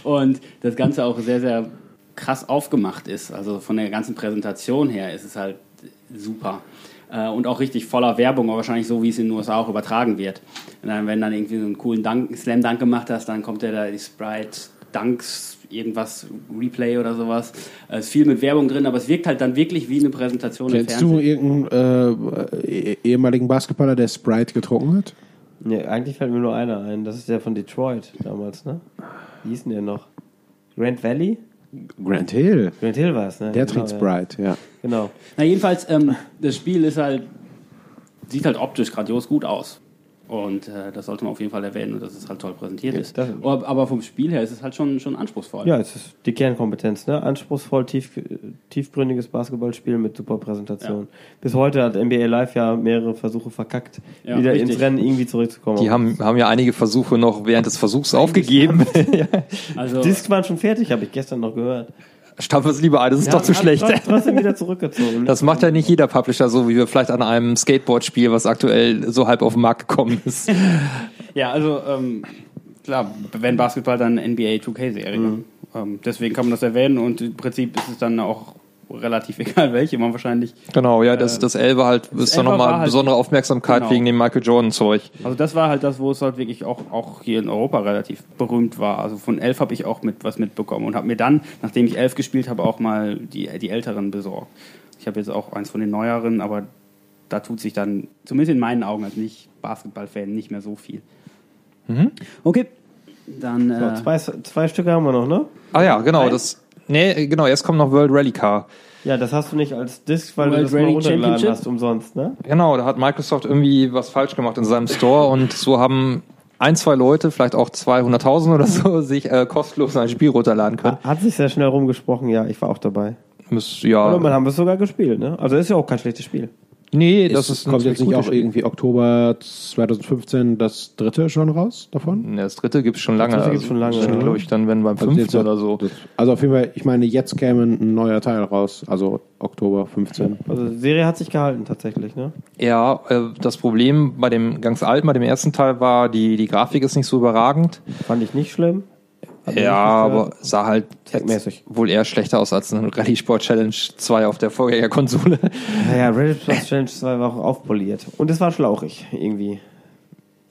und das Ganze auch sehr, sehr krass aufgemacht ist. Also von der ganzen Präsentation her ist es halt super. Äh, Und auch richtig voller Werbung, aber wahrscheinlich so, wie es in den USA auch übertragen wird. Und dann, wenn dann irgendwie so einen coolen Dunk, Slam-Dunk gemacht hast, dann kommt der da die Sprite Dunks, irgendwas, Replay oder sowas. Es ist viel mit Werbung drin, aber es wirkt halt dann wirklich wie eine Präsentation im Kennst du Fernsehen. irgendeinen äh, eh- ehemaligen Basketballer, der Sprite getrunken hat? nee, eigentlich fällt mir nur einer ein. Das ist der von Detroit damals, ne? Wie hieß denn der noch? Grant Valley? Grant Hill. Grant Hill war es, ne? Der genau, trinkt ja. Sprite, ja. Genau. Na, jedenfalls, ähm, das Spiel ist halt, sieht halt optisch grandios gut aus. Und äh, das sollte man auf jeden Fall erwähnen und dass es halt toll präsentiert ist. das- aber, vom Spiel her ist es halt schon, schon anspruchsvoll. Ja, es ist die Kernkompetenz, ne? Anspruchsvoll, tief, tiefgründiges Basketballspiel mit super Präsentation. Bis heute hat NBA Live ja mehrere Versuche verkackt, Ja, wieder richtig. ins Rennen irgendwie zurückzukommen. Die haben, haben ja einige Versuche noch während des Versuchs aufgegeben. Also, Discs waren schon fertig, habe ich gestern noch gehört. Stampf es lieber ein, das ist doch zu schlecht. trotz- Trotzdem wieder zurückgezogen. Das macht ja nicht jeder Publisher so, wie wir vielleicht an einem Skateboard-Spiel, was aktuell so halb auf den Markt gekommen ist. ja, also ähm, klar, wenn Basketball dann NBA 2K-Serie. Mhm. Ähm, deswegen kann man das erwähnen und im Prinzip ist es dann auch relativ egal, welche man wahrscheinlich. Genau, ja, das, das Elbe halt ist dann nochmal halt- besondere Aufmerksamkeit Genau. wegen dem Michael Jordan-Zeug. Also das war halt das, wo es halt wirklich auch, auch hier in Europa relativ berühmt war. Also von elf habe ich auch mit was mitbekommen und habe mir dann, nachdem ich elf gespielt habe, auch mal die, die älteren besorgt. Ich habe jetzt auch eins von den neueren, aber da tut sich dann, zumindest in meinen Augen als nicht Basketball-Fan, nicht mehr so viel. Okay, dann äh, So, zwei, zwei Stücke haben wir noch, ne? Ah ja, genau, das. Nee, genau, jetzt kommt noch World Rally Car. Ja, das hast du nicht als Disc, weil World du das mal Rally runtergeladen Championship? hast umsonst, ne? Genau, da hat Microsoft irgendwie was falsch gemacht in seinem Store und so haben ein, zwei Leute, vielleicht auch 200.000 oder so, sich äh, kostenlos ein Spiel runterladen können. Hat sich sehr schnell rumgesprochen, ja, ich war auch dabei. Müsst, Oder ja, man haben wir es sogar gespielt, ne? Also ist ja auch kein schlechtes Spiel. Nee, das ist kommt jetzt nicht auch Spiel. irgendwie Oktober 2015 das dritte schon raus davon? Nee, Das dritte gibt's schon lange. dritte gibt's schon lange, ja. glaube ich, dann wenn beim Also fünften jetzt- oder so. Das, also auf jeden Fall, ich meine, jetzt käme ein neuer Teil raus, also Oktober 15. Also die Serie hat sich gehalten tatsächlich, ne? Ja, äh, das Problem bei dem ganz alten, bei dem ersten Teil war, die, die Grafik ist nicht so überragend. Fand ich nicht schlimm. Ja, aber sah halt Zweckmäßig. wohl eher schlechter aus als ein Rally Sport Challenge 2 auf der Vorgängerkonsole. Naja, Reddit Plus Challenge 2 war auch aufpoliert. Und es war schlauchig, irgendwie.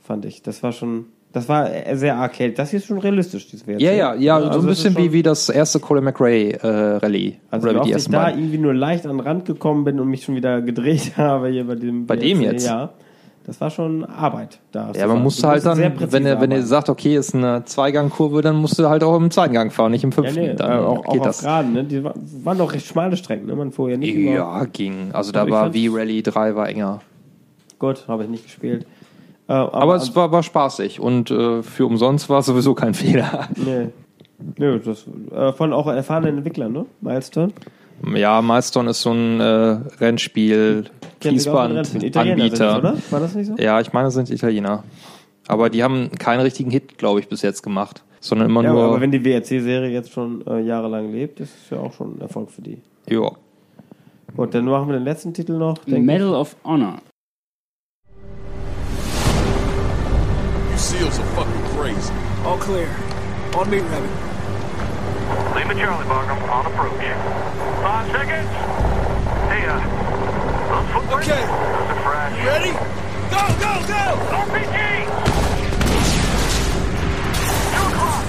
Fand ich. Das war schon. Das war sehr arcade. Das hier ist schon realistisch, dieses WRC. Ja, ja, ja, so also ein das bisschen wie, wie das erste Colin McRae äh, Rally. Also, Oder wie ich da irgendwie nur leicht an den Rand gekommen bin und mich schon wieder gedreht habe hier bei dem. Bei dem WRC, jetzt? Ja. Das war schon Arbeit da. Ja, man musste halt dann, wenn er, wenn er sagt, okay, ist eine Zweigangkurve, dann musst du halt auch im zweiten Gang fahren, nicht im Ja, fünften. nee, dann äh, auch, auch geht auf das. Geraden, ne? Die wa- waren doch recht schmale Strecken, ne? Man fuhr ja nicht über. Ja, ging. Also da war V-Rally 3 war enger. Gut, habe ich nicht gespielt. Äh, aber, Aber es war, war spaßig und äh, für umsonst war es sowieso kein Fehler. Nee. Nö, das äh, von auch erfahrenen Entwicklern, ne? Milestone. Ja, Milestone ist so ein äh, Rennspiel, Oder? War das nicht so? Ja, ich meine, es sind Italiener. Aber die haben keinen richtigen Hit, glaube ich, bis jetzt gemacht. Sondern immer Ja, nur. aber wenn die WRC-Serie jetzt schon äh, jahrelang lebt, ist es ja auch schon ein Erfolg für die. ja. Gut, dann machen wir den letzten Titel noch. Medal of Honor. You seals are fucking crazy. All clear. On me, Rabbit. Lima Charlie Markham on approach. Five seconds. Okay. fresh. Ready? Go, go, go! RPG! Two o'clock.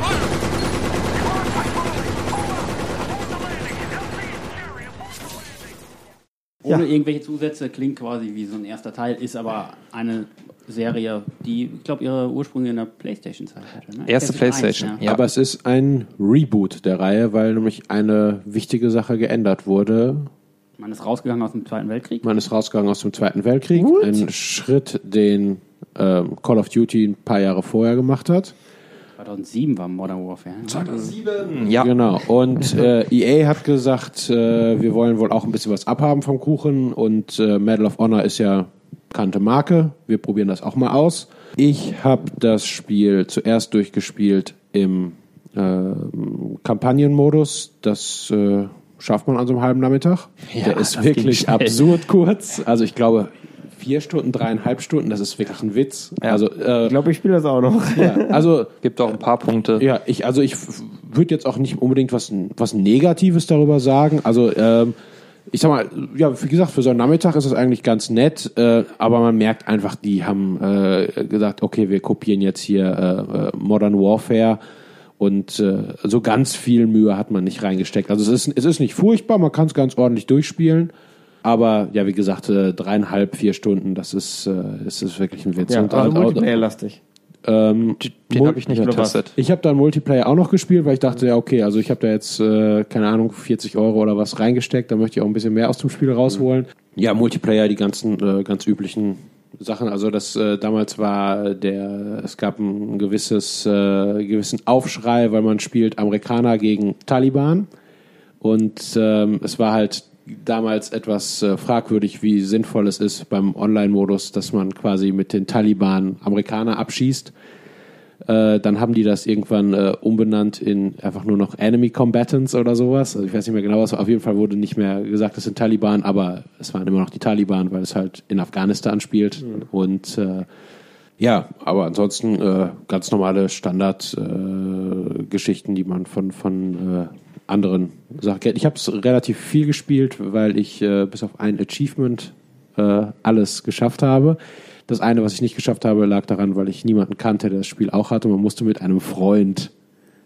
Fire! Ohne irgendwelche Zusätze klingt quasi wie so ein erster Teil, ist aber eine Serie, die, ich glaube, ihre Ursprünge in der Playstation-Zeit hatte. Ne? Erste PlayStation 1, Playstation, ja. Aber es ist ein Reboot der Reihe, weil nämlich eine wichtige Sache geändert wurde. Man ist rausgegangen aus dem Zweiten Weltkrieg. Man ist rausgegangen aus dem Zweiten Weltkrieg. Ein Schritt, den ähm, Call of Duty ein paar Jahre vorher gemacht hat. 2007 war Modern Warfare. Ja. Genau. Und äh, EA hat gesagt, äh, wir wollen wohl auch ein bisschen was abhaben vom Kuchen und äh, Medal of Honor ist ja bekannte Marke. Wir probieren das auch mal aus. Ich habe das Spiel zuerst durchgespielt im äh, Kampagnenmodus. Das äh, schafft man an so einem halben Nachmittag. Ja, Der ist wirklich absurd kurz. Also ich glaube vier Stunden, dreieinhalb Stunden. Das ist wirklich ein Witz. Also äh, Ich glaube, ich spiele das auch noch. ja, also Gibt auch ein paar Punkte. ja, ich, also ich würde jetzt auch nicht unbedingt was, was Negatives darüber sagen. Also, ähm, ich sag mal, ja, wie gesagt, für so einen Nachmittag ist das eigentlich ganz nett, äh, aber man merkt einfach, die haben äh, gesagt, okay, wir kopieren jetzt hier äh, äh, Modern Warfare und äh, so ganz viel Mühe hat man nicht reingesteckt. Also es ist, es ist nicht furchtbar, man kann es ganz ordentlich durchspielen. Aber ja, wie gesagt, äh, dreieinhalb, vier Stunden, das ist, äh, das ist wirklich ein Witz. Ja, Und also halt auch- Multiplayer-lastig. ähm, Den habe ich nicht getestet. ich habe dann Multiplayer auch noch gespielt, weil ich dachte, ja, okay, also ich habe da jetzt, äh, keine Ahnung, 40 Euro oder was reingesteckt, da möchte ich auch ein bisschen mehr aus dem Spiel rausholen. Ja, Multiplayer, die ganzen äh, ganz üblichen Sachen. Also das äh, damals war der, es gab ein gewisses, äh, gewissen Aufschrei, weil man spielt Amerikaner gegen Taliban. Und ähm, es war halt damals etwas äh, fragwürdig, wie sinnvoll es ist beim Online-Modus, dass man quasi mit den Taliban Amerikaner abschießt. Äh, dann haben die das irgendwann äh, umbenannt in einfach nur noch Enemy Combatants oder sowas. Also ich weiß nicht mehr genau, was. Auf jeden Fall wurde nicht mehr gesagt, das sind Taliban, aber es waren immer noch die Taliban, weil es halt in Afghanistan spielt. Und äh, ja, aber ansonsten äh, ganz normale Standard-Geschichten, äh, die man von, von äh, anderen Sachen kennt. Ich habe es relativ viel gespielt, weil ich bis auf ein Achievement alles geschafft habe. Das eine, was ich nicht geschafft habe, lag daran, weil ich niemanden kannte, der das Spiel auch hatte. Man musste mit einem Freund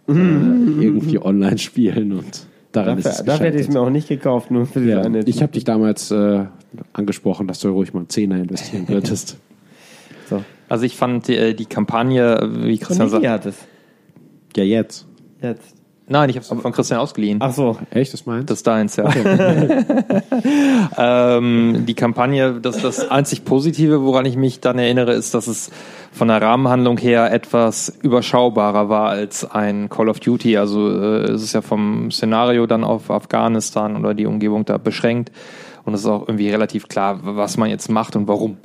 äh, irgendwie online spielen und daran ist es Dafür, dafür hätte ich es mir auch nicht gekauft, nur für diese Ja, eine. ich habe dich damals äh, angesprochen, dass du ruhig mal einen Zehner investieren könntest. so. Also ich fand die, äh, die Kampagne, wie Christian sagt. Ja, jetzt. Jetzt. Nein, ich habe es von Christian ausgeliehen. Ach so. Echt, das meinst Das ist deins, ja. ähm, die Kampagne, das, das einzig Positive, woran ich mich dann erinnere, ist, dass es von der Rahmenhandlung her etwas überschaubarer war als ein Call of Duty. Also äh, es ist ja vom Szenario dann auf Afghanistan oder die Umgebung da beschränkt. Und es ist auch irgendwie relativ klar, was man jetzt macht und warum.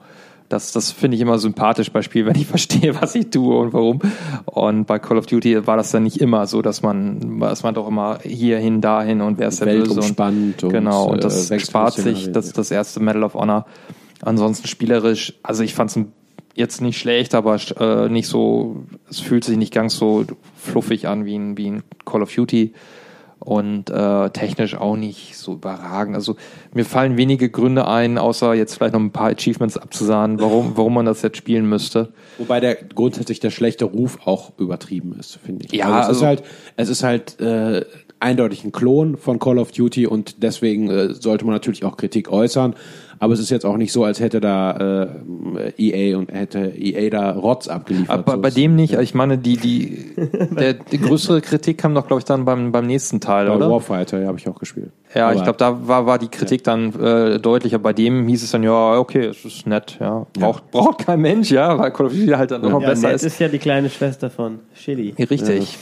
Das, das finde ich immer sympathisch bei Spielen, wenn ich verstehe, was ich tue und warum. Und bei Call of Duty war das dann nicht immer so, dass man, dass man doch immer hierhin, dahin und wer ist der Böse und und, genau. Und äh, das wechselnde spart sich, das, das erste Medal of Honor. Ansonsten spielerisch, also ich fand es jetzt nicht schlecht, aber äh, nicht so, es fühlt sich nicht ganz so fluffig an wie ein, wie ein Call of Duty und äh, technisch auch nicht so überragend. Also mir fallen wenige Gründe ein, außer jetzt vielleicht noch ein paar Achievements abzusahnen, warum, warum man das jetzt spielen müsste. Wobei der grundsätzlich der schlechte Ruf auch übertrieben ist, finde ich. Ja, also es also- ist halt, es ist halt äh, eindeutig ein Klon von Call of Duty und deswegen äh, sollte man natürlich auch Kritik äußern. Aber es ist jetzt auch nicht so, als hätte da äh, EA und hätte EA da Rotz abgeliefert. Aber bei dem nicht. Ich meine, die, die, der, die größere Kritik kam doch, glaube ich, dann beim, beim nächsten Teil, bei oder? Warfighter, ja, habe ich auch gespielt. Ja, Aber- ich glaube, da war, war die Kritik dann äh, deutlicher. Bei dem hieß es dann, ja, okay, es ist nett, ja. Braucht, braucht kein Mensch, ja, weil Call of Duty halt dann noch Ja, besser ist. ist ja die kleine Schwester von Chili. Richtig.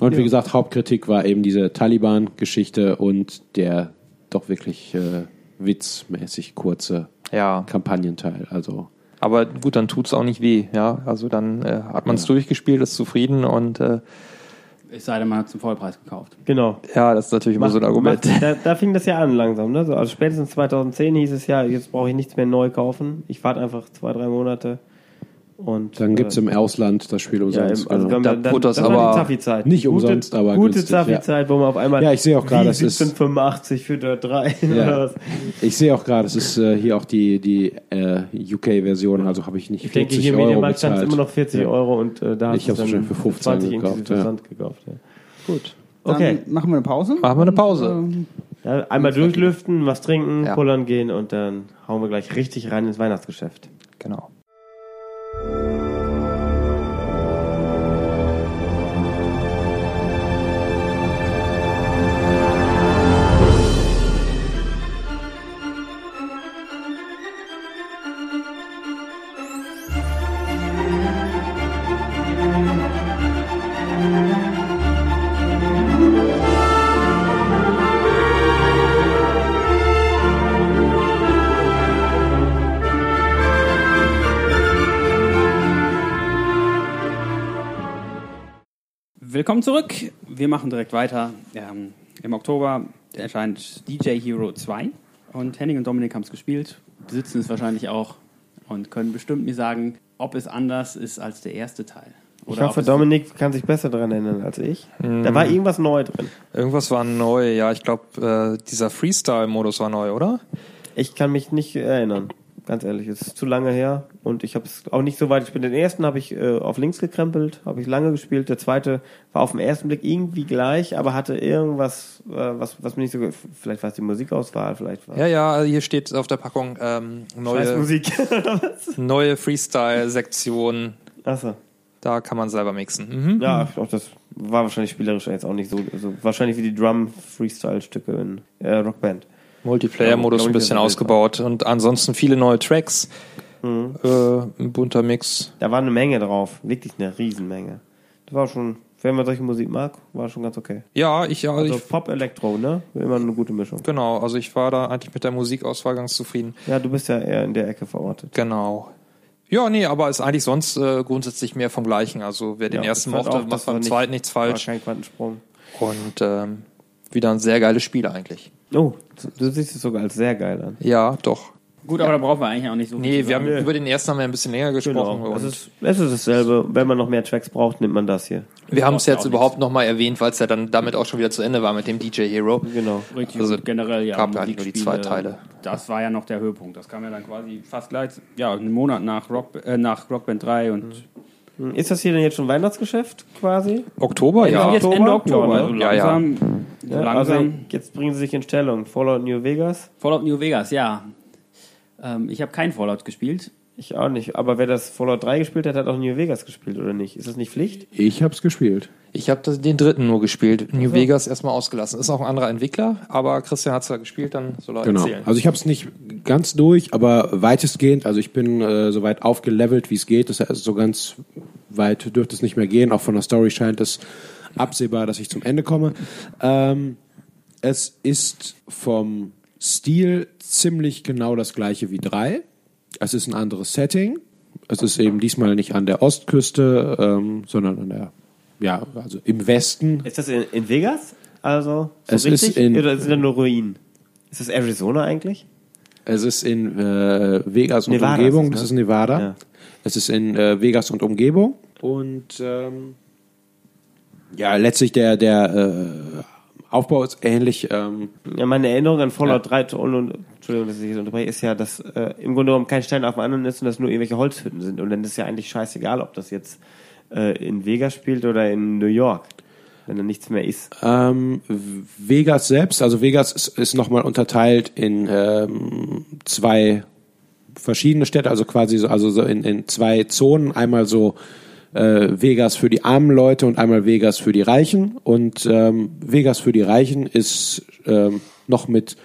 Und wie gesagt, Hauptkritik war eben diese Taliban-Geschichte und der doch wirklich äh, witzmäßig kurze Ja. Kampagnenteil. Also Aber gut, dann tut's auch nicht weh, ja. Also dann äh, hat man es durchgespielt, ist zufrieden und äh, Es sei denn, man hat zum Vollpreis gekauft. Genau. ja, das ist natürlich immer so ein Argument. Macht- Da, da fing das ja an langsam. Ne? So, also spätestens 2010 hieß es ja, jetzt brauche ich nichts mehr neu kaufen. Ich warte einfach zwei, drei Monate. Und, dann gibt's äh, im Ausland das Spiel ja, umsonst. im, also genau. dann, Da dann, dann, das war aber nicht Gute- umsonst, aber Gute Zaffi-Zeit, wo man auf einmal Ja, ich sehe auch gerade, das ist- 1785 für Dirt 3 Ja. oder was. Ich sehe auch gerade, es ist äh, hier auch die, die äh, UK-Version, also habe ich nicht Ich denke, 40 hier im Euro Mediamarkt stand es bezahlt. immer noch 40 Ja. Euro und äh, da Ich hast hab's du schon dann für 15 20 gekauft, ja. Gekauft. Ja. Gut. Okay. Dann machen wir eine Pause. Machen wir eine Pause. Ähm, Ja, einmal durchlüften, was trinken, Ja. pullern gehen und dann hauen wir gleich richtig rein ins Weihnachtsgeschäft. Genau. Willkommen zurück. Wir machen direkt weiter. Ähm, Im Oktober erscheint DJ Hero 2 und Henning und Dominik haben es gespielt, besitzen es wahrscheinlich auch und können bestimmt mir sagen, ob es anders ist als der erste Teil. Ich Oder hoffe, ob es- Dominik kann sich besser daran erinnern als ich. Da war irgendwas neu drin. Irgendwas war neu, ja. Ich glaube, äh, dieser Freestyle-Modus war neu, oder? Ich kann mich nicht erinnern. Ganz ehrlich, es ist zu lange her und ich habe es auch nicht so weit gespielt. Den ersten habe ich äh, auf links gekrempelt, habe ich lange gespielt. Der zweite war auf den ersten Blick irgendwie gleich, aber hatte irgendwas, äh, was, was mir nicht so. Vielleicht war es die Musikauswahl, vielleicht war Ja, ja, also hier steht auf der Packung ähm, neue, Scheißmusik. neue Freestyle-Sektion. Achso. Da kann man selber mixen. Mhm. Ja, auch das war wahrscheinlich spielerisch jetzt auch nicht so. Also wahrscheinlich wie die Drum-Freestyle-Stücke in äh, Rockband. Multiplayer-Modus Ja, ein bisschen das ist ausgebaut und ansonsten viele neue Tracks. Mhm. Äh, ein bunter Mix. Da war eine Menge drauf, wirklich eine Riesenmenge. Das war schon, wenn man solche Musik mag, war schon ganz okay. Ja, ich, Also ich Pop, Elektro, ne? Immer eine gute Mischung. genau, also ich war da eigentlich mit der Musikauswahl ganz zufrieden. Ja, du bist ja eher in der Ecke verortet. Genau. Ja, nee, aber ist eigentlich sonst äh, grundsätzlich mehr vom Gleichen. Also wer den Ja, ersten fand mochte, auch, macht beim zweiten nichts falsch. War kein Quantensprung. Und ähm, wieder ein sehr geiles Spiel eigentlich. Oh, du siehst es sogar als sehr geil an. Ja, doch. Gut, aber da brauchen wir eigentlich auch nicht so viel Nee, zu wir haben sagen. über den ersten haben wir ein bisschen länger gesprochen. Genau. Es ist, es ist dasselbe. Wenn man noch mehr Tracks braucht, nimmt man das hier. wir haben es ja jetzt überhaupt nochmal erwähnt, weil es ja dann damit auch schon wieder zu Ende war mit dem DJ Hero. Genau. Richtig, Also generell ja. gab ja eigentlich nur die zwei Teile. Das war ja noch der Höhepunkt. Das kam ja dann quasi fast gleich, ja, einen Monat nach, Rock, äh, nach Rockband 3 und Ist das hier denn jetzt schon Weihnachtsgeschäft quasi? Oktober, wir ja. jetzt Ende Oktober? Oktober. Ja, Also ne? Ja, ja. langsam, Ja, langsam. Also jetzt bringen sie sich in Stellung. Fallout New Vegas? Fallout New Vegas, ja. Ähm, ich habe kein Fallout gespielt. Ich auch nicht. Aber wer das Fallout 3 gespielt hat, hat auch New Vegas gespielt, oder nicht? Ist das nicht Pflicht? Ich hab's gespielt. Ich habe den dritten nur gespielt. New Vegas erstmal ausgelassen. Ist auch ein anderer Entwickler, aber Christian hat es ja gespielt, dann soll er Genau. erzählen. Also ich habe es nicht ganz durch, aber weitestgehend. Also ich bin äh, so weit aufgelevelt, wie es geht. Das heißt, so ganz weit dürfte es nicht mehr gehen. Auch von der Story scheint es absehbar, dass ich zum Ende komme. Ähm, es ist vom Stil ziemlich genau das gleiche wie drei. Es ist ein anderes Setting. Es ist eben diesmal nicht an der Ostküste, ähm, sondern an der, ja, also im Westen. Ist das in, in Vegas? Also, so Es ist richtig? in- Oder sind da nur Ruinen? Ist das Arizona eigentlich? Es ist in äh, Vegas und Nevada Umgebung. ist Das ne? ist Nevada. Ja. Es ist in äh, Vegas und Umgebung. Und ähm, ja, letztlich der, der äh, Aufbau ist ähnlich. Ähm, Ja, meine Erinnerung an Fallout 3, und, und, Entschuldigung, dass ich jetzt unterbreche, ist ja, dass äh, im Grunde genommen kein Stein auf dem anderen ist und dass nur irgendwelche Holzhütten sind. Und dann ist ja eigentlich scheißegal, ob das jetzt äh, in Vegas spielt oder in New York, wenn da nichts mehr ist. ähm, Vegas selbst, also Vegas ist, ist nochmal unterteilt in ähm, zwei verschiedene Städte, also quasi so, also so in, in zwei Zonen. Einmal so äh, Vegas für die armen Leute und einmal Vegas für die Reichen. Und ähm, Vegas für die Reichen ist ähm, noch mit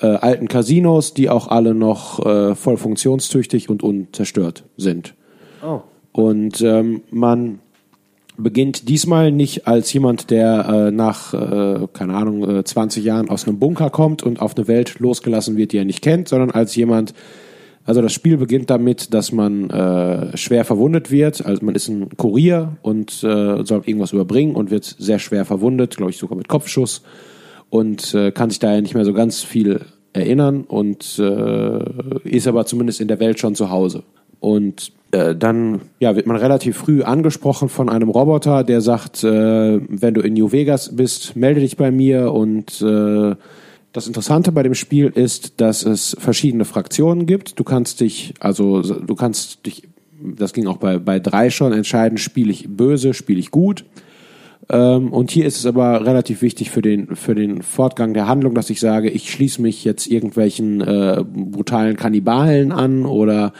äh, alten Casinos, die auch alle noch äh, voll funktionstüchtig und unzerstört sind. Oh. Und ähm, man beginnt diesmal nicht als jemand, der äh, nach, äh, keine Ahnung, äh, 20 Jahren aus einem Bunker kommt und auf eine Welt losgelassen wird, die er nicht kennt, sondern als jemand, also das Spiel beginnt damit, dass man äh, schwer verwundet wird. Also man ist ein Kurier und äh, soll irgendwas überbringen und wird sehr schwer verwundet, glaube ich sogar mit Kopfschuss und äh, kann sich daher nicht mehr so ganz viel erinnern und äh, ist aber zumindest in der Welt schon zu Hause. Und äh, dann ja, wird man relativ früh angesprochen von einem Roboter, der sagt, äh, wenn du in New Vegas bist, melde dich bei mir. Und das Interessante bei dem Spiel ist, dass es verschiedene Fraktionen gibt. Du kannst dich, also du kannst dich, das ging auch bei, bei drei schon, entscheiden, spiele ich böse, spiele ich gut. Ähm, und hier ist es aber relativ wichtig für den, für den Fortgang der Handlung, dass ich sage, ich schließe mich jetzt irgendwelchen äh, brutalen Kannibalen an oder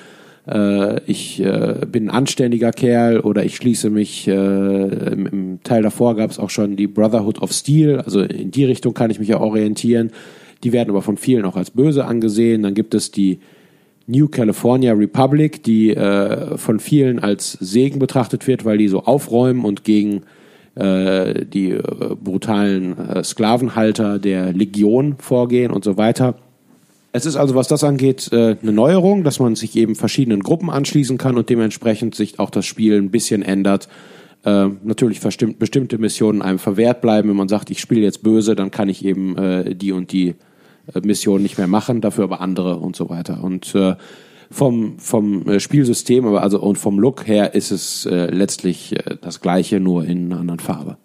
äh, ich äh, bin ein anständiger Kerl oder ich schließe mich, äh, im, im Teil davor gab es auch schon die Brotherhood of Steel, also in die Richtung kann ich mich ja orientieren. Die werden aber von vielen auch als böse angesehen. Dann gibt es die New California Republic, die äh, von vielen als Segen betrachtet wird, weil die so aufräumen und gegen äh, die äh, brutalen äh, Sklavenhalter der Legion vorgehen und so weiter. Es ist also, was das angeht, äh, eine Neuerung, dass man sich eben verschiedenen Gruppen anschließen kann und dementsprechend sich auch das Spiel ein bisschen ändert, äh, natürlich bestimmte Missionen einem verwehrt bleiben. Wenn man sagt, ich spiele jetzt böse, dann kann ich eben äh, die und die Mission nicht mehr machen, dafür aber andere und so weiter. Und vom, vom Spielsystem, also und vom Look her ist es letztlich das gleiche, nur in einer anderen Farbe.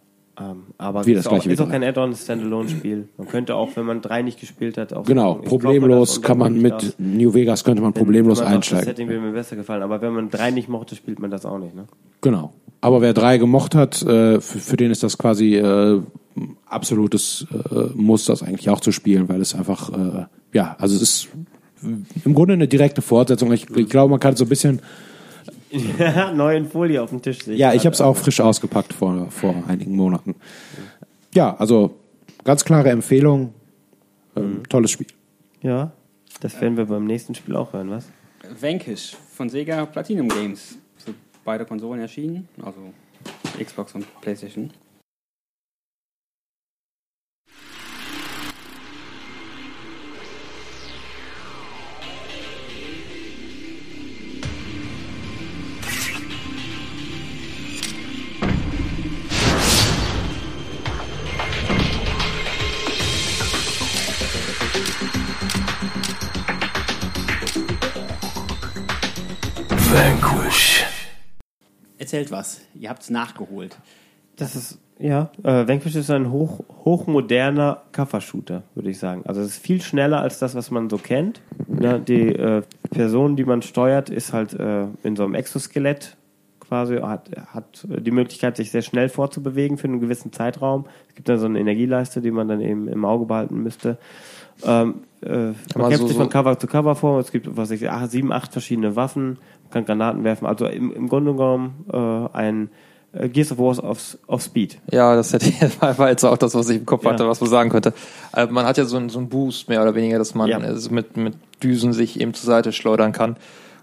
Ähm, aber Wie es das ist, gleiche auch, ist auch kein Add-on-Standalone-Spiel. Man könnte auch, wenn man drei nicht gespielt hat, auch Genau, sagen, problemlos kann man mit das. New Vegas könnte man Wenn- problemlos wenn man sagt, Das einsteigen. Setting würde mir besser gefallen, aber wenn man drei nicht mochte, spielt man das auch nicht. Ne? Genau. Aber wer drei gemocht hat, äh, für, für den ist das quasi äh, absolutes äh, Muss, das eigentlich auch zu spielen, weil es einfach, äh, ja, also es ist im Grunde eine direkte Fortsetzung. Ich, ich glaube, man kann so ein bisschen, Neu in Folie auf dem Tisch sehen. ja, ich habe es auch frisch ausgepackt vor, vor einigen Monaten. Ja, also ganz klare Empfehlung, ähm, tolles Spiel. Ja, das werden wir beim nächsten Spiel auch hören, was? Vanquish von Sega Platinum Games. Für beide Konsolen erschienen, also Xbox und PlayStation. Erzählt was. Ihr habt es nachgeholt. Das ist, ja, äh, Vanquish ist ein hoch, hochmoderner Cover-Shooter, würde ich sagen. Also es ist viel schneller als das, was man so kennt. Ja, die äh, Person, die man steuert, ist halt äh, in so einem Exoskelett quasi, hat, hat die Möglichkeit, sich sehr schnell fortzubewegen für einen gewissen Zeitraum. Es gibt dann so eine Energieleiste, die man dann eben im Auge behalten müsste. Ähm, äh, man kämpft so- sich von Cover zu Cover vor. Es gibt, was ich, acht, sieben, acht verschiedene Waffen. Kann Granaten werfen. Also im, im Grunde genommen äh, ein äh, Gears of War of, of Speed. Ja, das hätte war jetzt auch das, was ich im Kopf Ja. hatte, was man sagen könnte. Äh, man hat ja so einen, so einen Boost mehr oder weniger, dass man Ja. mit, mit Düsen sich eben zur Seite schleudern kann.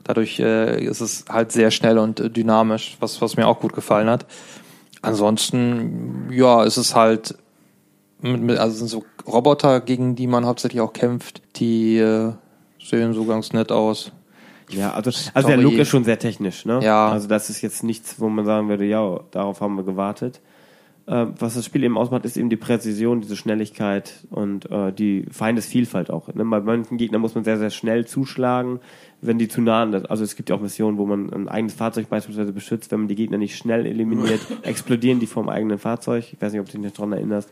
Dadurch äh, ist es halt sehr schnell und äh, dynamisch, was, was mir auch gut gefallen hat. Ansonsten, ja, ist es halt, mit, mit, also sind so Roboter, gegen die man hauptsächlich auch kämpft, die äh, sehen so ganz nett aus. Ja, also, also der Look ist schon sehr technisch, ne? Ja. Also das ist jetzt nichts, wo man sagen würde, ja, darauf haben wir gewartet. Äh, was das Spiel eben ausmacht, ist eben die Präzision, diese Schnelligkeit und äh, die Feindesvielfalt auch. Ne? Bei manchen Gegnern muss man sehr, sehr schnell zuschlagen, wenn die zu nah an Also es gibt ja auch Missionen, wo man ein eigenes Fahrzeug beispielsweise beschützt. Wenn man die Gegner nicht schnell eliminiert, explodieren die vom eigenen Fahrzeug. Ich weiß nicht, ob du dich nicht dran erinnerst.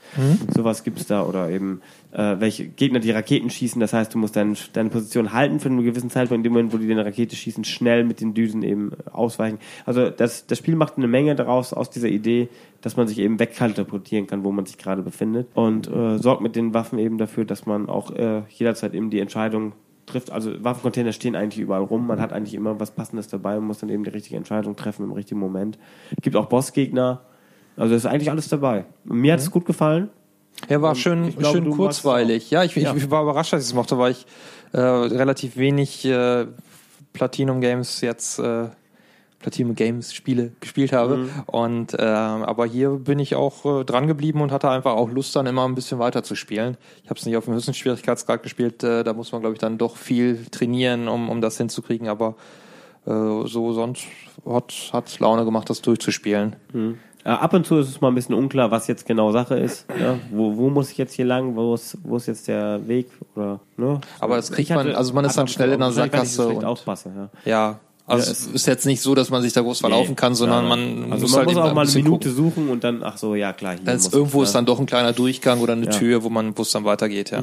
Sowas gibt's da. Oder eben äh, welche Gegner, die Raketen schießen. Das heißt, du musst dein, deine Position halten für einen gewissen Zeitpunkt. In dem Moment, wo die eine Rakete schießen, schnell mit den Düsen eben ausweichen. Also das, das Spiel macht eine Menge daraus, aus dieser Idee, dass man sich eben wegkatapultieren kann, wo man sich gerade befindet. Und äh, sorgt mit den Waffen eben dafür, dass man auch äh, jederzeit eben die Entscheidung trifft. Also Waffencontainer stehen eigentlich überall rum. Man hat eigentlich immer was Passendes dabei und muss dann eben die richtige Entscheidung treffen im richtigen Moment. Gibt auch Bossgegner. Also ist eigentlich alles dabei. Mir hat es gut gefallen. Er war Und schön, glaube, schön es kurzweilig. Ja, ich, Ja. ich war überrascht, dass ich es mochte, weil ich äh, relativ wenig äh, Platinum Games jetzt äh, Platinum Games Spiele gespielt habe. Mhm. Und äh, aber hier bin ich auch äh, dran geblieben und hatte einfach auch Lust, dann immer ein bisschen weiter zu spielen. Ich habe es nicht auf dem höchsten Schwierigkeitsgrad gespielt. Äh, da muss man, glaube ich, dann doch viel trainieren, um, um das hinzukriegen. Aber äh, so sonst hat hat Laune gemacht, das durchzuspielen. Äh, ab und zu ist es mal ein bisschen unklar, was jetzt genau Sache ist. Ja, wo, wo muss ich jetzt hier lang? Wo ist, wo ist jetzt der Weg? Oder, ne? Aber das kriegt man, also man ist dann schnell in der Sackgasse und aufpasse, ja. Ja, also Ja, es ist jetzt nicht so, dass man sich da groß verlaufen kann, sondern man also muss man halt muss auch mal eine Minute gucken. suchen und dann, ach so, ja klar. Hier Dann ist irgendwo ist dann doch ein kleiner Durchgang oder eine Ja. Tür, wo man, es dann weitergeht, ja.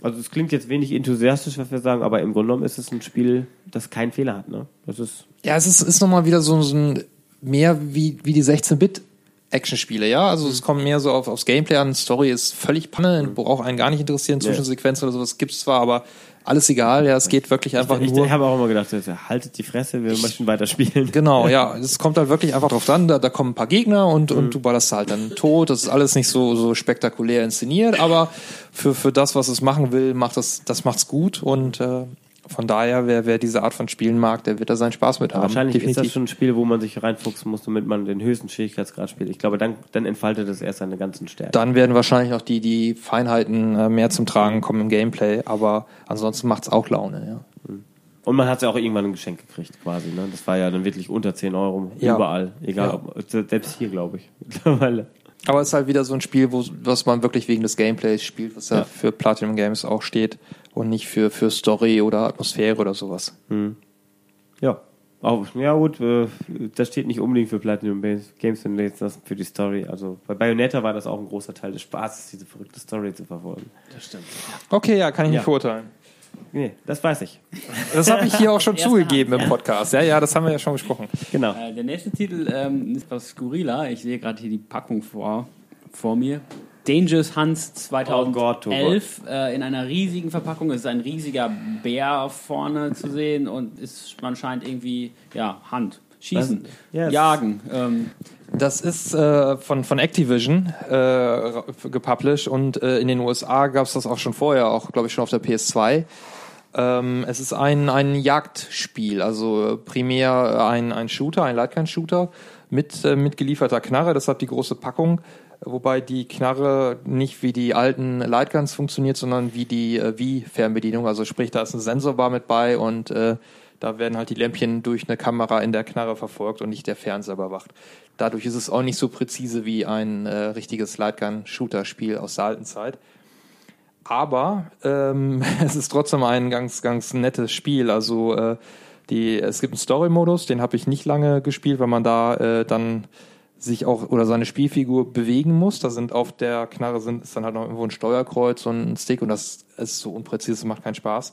Also es klingt jetzt wenig enthusiastisch, was wir sagen, aber im Grunde genommen ist es ein Spiel, das keinen Fehler hat. Ne? Das ist Ja, es ist, ist nochmal wieder so, so ein, mehr wie, wie die 16-Bit Actionspiele, ja. Also Mhm. es kommt mehr so auf, aufs Gameplay an. Story ist völlig Panne, braucht einen gar nicht interessieren. Nee. Zwischensequenzen oder sowas gibt's zwar, aber alles egal, ja. Es geht wirklich einfach ich, nur. ich habe auch immer gedacht, haltet die Fresse, wir möchten weiterspielen. Genau, ja. Es kommt halt wirklich einfach drauf an, da, da kommen ein paar Gegner und, Mhm. und du ballerst halt dann tot. Das ist alles nicht so, so spektakulär inszeniert, aber für, für das, was es machen will, macht das, das macht's gut und äh, von daher, wer, wer diese Art von Spielen mag, der wird da seinen Spaß mit haben. Wahrscheinlich ist definitiv. das schon ein Spiel, wo man sich reinfuchsen muss, damit man den höchsten Schwierigkeitsgrad spielt. Ich glaube, dann, dann entfaltet es erst seine ganzen Stärken. Dann werden wahrscheinlich noch die, die Feinheiten äh, mehr zum Tragen kommen im Gameplay, aber ansonsten macht's auch Laune, ja. Und man hat es ja auch irgendwann ein Geschenk gekriegt, quasi. Ne? Das war ja dann wirklich unter 10 Euro. Ja. Überall. Egal, Ja. ob, selbst hier, glaube ich. Mittlerweile. Aber es ist halt wieder so ein Spiel, wo, was man wirklich wegen des Gameplays spielt, was ja, Ja. für Platinum Games auch steht und nicht für, für Story oder Atmosphäre oder sowas. Ja. Auch, ja gut, äh, das steht nicht unbedingt für Platinum Games, Games, wenn wir jetzt das für die Story. Also bei Bayonetta war das auch ein großer Teil des Spaßes, diese verrückte Story zu verfolgen. Das stimmt. Okay, ja, kann ich Ja. nicht verurteilen. Nee, das weiß ich. Das habe ich hier auch schon zugegeben Hand, im Podcast. Ja, ja, das haben wir ja schon besprochen. Genau. Äh, der nächste Titel ähm, ist etwas skurriler. Ich sehe gerade hier die Packung vor, vor mir. Dangerous Hunts 2011 Oh Gott, oh Gott. äh, in einer riesigen Verpackung. Es ist ein riesiger Bär vorne zu sehen und ist, man scheint irgendwie, ja, Hand, schießen, Das- ja, es- jagen. Ähm, Das ist äh, von, von Activision äh, gepublished und äh, in den USA gab es das auch schon vorher, auch glaube ich schon auf der PS2. Ähm, es ist ein, ein Jagdspiel, also äh, primär ein, ein Shooter, ein Lightgun-Shooter mit, äh, mit gelieferter Knarre, das hat die große Packung, wobei die Knarre nicht wie die alten Lightguns funktioniert, sondern wie die äh, Wii-Fernbedienung, also sprich, da ist ein Sensorbar mit bei und äh, da werden halt die Lämpchen durch eine Kamera in der Knarre verfolgt und nicht der Fernseher überwacht. Dadurch ist es auch nicht so präzise wie ein äh, richtiges Lightgun-Shooter-Spiel aus der alten Zeit. Aber ähm, es ist trotzdem ein ganz, ganz nettes Spiel. Also äh, die, es gibt einen Story-Modus, den habe ich nicht lange gespielt, weil man da äh, dann sich auch oder seine Spielfigur bewegen muss. Da sind auf der Knarre sind, ist dann halt noch irgendwo ein Steuerkreuz und ein Stick und das ist so unpräzise, das macht keinen Spaß.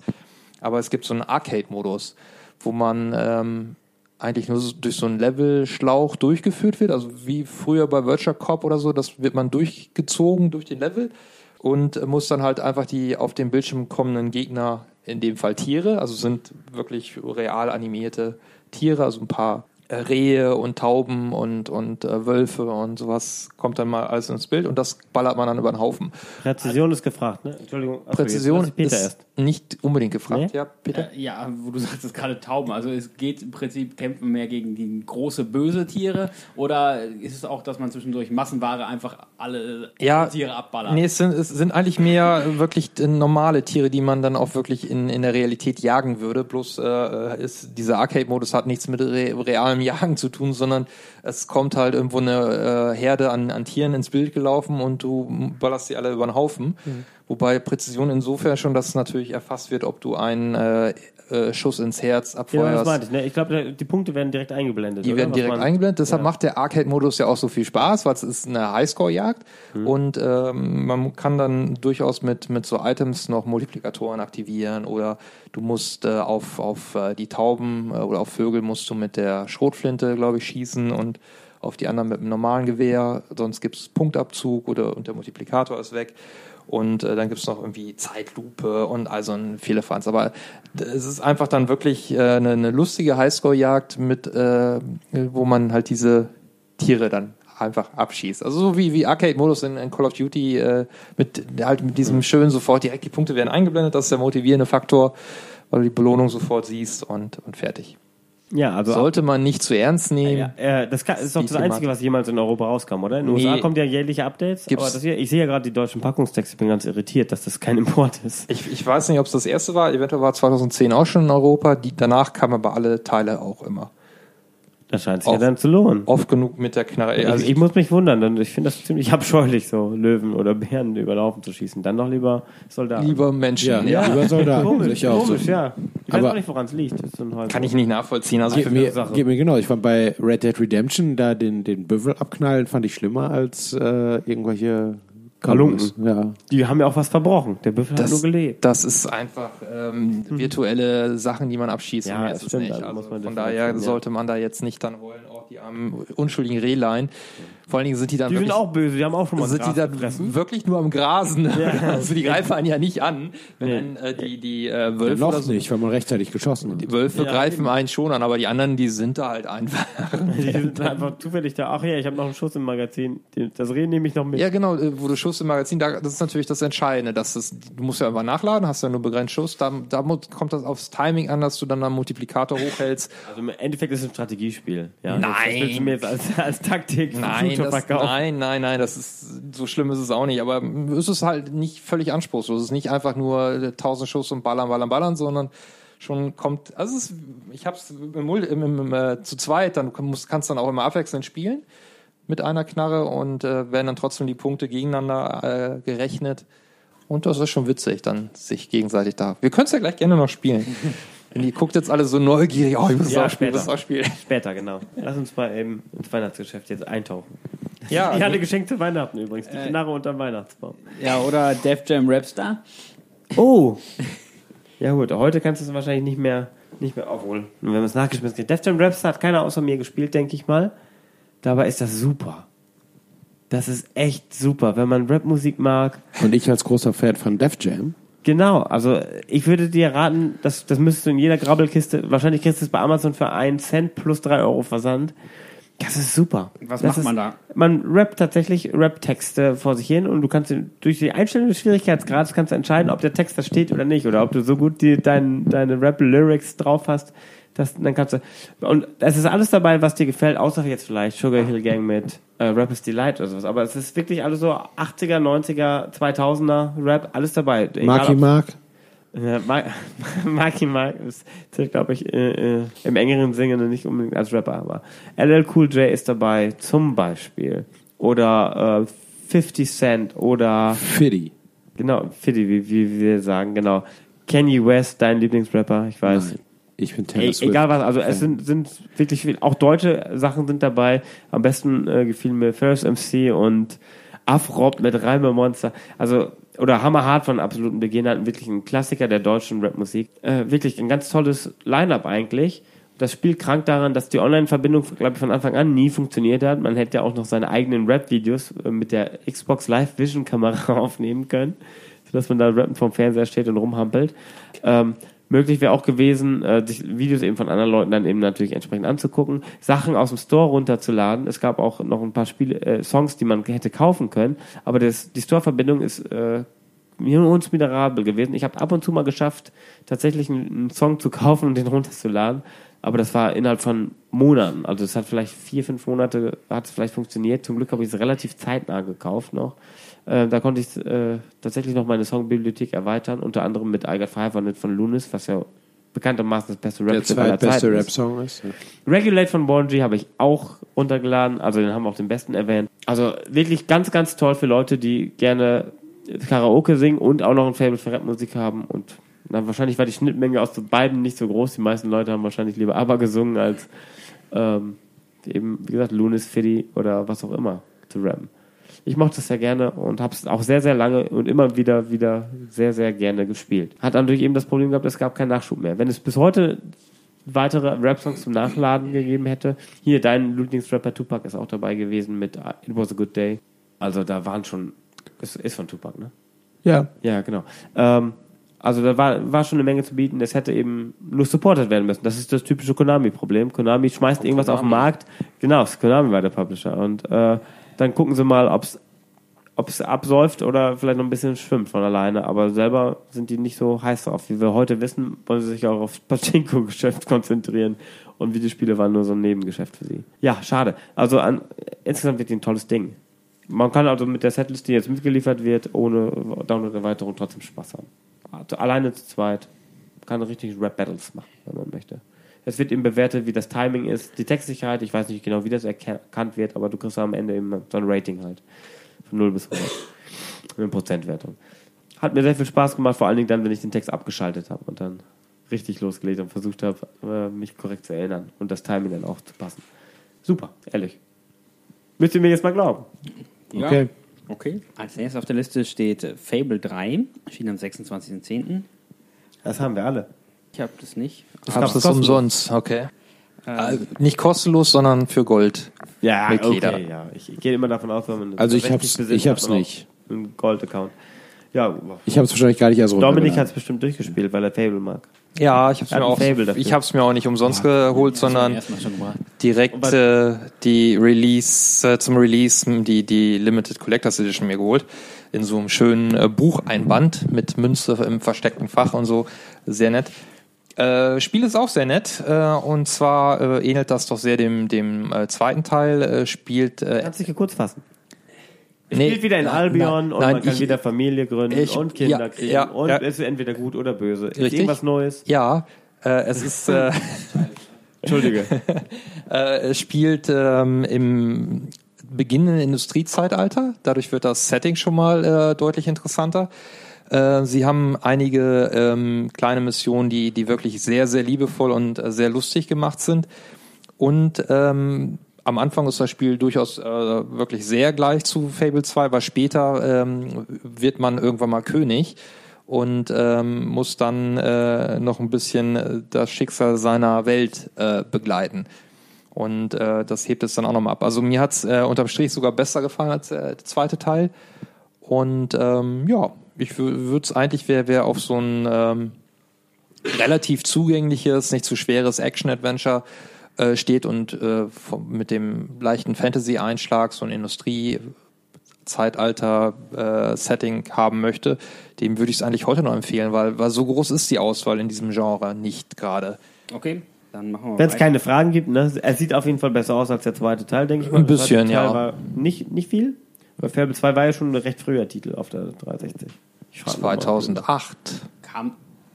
Aber es gibt so einen Arcade-Modus, wo man ähm, eigentlich nur durch so einen Levelschlauch durchgeführt wird, also wie früher bei Virtual Cop oder so, das wird man durchgezogen durch den Level und muss dann halt einfach die auf dem Bildschirm kommenden Gegner, in dem Fall Tiere, also sind wirklich real animierte Tiere, also ein paar Rehe und Tauben und, und äh, Wölfe und sowas kommt dann mal alles ins Bild und das ballert man dann über den Haufen. Präzision ist gefragt, ne? Entschuldigung. Achso, Präzision ist erst. Nicht unbedingt gefragt. Nee? Ja, Peter? Äh, ja, wo du sagst, es gerade Tauben. Also es geht im Prinzip kämpfen mehr gegen, gegen große böse Tiere oder ist es auch, dass man zwischendurch Massenware einfach alle Ja, Tiere abballert? Nee, es sind, es sind eigentlich mehr wirklich normale Tiere, die man dann auch wirklich in, in der Realität jagen würde. Bloß äh, ist dieser Arcade-Modus hat nichts mit re realem Jagen zu tun, sondern es kommt halt irgendwo eine äh, Herde an, an Tieren ins Bild gelaufen und du ballerst sie alle über den Haufen. Wobei Präzision insofern schon, dass natürlich erfasst wird, ob du einen äh, äh, Schuss ins Herz Ja, das abfeuerst. meinte ich. Ne? Ich glaube, die Punkte werden direkt eingeblendet. Die oder? werden direkt eingeblendet. Deshalb Ja. macht der Arcade-Modus ja auch so viel Spaß, weil es ist eine Highscore-Jagd und ähm, man kann dann durchaus mit, mit so Items noch Multiplikatoren aktivieren oder du musst äh, auf, auf äh, die Tauben äh, oder auf Vögel musst du mit der Schrotflinte, glaube ich, schießen und auf die anderen mit einem normalen Gewehr. Sonst gibt es Punktabzug oder und der Multiplikator ist weg. Und äh, dann gibt's noch irgendwie Zeitlupe und also ein Fehlerfanz. Aber es ist einfach dann wirklich äh, eine, eine lustige Highscore-Jagd mit, äh, wo man halt diese Tiere dann einfach abschießt. Also so wie, wie Arcade-Modus in, in Call of Duty äh, mit halt mit diesem schönen sofort direkt die Punkte werden eingeblendet. Das ist der motivierende Faktor, weil du die Belohnung sofort siehst und, und fertig. Ja, also Sollte man nicht zu ernst nehmen. Ja, äh, das kann, ist doch das Einzige, was jemals in Europa rauskam, oder? In den Nee. USA kommen ja jährliche Updates. Gibt's- Aber das hier, ich sehe ja gerade die deutschen Packungstexte, ich bin ganz irritiert, dass das kein Import ist. Ich, ich weiß nicht, ob es das erste war. Eventuell war 2010 auch schon in Europa. Die, danach kamen aber alle Teile auch immer. Das scheint sich Auch ja dann zu lohnen. Oft genug mit der Knarre. Also ich, ich muss mich wundern, denn ich finde das ziemlich abscheulich, so Löwen oder Bären über den Haufen zu schießen. Dann doch lieber Soldaten. lieber Menschen. Ja, lieber Soldaten. Komisch, Ich auch so. komisch, ja. Ich weiß Aber- auch nicht, woran es liegt. So Kann ich nicht nachvollziehen. Also Geht für mir, Sache. geht mir genau. Ich fand bei Red Dead Redemption da den, den Büffel abknallen, fand ich schlimmer als äh, irgendwelche Halunken. Ja. Die haben ja auch was verbrochen. Der Büffel hat das, nur gelebt. das ist einfach ähm, virtuelle Sachen, die man abschießt. Ja, das stimmt, Also muss man von daher ja. sollte man da jetzt nicht dann wollen, oh, die armen unschuldigen Rehlein. Vor allen Dingen sind die dann Die sind wirklich, auch böse, die haben auch schon mal sind die Gras dann gefressen. wirklich nur am Grasen. Also die greifen einen ja nicht an. Wenn Nee. dann, äh, die, die äh, Wölfe Noch so, nicht, weil man rechtzeitig geschossen hat. die Wölfe Ja, greifen einen schon an, aber die anderen, die sind da halt einfach. Die sind einfach zufällig da. Ach ja, ich habe noch einen Schuss im Magazin. Das Reh nehme ich noch mit. Ja, genau, äh, wo du Schuss im Magazin, da, das ist natürlich das Entscheidende. Dass das, du musst ja einfach nachladen, hast ja nur begrenzt Schuss. Da, da kommt das aufs Timing an, dass du dann einen Multiplikator hochhältst. Also im Endeffekt ist es ein Strategiespiel. Ja, Nein. Das, du mir jetzt als, als Taktik Nein, das, verkaufen. nein, nein, nein, das ist so schlimm ist es auch nicht. Aber es ist halt nicht völlig anspruchslos. Es ist nicht einfach nur tausend Schuss und ballern, ballern, ballern, sondern schon kommt. Also es ist, ich habe es im, im, im, äh, zu zweit, dann musst, kannst dann auch immer abwechselnd spielen mit einer Knarre und äh, werden dann trotzdem die Punkte gegeneinander äh, gerechnet. Und das ist schon witzig, dann sich gegenseitig da. Wir können es ja gleich gerne noch spielen. Denn die guckt jetzt alle so neugierig, oh, ich muss Ja, auch spielen, später. das auch spielen. Später, genau. Lass uns mal eben ins Weihnachtsgeschäft jetzt eintauchen. Ja, Die hatte geschenkt zu Weihnachten übrigens. Die Knarre unterm Weihnachtsbaum. Ja, oder Def Jam Rapstar. Oh! Ja gut, heute kannst du es wahrscheinlich nicht mehr, nicht mehr aufholen. Und wenn man es nachgeschmissen kriegt. Def Jam Rapstar hat keiner außer mir gespielt, denke ich mal. Dabei ist das super. Das ist echt super, wenn man Rapmusik mag. Und ich als großer Fan von Def Jam. Genau, also ich würde dir raten, das, das müsstest du in jeder Grabbelkiste, wahrscheinlich kriegst du es bei Amazon für einen Cent plus drei Euro Versand. Das ist super. Was das macht man da? Man rappt tatsächlich Rap-Texte vor sich hin und du kannst durch die Einstellung des Schwierigkeitsgrades kannst du entscheiden, ob der Text da steht oder nicht oder ob du so gut die, dein, deine Rap-Lyrics drauf hast, dass, dann kannst du, und es ist alles dabei, was dir gefällt, außer jetzt vielleicht Sugar Hill Gang mit äh, Rappers Delight oder sowas, aber es ist wirklich alles so 80er, 90er, 2000er Rap, alles dabei. Egal, Marky Mark. ja, Mar Marky Mark ist, glaube ich, äh, äh, im engeren Sinne nicht unbedingt als Rapper, aber LL Cool J ist dabei, zum Beispiel. Oder äh, 50 Cent oder Fiddy. genau, Fiddy, wie, wie wir sagen, genau. Kanye West, dein Lieblingsrapper, ich weiß. Nein, ich bin Taylor Swift. egal was, also es sind, sind wirklich viel, auch deutsche Sachen sind dabei. Am besten äh, gefiel mir Ferris MC und Afrop mit Reime Monster. Also, oder Hammerhart von absoluten Beginnern, wirklich ein Klassiker der deutschen Rapmusik. Äh, wirklich ein ganz tolles Line-Up eigentlich. Das Spiel krank daran, dass die Online-Verbindung, glaube ich, von Anfang an nie funktioniert hat. Man hätte ja auch noch seine eigenen Rap-Videos äh, mit der Xbox Live Vision Kamera aufnehmen können, sodass man da rappend vorm Fernseher steht und rumhampelt. Ähm, möglich wäre auch gewesen, äh, sich Videos eben von anderen Leuten dann eben natürlich entsprechend anzugucken, Sachen aus dem Store runterzuladen. Es gab auch noch ein paar Spiele, äh, Songs, die man hätte kaufen können, aber das, die Store-Verbindung ist äh, uns miserabel gewesen. Ich habe ab und zu mal geschafft, tatsächlich einen, einen Song zu kaufen und den runterzuladen, aber das war innerhalb von Monaten. Also es hat vielleicht vier, fünf Monate hat es vielleicht funktioniert. Zum Glück habe ich es relativ zeitnah gekauft noch. Äh, da konnte ich äh, tatsächlich noch meine Songbibliothek erweitern, unter anderem mit I Got 500 von Lunis, was ja bekanntermaßen das beste Rap Der zweitbeste ist. Rap-Song ist. Ja. Regulate von Born G habe ich auch runtergeladen, also den haben wir auch den besten erwähnt. Also wirklich ganz, ganz toll für Leute, die gerne Karaoke singen und auch noch ein Fable für Rapmusik haben und na, wahrscheinlich war die Schnittmenge aus beiden nicht so groß. Die meisten Leute haben wahrscheinlich lieber ABBA gesungen als ähm, eben, wie gesagt, Lunis, Fiddy oder was auch immer zu rappen. Ich mochte es sehr gerne und habe es auch sehr, sehr lange und immer wieder, wieder sehr, sehr gerne gespielt. Hat dann natürlich eben das Problem gehabt, es gab keinen Nachschub mehr. Wenn es bis heute weitere Rap-Songs zum Nachladen gegeben hätte, hier dein Lieblingsrapper Tupac ist auch dabei gewesen mit uh, It Was a Good Day. Also da waren schon, ist, ist von Tupac, ne? Ja. Ja, genau. Ähm, also da war, war schon eine Menge zu bieten. Es hätte eben nur supported werden müssen. Das ist das typische Konami-Problem. Konami schmeißt irgendwas auf den Markt. Genau, Konami war der Publisher. Und äh, dann gucken sie mal, ob es absäuft oder vielleicht noch ein bisschen schwimmt von alleine. Aber selber sind die nicht so heiß drauf. Wie wir heute wissen, wollen sie sich auch aufs Pachinko-Geschäft konzentrieren. Und Videospiele waren nur so ein Nebengeschäft für sie. Ja, schade. Also an, insgesamt wird die ein tolles Ding. Man kann also mit der Setlist, die jetzt mitgeliefert wird, ohne Download-Erweiterung trotzdem Spaß haben. Also alleine zu zweit kann richtig Rap-Battles machen, wenn man möchte. Es wird eben bewertet, wie das Timing ist, die Textsicherheit, ich weiß nicht genau, wie das erkannt wird, aber du kriegst am Ende eben so ein Rating halt. Von 0 bis 100. Eine Prozentwertung. Hat mir sehr viel Spaß gemacht, vor allen Dingen dann, wenn ich den Text abgeschaltet habe und dann richtig losgelegt und versucht habe, äh, mich korrekt zu erinnern und das Timing dann auch zu passen. Super, ehrlich. Müsst ihr mir jetzt mal glauben. Okay. Okay. Als erstes auf der Liste steht äh, Fable 3, erschien am 26.10. Das haben wir alle. Ich habe das nicht. Das Hab's das umsonst, okay. Äh, Nicht kostenlos, sondern für Gold. Ja, okay, ja. Ich gehe immer davon aus, wenn man Also ich 60 hab's- besitzt, ich hab's nicht. Einen Gold-Account. Ja, Ich habe es wahrscheinlich gar nicht erst Dominik hat es bestimmt durchgespielt, weil er Fable mag. Ja, ich hab's mir ein auch, Fable dafür. ich hab's mir auch nicht umsonst geholt, sondern direkt äh, die Release äh, zum Release die die Limited Collectors Edition mir geholt in so einem schönen äh, Bucheinband mit Münze im versteckten Fach und so sehr nett. Äh, Spiel ist auch sehr nett äh, und zwar äh, ähnelt das doch sehr dem dem äh, zweiten Teil. Äh, spielt äh, Kannst dich hier kurz fassen. Es Nee, spielt wieder in Albion nein, und nein, man kann ich- wieder Familie gründen ich- und Kinder ja, kriegen ja, und ja. es ist entweder gut oder böse. Ist Richtig. irgendwas Neues? Ja, Äh, es ist. Äh, Entschuldige. äh, es spielt ähm, im beginnenden Industriezeitalter. Dadurch wird das Setting schon mal äh, deutlich interessanter. Äh, Sie haben einige ähm, kleine Missionen, die, die wirklich sehr, sehr liebevoll und äh, sehr lustig gemacht sind. Und ähm, am Anfang ist das Spiel durchaus äh, wirklich sehr gleich zu Fable 2, aber später ähm, wird man irgendwann mal König und ähm, muss dann äh, noch ein bisschen äh, das Schicksal seiner Welt äh, begleiten. Und äh, das hebt es dann auch nochmal ab. Also mir hat's äh, unterm Strich sogar besser gefallen als der zweite Teil. Und ähm, ja, ich würde es eigentlich, wer wer auf so ein ähm, relativ zugängliches, nicht zu schweres Action-Adventure äh, steht und äh, vom, mit dem leichten Fantasy-Einschlag so ein Industrie-Zeitalter-Setting haben möchte, dem würde ich es eigentlich heute noch empfehlen, weil, weil so groß ist die Auswahl in diesem Genre nicht gerade. Okay, dann machen wir Wenn es keine Fragen gibt, ne? Er sieht auf jeden Fall besser aus als der zweite Teil, denke ich mal. Ein bisschen, Teil ja. War nicht, nicht viel. Fable 2 war ja schon ein recht früher Titel auf der 360. Ich frag noch mal. 2008. Kam,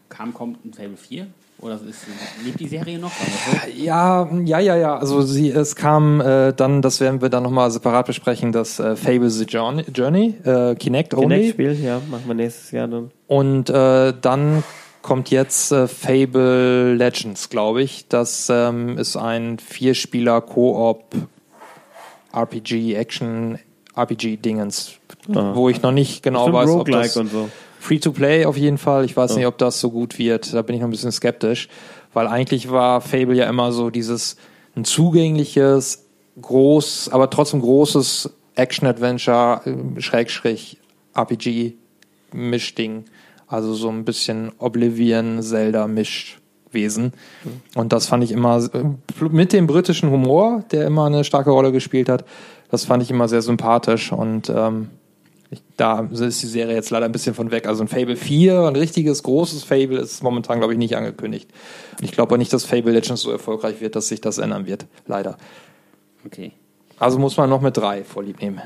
kam, kommt ein Fable 4? Oder ist, lebt die Serie noch? Ja, ja, ja, ja. Also sie, es kam äh, dann, das werden wir dann nochmal separat besprechen, das äh, Fable the Journey, Journey äh, Kinect Only. Kinect-Spiel, ja, machen wir nächstes Jahr dann. Und äh, dann kommt jetzt äh, Fable Legends, glaube ich. Das ähm, ist ein Vierspieler Koop RPG Action RPG Dingens, Ah. wo ich noch nicht genau Bestimmt weiß, ob Roguelike das so. Free to Play auf jeden Fall. Ich weiß Ja. nicht, ob das so gut wird. Da bin ich noch ein bisschen skeptisch, weil eigentlich war Fable ja immer so dieses ein zugängliches, groß, aber trotzdem großes Action-Adventure, äh, Schrägstrich, RPG-Mischding. Also so ein bisschen Oblivion, Zelda-Mischwesen. Und das fand ich immer äh, mit dem britischen Humor, der immer eine starke Rolle gespielt hat, das fand ich immer sehr sympathisch und ähm, ich, da ist die Serie jetzt leider ein bisschen von weg. Also ein Fable 4, ein richtiges, großes Fable ist momentan, glaube ich, nicht angekündigt. Ich glaube auch nicht, dass Fable Legends so erfolgreich wird, dass sich das ändern wird. Leider. Okay. Also muss man noch mit drei vorlieb nehmen.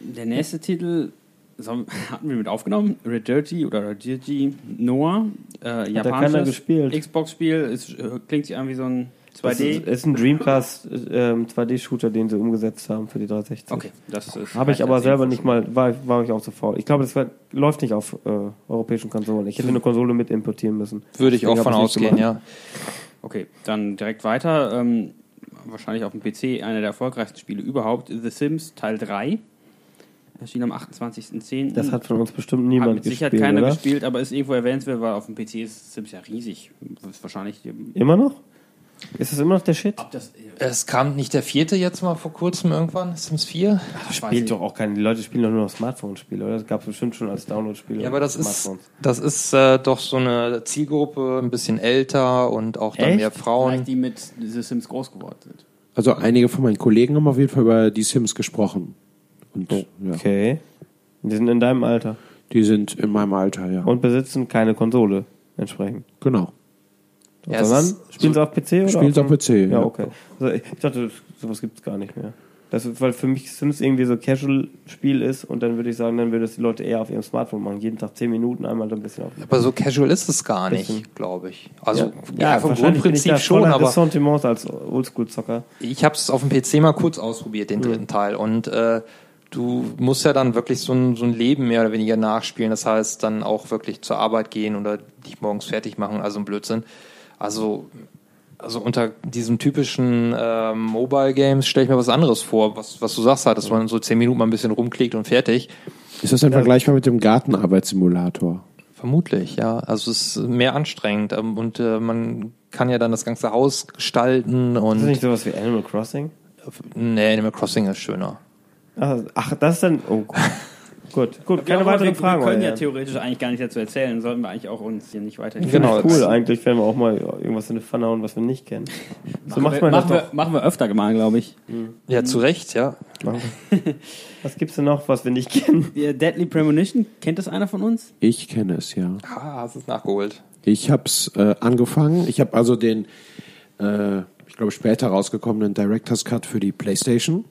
Der nächste Titel hatten wir mit aufgenommen. Red Dirty oder Red Dirty Noah. Äh, keiner japanisches gespielt. Xbox-Spiel. Es äh, klingt sich an wie so ein 2D. ist, ist ein Dreamcast ähm, 2D-Shooter, den sie umgesetzt haben für die 360. Okay, das ist. Habe ich aber reicht als selber nicht mal, war, war ich auch zu faul. Ich glaube, das war, läuft nicht auf äh, europäischen Konsolen. Ich hätte eine Konsole mit importieren müssen. Würde ich auch Deswegen von ich nicht ausgehen, ja. Okay, dann direkt weiter. Ähm, wahrscheinlich auf dem PC einer der erfolgreichsten Spiele überhaupt. The Sims Teil 3. Erschien am 28.10. Das hat von uns bestimmt Hat niemand mit Sicherheit gespielt, keiner oder? gespielt, aber ist irgendwo erwähnenswert, weil auf dem PC ist Sims ja riesig. Ist wahrscheinlich. Immer noch? Ist das immer noch der Shit? Das, Es kam nicht der vierte jetzt mal vor kurzem irgendwann, Sims 4? Das spielt doch auch keine. Die Leute spielen doch nur noch Smartphone-Spiele, oder? Das gab es bestimmt schon als Download-Spiele. Ja, aber das ist, Smartphones. das ist äh, doch so eine Zielgruppe, ein bisschen älter und auch dann Echt? mehr Frauen. Vielleicht die mit The Sims groß geworden sind. Also einige von meinen Kollegen haben auf jeden Fall über die Sims gesprochen. Und ja, Okay. Die sind in deinem Alter. die sind in meinem Alter, ja. Und besitzen keine Konsole entsprechend. genau. Ja, es Sondern spielen sie auf PC oder? Spielen sie auf PC, Ja, ja. okay. Also ich dachte, sowas gibt es gar nicht mehr. Das weil für mich Sims irgendwie so Casual-Spiel ist und dann würde ich sagen, dann würden das die Leute eher auf ihrem Smartphone machen. Jeden Tag 10 Minuten einmal so ein bisschen auf. Aber so casual ist es gar nicht, glaube ich. Also ja, ja, vom Grundprinzip schon, aber Ressentiments als Oldschool-Zocker. ich habe es auf dem PC mal kurz ausprobiert, den dritten Teil. Und äh, du musst ja dann wirklich so ein, so ein Leben mehr oder weniger nachspielen. Das heißt, dann auch wirklich zur Arbeit gehen oder dich morgens fertig machen, also ein Blödsinn. Also, also unter diesen typischen ähm, Mobile Games stelle ich mir was anderes vor, was, was du sagst halt, dass man so zehn Minuten mal ein bisschen rumklickt und fertig. Ist das dann vergleichbar mit dem Gartenarbeitssimulator? Vermutlich, ja. Also es ist mehr anstrengend ähm, und äh, man kann ja dann das ganze Haus gestalten Ist das und nicht sowas wie Animal Crossing? nee, Animal Crossing ist schöner. Ach, ach das ist dann. Oh, gut. gut, gut. Keine Ja, weiteren wir, Fragen. Wir können ja Ehren. theoretisch eigentlich gar nicht dazu erzählen, sollten wir eigentlich auch uns hier nicht weiter. Genau. Cool, eigentlich werden wir auch mal irgendwas in die Pfanne hauen, was wir nicht kennen. So Machen, macht wir, man das machen, wir, doch. machen wir öfter mal, glaube ich. Ja, zu Recht, ja. Was gibt's denn noch, was wir nicht kennen? Deadly Premonition, kennt das einer von uns? Ich kenne es, ja. Ah, hast es nachgeholt. Ich habe es äh, angefangen. Ich habe also den, äh, ich glaube, später rausgekommenen Director's Cut für die PlayStation.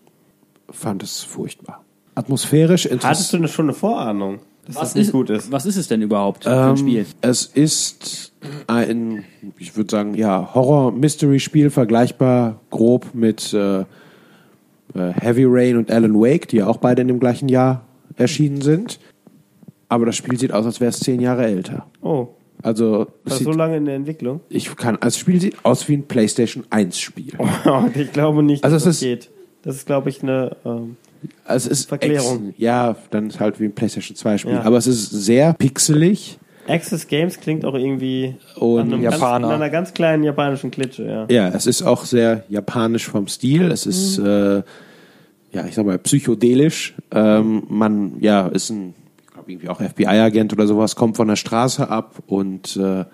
Fand es furchtbar. Atmosphärisch Hattest interessant. du eine, schon eine Vorahnung? dass Was das nicht ist, gut ist. was ist es denn überhaupt für Ähm, ein Spiel? Es ist ein, ich würde sagen, ja, Horror-Mystery-Spiel, vergleichbar grob mit äh, äh, Heavy Rain und Alan Wake, die ja auch beide in dem gleichen Jahr erschienen sind. Aber das Spiel sieht aus, als wäre es zehn Jahre älter. Oh, Also, es das ist sieht, so lange in der Entwicklung. ich kann, das Spiel sieht aus wie ein PlayStation 1-Spiel. ich glaube nicht, Also dass es das ist- geht. Das ist, glaube ich, eine. Ähm, Also es ist Verklärung. Ex, ja, dann ist halt wie ein PlayStation 2-Spiel. Ja. Aber es ist sehr pixelig. Access Games klingt auch irgendwie Und an einem Japaner. Ganz, an einer ganz kleinen japanischen Klitsche, ja. Ja, es ist auch sehr japanisch vom Stil. Es ist, äh, ja, ich sag mal, psychodelisch. Ähm, man, ja, ist ein, ich glaube, irgendwie auch FBI-Agent oder sowas, kommt von der Straße ab und äh,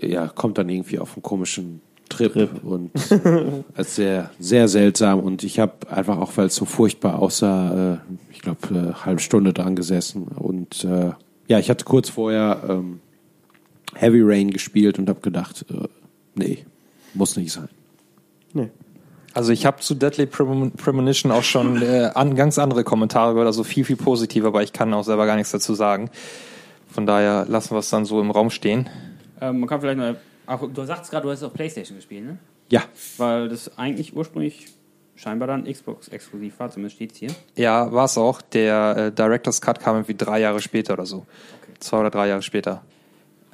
ja, kommt dann irgendwie auf einen komischen Trip, und äh, ist sehr, sehr seltsam. Und ich habe einfach auch, weil es so furchtbar aussah, äh, ich glaube, eine halbe Stunde dran gesessen. Und äh, ja, ich hatte kurz vorher ähm, Heavy Rain gespielt und habe gedacht, äh, nee, muss nicht sein. Nee. Also ich habe zu Deadly Premon- Premonition auch schon äh, an, ganz andere Kommentare gehört, also viel, viel positiver, aber ich kann auch selber gar nichts dazu sagen. Von daher lassen wir es dann so im Raum stehen. Ähm, man kann vielleicht noch. Ach, du sagst gerade, du hast auf PlayStation gespielt, ne? Ja, Weil das eigentlich ursprünglich scheinbar dann Xbox exklusiv war, zumindest steht es hier. Ja, war es auch. Der äh, Director's Cut kam irgendwie drei Jahre später oder so. Zwei oder drei Jahre später.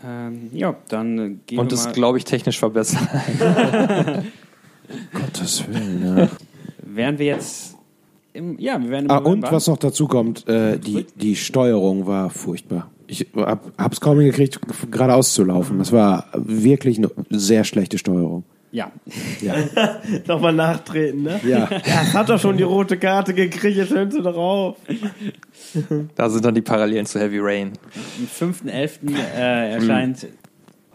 Ähm, ja, dann äh, gehen Und mal. glaube ich, technisch verbessert. Gottes Willen. Ja. wären wir jetzt. Im, ja, wir wären im ah, und was noch dazu kommt, äh, die, die Steuerung war furchtbar. Ich hab, hab's kaum hingekriegt, geradeaus zu laufen. Das war wirklich eine sehr schlechte Steuerung. Ja. Ja. Nochmal nachtreten, ne? Ja. Ja, hat doch schon die rote Karte gekriegt, jetzt hören Sie doch auf. da sind dann die Parallelen zu Heavy Rain. Am 5.11. Äh, erscheint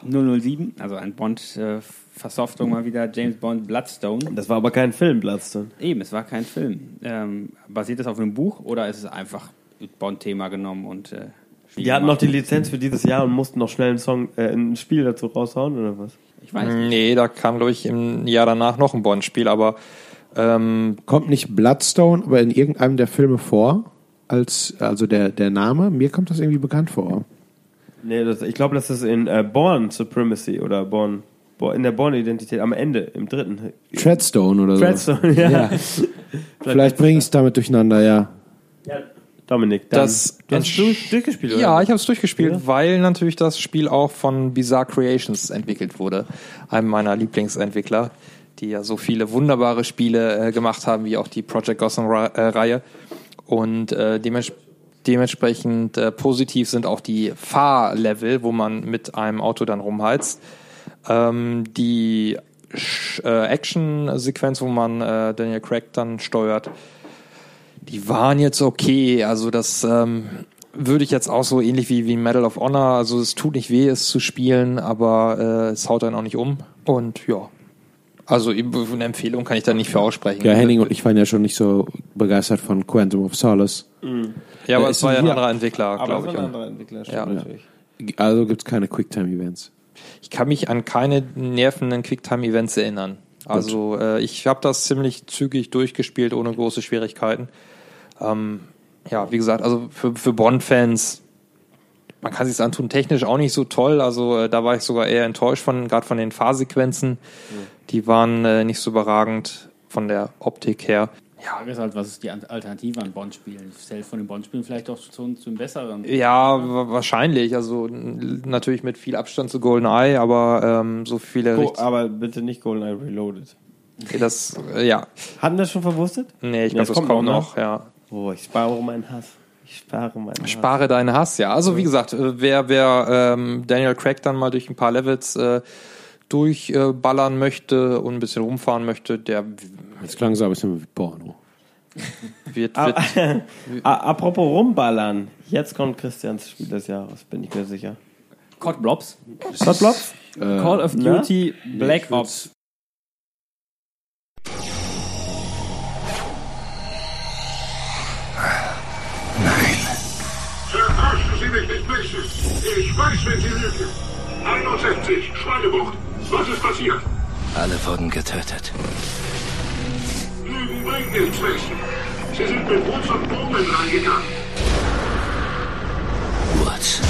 007, also ein Bond-Versoftung mal wieder, James Bond Bloodstone. Das war aber kein Film, Bloodstone. Eben, es war kein Film. Ähm, basiert das auf einem Buch oder ist es einfach Bond-Thema genommen und. Äh, Die hatten noch die Lizenz für dieses Jahr und mussten noch schnell einen Song, äh, ein Spiel dazu raushauen, oder was? Ich weiß nicht. Nee, da kam, glaube ich, im Jahr danach noch ein Bond-Spiel, aber ähm, Kommt nicht Bloodstone, aber in irgendeinem der Filme vor? Als, also der, der Name? Mir kommt das irgendwie bekannt vor. Nee, das, ich glaube, das ist in äh, Born Supremacy oder Born, in der Born-Identität am Ende, im dritten. Treadstone oder so. Treadstone, ja. Ja. Vielleicht bringe ich es damit durcheinander, ja. Dominik, dann, Das du hast du durchgespielt, oder? Ja, ich habe es durchgespielt, weil natürlich das Spiel auch von Bizarre Creations entwickelt wurde, einem meiner Lieblingsentwickler, die ja so viele wunderbare Spiele äh, gemacht haben, wie auch die Project Gotham-Reihe. Und äh, dements dementsprechend äh, positiv sind auch die Fahrlevel, wo man mit einem Auto dann rumheizt. Ähm, die äh, Action-Sequenz, wo man äh, Daniel Craig dann steuert, die waren jetzt okay. Also das ähm, würde ich jetzt auch so ähnlich wie, wie Medal of Honor. Also es tut nicht weh, es zu spielen, aber äh, es haut einen auch nicht um. Und ja. Also eine Empfehlung kann ich da nicht für aussprechen. Ja, Henning und ich waren ja schon nicht so begeistert von Quantum of Solace. Ja, aber Äh, es war ja ein anderer Entwickler, Aber glaube ich. ein Und anderer Entwickler, stimmt Ja. natürlich. Also gibt es keine Quicktime-Events. Ich kann mich an keine nervenden Quicktime-Events erinnern. Also äh, ich habe das ziemlich zügig durchgespielt, ohne große Schwierigkeiten. Ähm, ja, wie gesagt, also für, für Bond-Fans, man kann sich antun, technisch auch nicht so toll. Also äh, da war ich sogar eher enttäuscht von, gerade von den Fahrsequenzen. Die waren äh, nicht so überragend von der Optik her. Die Frage ist halt, was ist die Alternative an Bond-Spielen? Zählt von den Bond-Spielen vielleicht auch zu, zu einem besseren? Ja, wa- wahrscheinlich. Also natürlich mit viel Abstand zu GoldenEye, aber ähm, so viele. Go, aber bitte nicht GoldenEye Reloaded. das, äh, ja. Hatten das schon verwurstet? Nee, ich Ja, glaube, es das kommt kommt, noch, ne? noch, ja. Oh, ich spare meinen Hass. Ich spare meinen Hass. Spare deinen Hass, ja. Also wie gesagt, äh, wer, wer ähm, Daniel Craig dann mal durch ein paar Levels äh, durchballern möchte und ein bisschen rumfahren möchte, der Jetzt klang es aber ein bisschen wie Porno. wird, wird apropos rumballern. Jetzt kommt Christians Spiel des Jahres, bin ich mir sicher. Cod Blobs. Hotblobs? Call of na? Duty Black Ops. Ich weiß, wenn Sie lügen. 61, Schweinebucht. Was ist passiert? Alle wurden getötet. Lügen bringt nichts, Mason. Sie sind mit Woods und Bowman reingegangen. Platz.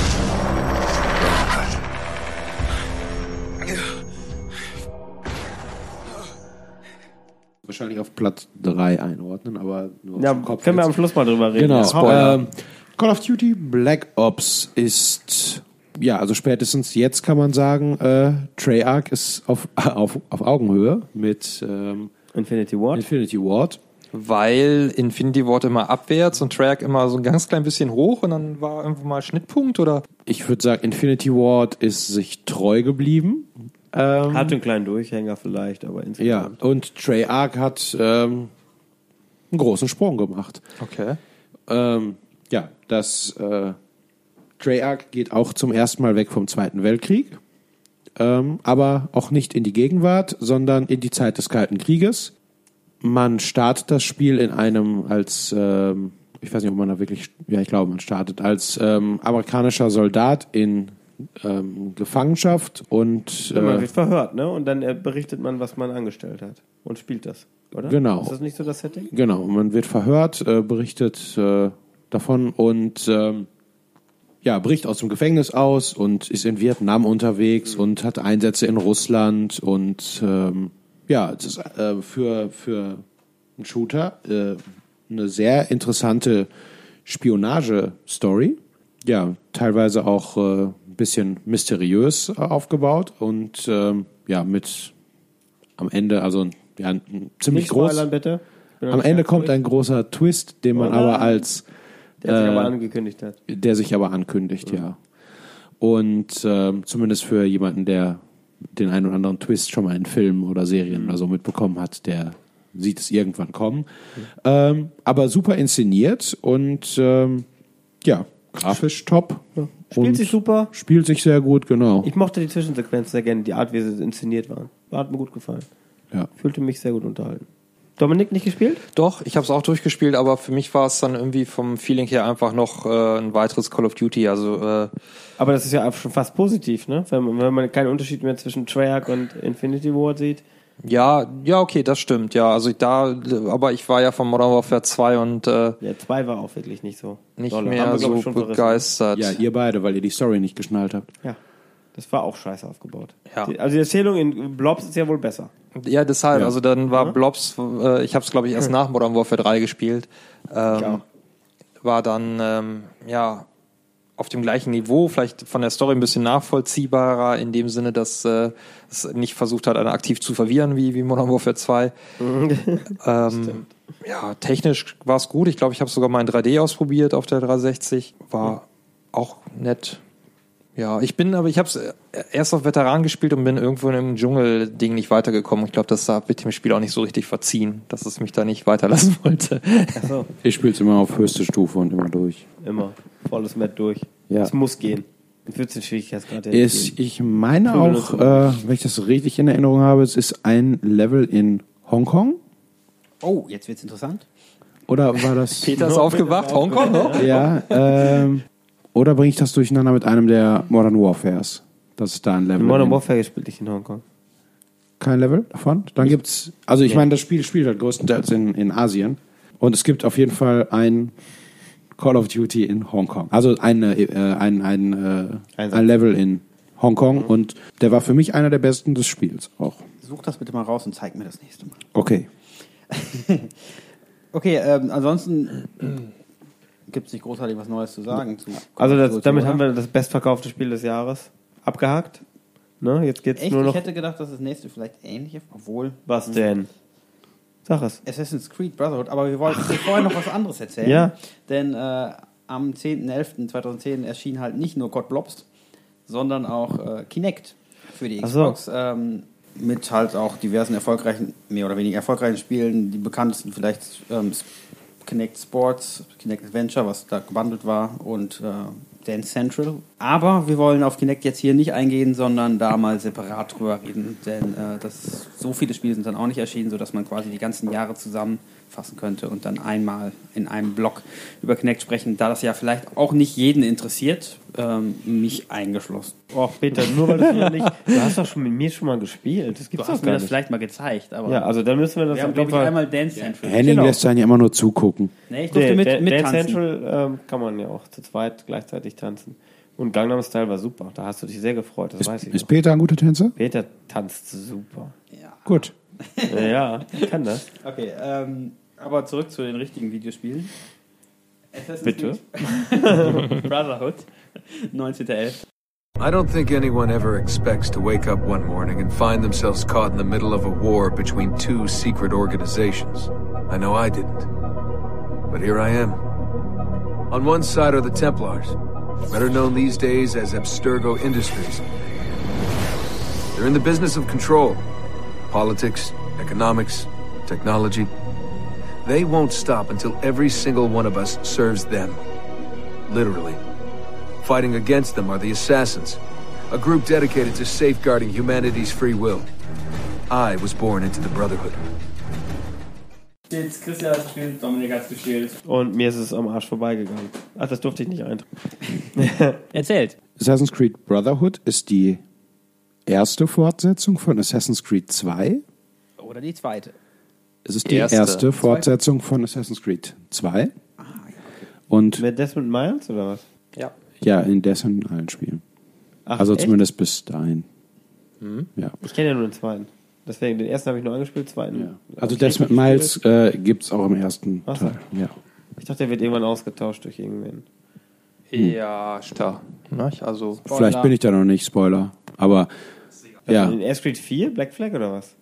Wahrscheinlich auf Platz 3 einordnen, aber nur Ja, Kopf können wir jetzt. am Schluss mal drüber reden. Genau. Spoiler. Ähm, Call of Duty Black Ops ist, ja, also spätestens jetzt kann man sagen, äh, Treyarch ist auf, auf, auf Augenhöhe mit ähm, Infinity Ward. Infinity Ward. Weil Infinity Ward immer abwärts und Track immer so ein ganz klein bisschen hoch und dann war irgendwo mal Schnittpunkt oder? Ich würde sagen, Infinity Ward ist sich treu geblieben. Ähm, Hat einen kleinen Durchhänger vielleicht, aber insgesamt. ja, und Treyarch hat ähm, einen großen Sprung gemacht. Okay. Ähm, ja, das äh, Treyarch geht auch zum ersten Mal weg vom Zweiten Weltkrieg, ähm, aber auch nicht in die Gegenwart, sondern in die Zeit des Kalten Krieges. Man startet das Spiel in einem als, ähm, ich weiß nicht, ob man da wirklich, ja, ich glaube, man startet als ähm, amerikanischer Soldat in ähm, Gefangenschaft und Ja, man äh, wird verhört, ne? Und dann äh, berichtet man, was man angestellt hat. Und spielt das, oder? Genau. Ist das nicht so das Setting? Genau, man wird verhört, äh, berichtet äh, davon und ähm, ja, bricht aus dem Gefängnis aus und ist in Vietnam unterwegs und hat Einsätze in Russland und ähm, ja, es ist äh, für, für einen Shooter äh, eine sehr interessante Spionage-Story. Ja, teilweise auch äh, ein bisschen mysteriös aufgebaut und ähm, ja, mit am Ende, also ja, ein ziemlich Nicht groß. spoilern, bitte. Am Ende kommt ein großer Twist, den man Oh aber als Der sich äh, aber angekündigt hat. der sich aber ankündigt, ja. Und ähm, zumindest für jemanden, der den einen oder anderen Twist schon mal in Filmen oder Serien oder so mitbekommen hat, der sieht es irgendwann kommen. Ähm, aber super inszeniert und ähm, ja, grafisch top. Spielt und sich super. Spielt sich sehr gut, genau. Ich mochte die Zwischensequenzen sehr gerne, die Art, wie sie inszeniert waren. Hat mir gut gefallen. Ja. Fühlte mich sehr gut unterhalten. Dominik nicht gespielt? Doch, ich habe es auch durchgespielt, aber für mich war es dann irgendwie vom Feeling her einfach noch äh, ein weiteres Call of Duty. Also äh, Aber das ist ja schon fast positiv, ne? Wenn man, wenn man keinen Unterschied mehr zwischen Treyarch und Infinity Ward sieht. ja, ja, okay, das stimmt. Ja, also da, aber ich war ja von Modern Warfare 2 und äh, Ja, zwei war auch wirklich nicht so. nicht dolle. Haben mehr wir, so ich, begeistert. Ja, ihr beide, weil ihr die Story nicht geschnallt habt. Ja. Das war auch scheiße aufgebaut. Ja. Die, also die Erzählung in Blobs ist ja wohl besser. Ja, deshalb. Ja. Also dann war Ja. Blobs, äh, ich habe es glaube ich erst nach Modern Warfare 3 gespielt. Ähm, war dann ähm, ja auf dem gleichen Niveau, vielleicht von der Story ein bisschen nachvollziehbarer, in dem Sinne, dass äh, es nicht versucht hat, einen aktiv zu verwirren, wie, wie Modern Warfare 2. ähm, ja, technisch war es gut. Ich glaube, ich habe sogar mal in 3D ausprobiert auf der 360. War auch nett. Ja, ich bin, aber ich habe es erst auf Veteran gespielt und bin irgendwo in einem Dschungel-Ding nicht weitergekommen. Ich glaube, das wird dem Spiel auch nicht so richtig verziehen, dass es mich da nicht weiterlassen wollte. Achso, Ich spiele es immer auf höchste Stufe und immer durch. immer. Volles Met durch. Ja. Es muss gehen. In 14 Schwierigkeitsgrad. Ist, ich ich meine auch, äh, wenn ich das richtig in Erinnerung habe, es ist ein Level in Hongkong. Oh, jetzt wird's interessant. Oder war das. Peter ist aufgewacht, Hongkong noch? Ja, ähm, oder bringe ich das durcheinander mit einem der Modern Warfares? Das ist da ein Level. In Modern Warfare gespielt ich in Hongkong. Kein Level davon? Dann gibt's, also ich Nee. meine, das Spiel spielt halt größtenteils in, in Asien. Und es gibt auf jeden Fall ein Call of Duty in Hongkong. Also eine, äh, ein, ein, äh, ein Level in Hongkong. Und der war für mich einer der besten des Spiels auch. Such das bitte mal raus und zeig mir das nächste Mal. Okay. Okay, ähm, ansonsten gibt es nicht großartig was Neues zu sagen. Zu Also das, damit oder? haben wir das bestverkaufte Spiel des Jahres abgehakt. Ne? Jetzt geht's Echt? nur noch. Ich hätte gedacht, dass das nächste vielleicht ähnlich ist, obwohl. Was denn? Sag es. Assassin's Creed Brotherhood, aber wir wollten vorher noch was anderes erzählen. Ja. Denn äh, am 10.11.2010 erschien halt nicht nur God Blobs, sondern auch äh, Kinect für die Ach so. Xbox. Ähm, mit halt auch diversen erfolgreichen, mehr oder weniger erfolgreichen Spielen. Die bekanntesten vielleicht ähm, Kinect Sports, Kinect Adventure, was da gebundelt war und äh, Dance Central. Aber wir wollen auf Kinect jetzt hier nicht eingehen, sondern da mal separat drüber reden, denn äh, das, so viele Spiele sind dann auch nicht erschienen, sodass man quasi die ganzen Jahre zusammenfassen könnte und dann einmal in einem Blog über Kinect sprechen, da das ja vielleicht auch nicht jeden interessiert, ähm, mich eingeschlossen. Och, Peter, nur weil du noch nicht. Du hast doch schon mit mir schon mal gespielt. Das Du gibt's hast doch mir das vielleicht mal gezeigt, aber Ja, also dann müssen wir das wir haben, auf jeden glaube ich, einmal Dance Central. Henning Genau. lässt einen ja immer nur zugucken. Nee, ich durfte Nee, mit, Dan- mit Dance tanzen. Central ähm, kann man ja auch zu zweit gleichzeitig tanzen. Und Gangnam Style war super. Da hast du dich sehr gefreut, das weiß ich. Ist noch. Peter ein guter Tänzer? Peter tanzt super. Gut. Ja, ja, ich kann das. Okay, ähm, aber zurück zu den richtigen Videospielen. Assassin's Bitte? Brotherhood, 19.11. I don't think anyone ever expects to wake up one morning and find themselves caught in the middle of a war between two secret organizations. I know I didn't. But here I am. On one side are the Templars, better known these days as Abstergo Industries. They're in the business of control politics, economics, technology. They won't stop until every single one of us serves them. Literally. Fighting against them are the Assassins, a group dedicated to safeguarding humanity's free will. I was born into the Brotherhood. Jetzt Christian hat gespielt, Dominik hat gespielt. Und mir ist es am Arsch vorbeigegangen. Ach, das durfte ich nicht eintragen. Erzählt. Assassin's Creed Brotherhood ist die erste Fortsetzung von Assassin's Creed 2. Oder die zweite. Es ist die erste, Erste. Fortsetzung von Assassin's Creed 2. Und Mit Desmond Miles oder was? Ja. ja, in dessen allen Spielen. Ach, also echt? zumindest bis dahin. Mhm. Ja. Ich kenne ja nur den zweiten. Deswegen, den ersten habe ich nur angespielt, den zweiten. Also hab ich Desmond Miles äh, gibt es auch im ersten Ach. Teil. Ja. Ich dachte, der wird irgendwann ausgetauscht durch irgendwen. Ja, da. Ne? Also, Vielleicht bin ich da noch nicht, Spoiler. Aber ja, Also in Air Creed 4, Black Flag oder was?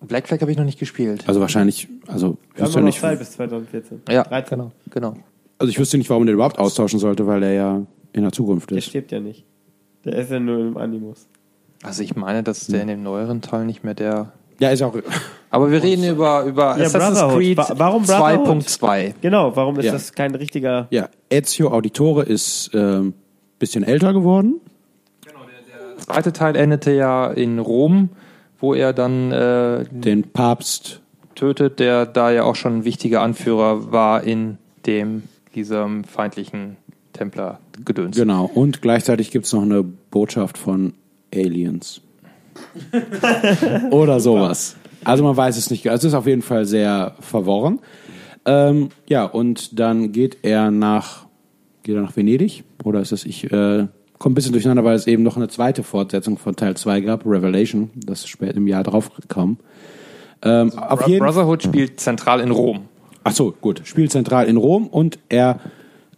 Black Flag habe ich noch nicht gespielt. also wahrscheinlich, also haben wüsste noch nicht, Zeit bis 2014. ja, 13. genau, genau. also ich wüsste nicht, warum man den überhaupt austauschen sollte, weil er ja in der Zukunft Der ist. stirbt ja nicht. Der ist ja nur im Animus. Also ich meine, dass der in dem neueren Teil nicht mehr der. Ja, ist auch. Aber wir reden über, über Ja, Assassin's. Creed Wa- warum Brotherhood? 2.2. Genau, warum ist Ja. das kein richtiger. Ja, Ezio Auditore ist ähm, bisschen älter geworden. Der zweite Teil endete ja in Rom, wo er dann äh, Den Papst. tötet, der da ja auch schon ein wichtiger Anführer war in dem diesem feindlichen Templer-Gedöns. Genau. Und gleichzeitig gibt es noch eine Botschaft von Aliens. Oder sowas. Also man weiß es nicht. Also es ist auf jeden Fall sehr verworren. Ähm, ja, und dann geht er nach, geht er nach Venedig? Oder ist es, ich äh, komme ein bisschen durcheinander, weil es eben noch eine zweite Fortsetzung von Teil 2 gab, Revelation, das ist spät im Jahr drauf kam. Ähm, auf Bro- jeden Brotherhood spielt zentral in Rom. Ach so, gut. Spielt zentral in Rom und er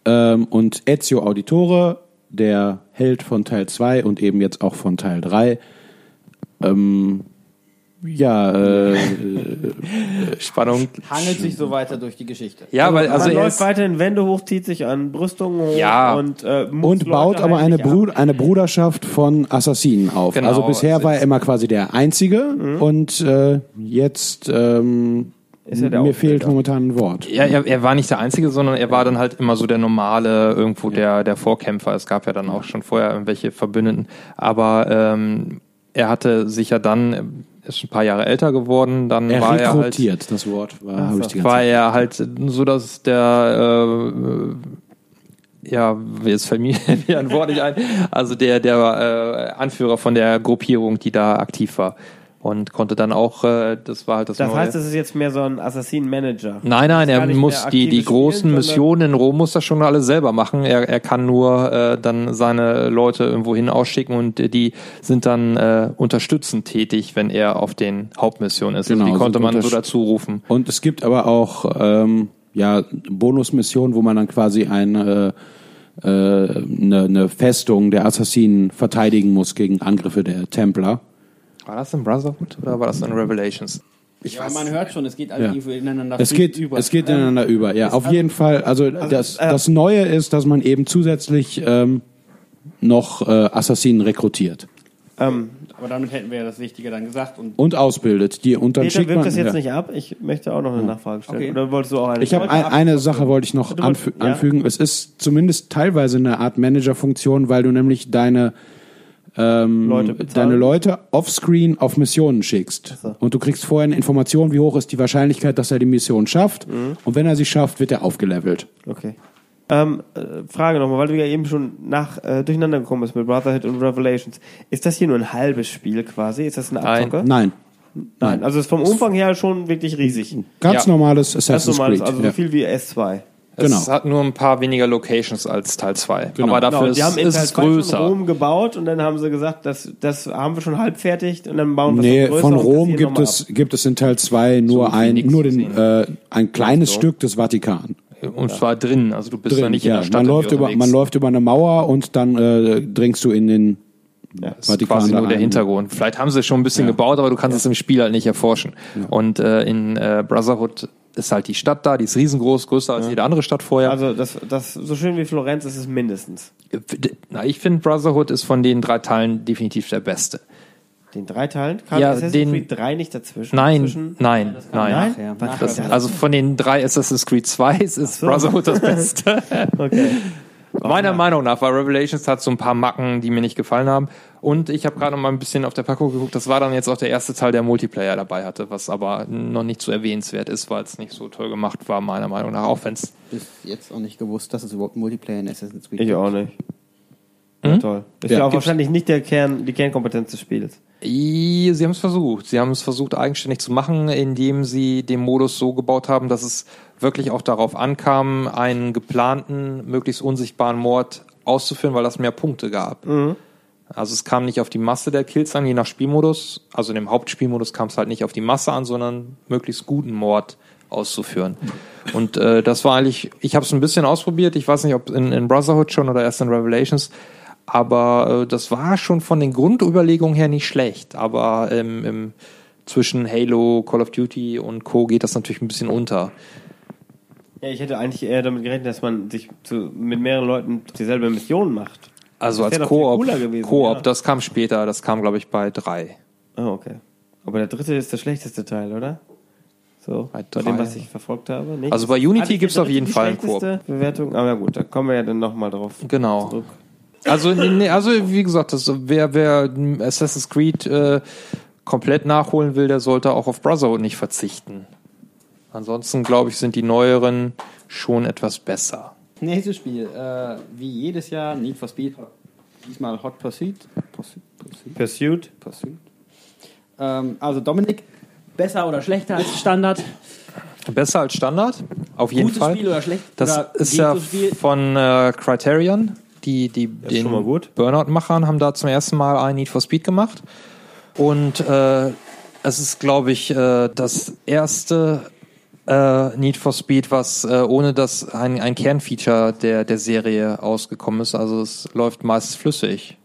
ähm, und Ezio Auditore, der Held von Teil 2 und eben jetzt auch von Teil 3, ähm, ja, äh, Spannung. Hangelt sich so weiter durch die Geschichte. Ja, weil also Man er läuft weiterhin Wände hoch, zieht sich an Brüstungen hoch Ja. und, äh, und baut aber eine. Brud eine Bruderschaft von Assassinen auf. Genau, also bisher war er immer quasi der Einzige und äh, jetzt ähm, er mir fehlt momentan ein Wort. ja, er, er war nicht der Einzige, sondern er war dann halt immer so der normale, irgendwo der, der Vorkämpfer. Es gab ja dann auch schon vorher irgendwelche Verbündeten. Aber ähm, er hatte sich ja dann, ist ein paar Jahre älter geworden, dann Er war er halt das Wort war, habe ich die ganze war er halt so, dass der äh, ja, jetzt fällt mir ein Wort nicht ein, also der der äh, Anführer von der Gruppierung, die da aktiv war und konnte dann auch, äh, das war halt das, Das Neue. heißt, es ist jetzt mehr so ein Assassinen-Manager. Nein, nein, er muss die, die großen Spielen, Missionen in Rom muss das schon alles selber machen. Er, er kann nur äh, dann seine Leute irgendwo hin ausschicken und äh, die sind dann äh, unterstützend tätig, wenn er auf den Hauptmissionen ist. Genau, also die konnte man so dazu rufen. Und es gibt aber auch ähm, ja, Bonusmissionen, wo man dann quasi eine, äh, eine, eine Festung der Assassinen verteidigen muss gegen Angriffe der Templer. War das in Brotherhood oder war das in Revelations? ja, man hört schon, es geht alles Ja. irgendwo ineinander Es geht, über. es geht Ähm, ineinander über, ja. Auf jeden Fall, also, das, äh, das Neue ist, dass man eben zusätzlich ähm, noch äh, Assassinen rekrutiert Ähm, aber damit hätten wir ja das Wichtige dann gesagt. Und und ausbildet. Die, und dann Peter schickt man, das jetzt ja. nicht ab. Ich möchte auch noch eine Nachfrage stellen. Okay. Oder wolltest du auch eine? Ich habe ein, eine Sache wollte ich noch anfü ja? anfügen. Es ist zumindest teilweise eine Art Managerfunktion, weil du nämlich deine ähm, Leute deine Leute offscreen auf Missionen schickst. so. Und du kriegst vorher eine Information, wie hoch ist die Wahrscheinlichkeit, dass er die Mission schafft. Mhm. Und wenn er sie schafft, wird er aufgelevelt. Okay. Ähm, äh, Frage nochmal, weil du ja eben schon nach äh, durcheinander gekommen bist mit Brotherhood und Revelations. Ist das hier nur ein halbes Spiel quasi? Ist das eine Nein. Abzocke? Nein. Nein. Also ist vom Umfang her schon wirklich riesig. Ganz Ja. normales Assassin's normales, Creed. also ja. so viel wie S2. Es Genau. hat nur ein paar weniger Locations als Teil 2. Genau. Aber dafür Genau, ist, die haben in ist Teil es 2 schon größer. Rom gebaut und dann haben sie gesagt, das, das haben wir schon halb fertig und dann bauen wir Nee, es von Rom gibt es, gibt es in Teil 2 nur wie ein, nur den, äh, ein kleines so. Stück des Vatikan. Und zwar drin. Also du bist da Drin, nicht in ja. der Stadt man, läuft über, man läuft über eine Mauer und dann äh, dringst du in den Das ist quasi nur der. Hintergrund. Vielleicht haben sie schon ein bisschen Ja. gebaut, aber du kannst es im Spiel halt nicht erforschen. Und äh, in äh, Brotherhood ist halt die Stadt da, die ist riesengroß, größer als jede andere Stadt vorher. Also das, das, so schön wie Florenz ist es mindestens. Na, ich finde Brotherhood ist von den drei Teilen definitiv der beste. Den drei Teilen? Kam Ja, Assassin's den- Creed 3 nicht dazwischen? Nein, Zwischen? nein, nein. Nein? Das? also von den drei Assassin's Creed 2 ist so. Brotherhood das Beste. Okay. Meiner Meinung nach, weil Revelations hat so ein paar Macken, die mir nicht gefallen haben. Und ich habe gerade noch mal ein bisschen auf der Packung geguckt. Das war dann jetzt auch der erste Teil, der Multiplayer dabei hatte, was aber noch nicht so erwähnenswert ist, weil es nicht so toll gemacht war, meiner Meinung nach. Auch wenn es Bis jetzt auch nicht gewusst, dass es überhaupt Multiplayer in Assassin's Creed Ich gibt. auch nicht. Hm? Ja, toll. Ist Ja, ja, auch wahrscheinlich nicht der Kern, die Kernkompetenz des Spiels. Sie haben es versucht. Sie haben es versucht, eigenständig zu machen, indem sie den Modus so gebaut haben, dass es wirklich auch darauf ankam, einen geplanten, möglichst unsichtbaren Mord auszuführen, weil das mehr Punkte gab. Also es kam nicht auf die Masse der Kills an, je nach Spielmodus. Also in dem Hauptspielmodus kam es halt nicht auf die Masse an, sondern möglichst guten Mord auszuführen. Und äh, das war eigentlich, ich habe es ein bisschen ausprobiert. Ich weiß nicht, ob in, in Brotherhood schon oder erst in Revelations. Aber äh, das war schon von den Grundüberlegungen her nicht schlecht. Aber ähm, im, zwischen Halo, Call of Duty und Co. geht das natürlich ein bisschen unter. Ja, ich hätte eigentlich eher damit gerechnet, dass man sich zu, mit mehreren Leuten dieselbe Mission macht. Also Das als Koop, Koop, ja. das kam später, das kam glaube ich bei drei. Ah, okay. Aber der dritte ist der schlechteste Teil, oder? So, bei, drei. dem, was ich verfolgt habe. Nicht? Also bei Unity Hatte gibt's der auf jeden Fall einen Koop. schlechteste Bewertung. Aber ja gut, da kommen wir ja dann nochmal drauf Genau. zurück. Also, nee, also wie gesagt, das, wer, wer Assassin's Creed äh, komplett nachholen will, der sollte auch auf Brotherhood nicht verzichten. Ansonsten, glaube ich, sind die neueren schon etwas besser. Nächstes Spiel, äh, wie jedes Jahr, Need for Speed. Diesmal Hot Pursuit. Pursuit. Pursuit. Pursuit. Pursuit. Ähm, also Dominik, Besser oder schlechter als Standard? Besser als Standard, auf jeden Gutes Fall. Spiel oder schlecht? Das oder ist ja Spiel? von äh, Criterion. Die, die den. Burnout-Machern haben da zum ersten Mal ein Need for Speed gemacht. Und äh, es ist, glaube ich, äh, das erste äh, Need for Speed, was äh, ohne dass ein, ein Kernfeature der, der Serie ausgekommen ist. Also es läuft meist flüssig.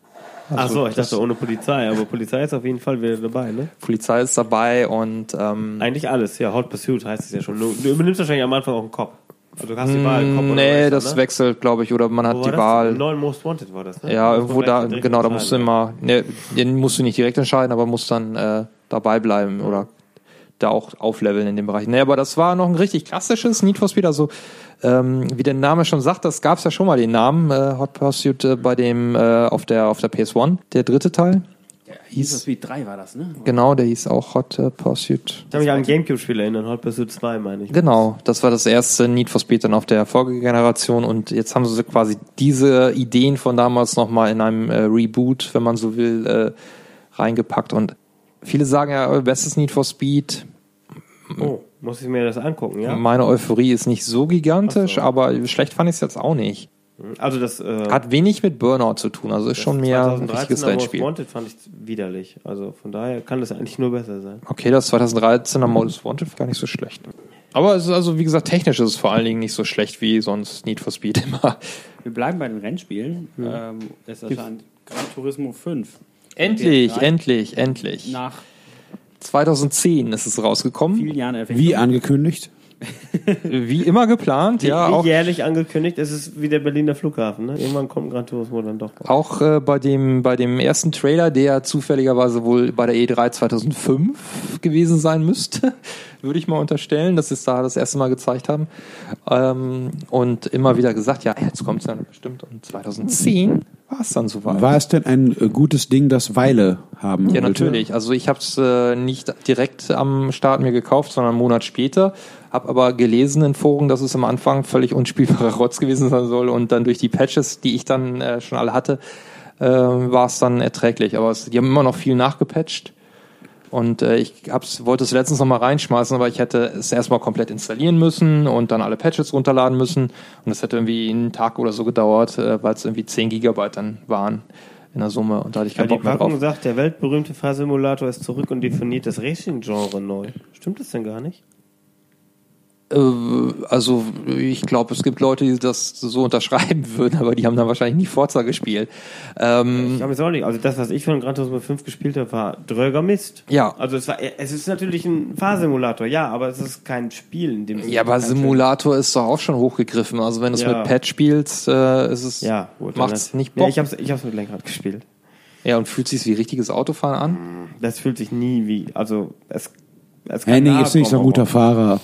Ach Also so, ich dachte ohne Polizei, aber Polizei ist auf jeden Fall wieder dabei, ne? Polizei ist dabei und ähm, Eigentlich alles, ja. Hot Pursuit heißt es ja schon. Du, du übernimmst wahrscheinlich am Anfang auch einen Cop. Also du hast die Wahl, Cop oder Mm, nee, Racer, das ne? wechselt, glaube ich, oder man hat die das? Wahl. Im neuen Most Wanted war das, ne? Ja, irgendwo da, genau, da musst du immer, ne, den musst du nicht direkt entscheiden, aber musst dann äh, dabei bleiben oder da auch aufleveln in dem Bereich. Nee, aber das war noch ein richtig klassisches Need for Speed, also ähm, wie der Name schon sagt, das gab's ja schon mal den Namen äh, Hot Pursuit äh, bei dem äh, auf der auf der PS1, der dritte Teil. Need for Speed 3 war das, ne? Genau, der hieß auch Hot äh, Pursuit. Ich kann mich an ein Gamecube-Spiel erinnern, Hot Pursuit 2, meine ich. Genau, das war das erste Need for Speed dann auf der Vorgängergeneration und jetzt haben sie quasi diese Ideen von damals nochmal in einem äh, Reboot, wenn man so will, äh, reingepackt und viele sagen ja, bestes Need for Speed. Oh, muss ich mir das angucken, ja? Meine Euphorie ist nicht so gigantisch, aber schlecht fand ich es jetzt auch nicht. Also das äh, Hat wenig mit Burnout zu tun, also ist schon mehr ein richtiges 2013er Most Rennspiel. Wanted fand ich widerlich. Also von daher kann das eigentlich nur besser sein. Okay, das 2013er Modus Wanted war gar nicht so schlecht. Aber es ist also, wie gesagt, technisch ist es vor allen Dingen nicht so schlecht wie sonst Need for Speed immer. Wir bleiben bei den Rennspielen. Ähm, es erscheint Gran Turismo 5. Endlich, GTA 3. endlich, endlich. Nach 2010 ist es rausgekommen. vielen Jahren. Wie angekündigt? Wie immer geplant, ja. wie Auch, jährlich angekündigt, es ist wie der Berliner Flughafen. Ne? Irgendwann kommt Gran Turismo dann doch. auch äh, bei, dem, bei dem ersten Trailer, der zufälligerweise wohl bei der E3 2005 gewesen sein müsste, würde ich mal unterstellen, dass sie es da das erste Mal gezeigt haben. Ähm, und immer wieder gesagt, ja, jetzt kommt es dann bestimmt. Und 2010 war es dann soweit. War es denn ein äh, gutes Ding, das Weile haben Ja, wollte? natürlich. Also ich habe es äh, nicht direkt am Start mir gekauft, sondern einen Monat später. Habe aber gelesen in Foren, dass es am Anfang völlig unspielbarer Rotz gewesen sein soll und dann durch die Patches, die ich dann äh, schon alle hatte, äh, war es dann erträglich. Aber es, die haben immer noch viel nachgepatcht Und äh, ich hab's, wollte es letztens noch mal reinschmeißen, aber ich hätte es erstmal komplett installieren müssen und dann alle Patches runterladen müssen. Und das hätte irgendwie einen Tag oder so gedauert, äh, weil es irgendwie 10 Gigabyte dann waren in der Summe. Und da hatte ich Ja, keinen die Bock mehr Packung drauf. sagt, der weltberühmte Fahrsimulator ist zurück und definiert das Racing-Genre neu. Stimmt das denn gar nicht? Äh, also ich glaube, es gibt Leute, die das so unterschreiben würden, aber die haben dann wahrscheinlich nie Forza gespielt. Ähm, Ich habe jetzt auch nicht. Also das, was ich von Gran Turismo 5 gespielt habe, war dröger Mist. Ja. Also es war, es ist natürlich ein Fahrsimulator, ja, aber es ist kein Spiel in dem Sinne. ja, aber Simulator ist doch auch schon hochgegriffen. Also wenn du es Ja. mit Pad spielst, äh, ist es Ja, gut, macht's nicht Ja, Bock. ich hab's, ich hab's mit Lenkrad gespielt. Ja, und fühlt sich wie richtiges Autofahren an? Das fühlt sich nie wie, also es, es Henning nahe ist nicht so ein guter Fahrer.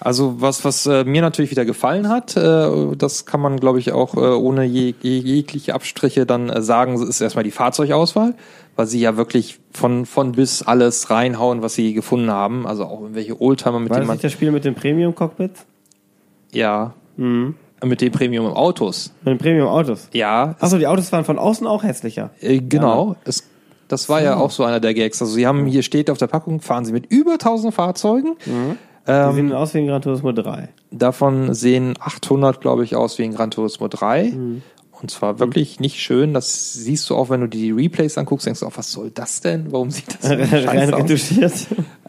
Also was, was äh, mir natürlich wieder gefallen hat, äh, das kann man, glaube ich, auch äh, ohne je, je, jegliche Abstriche dann äh, sagen, ist erstmal die Fahrzeugauswahl, weil sie ja wirklich von, von bis alles reinhauen, was sie gefunden haben. Also auch irgendwelche Oldtimer, mit War denen das man... nicht das Spiel mit dem Premium-Cockpit? Ja. Mhm. Mit den Premium-Autos. Mit den Premium-Autos? Ja. Achso, die Autos waren von außen auch hässlicher. Äh, genau. Es, das war ja auch so einer der Gags. Also sie haben, hier steht auf der Packung, fahren sie mit über 1000 Fahrzeugen. Die Ähm, sehen aus wie ein Gran Turismo 3. Davon sehen 800, glaube ich, aus wie ein Gran Turismo 3. Und zwar wirklich nicht schön. Das siehst du auch, wenn du die Replays anguckst, denkst du auch, was soll das denn? Warum sieht das so Rein scheiße aus?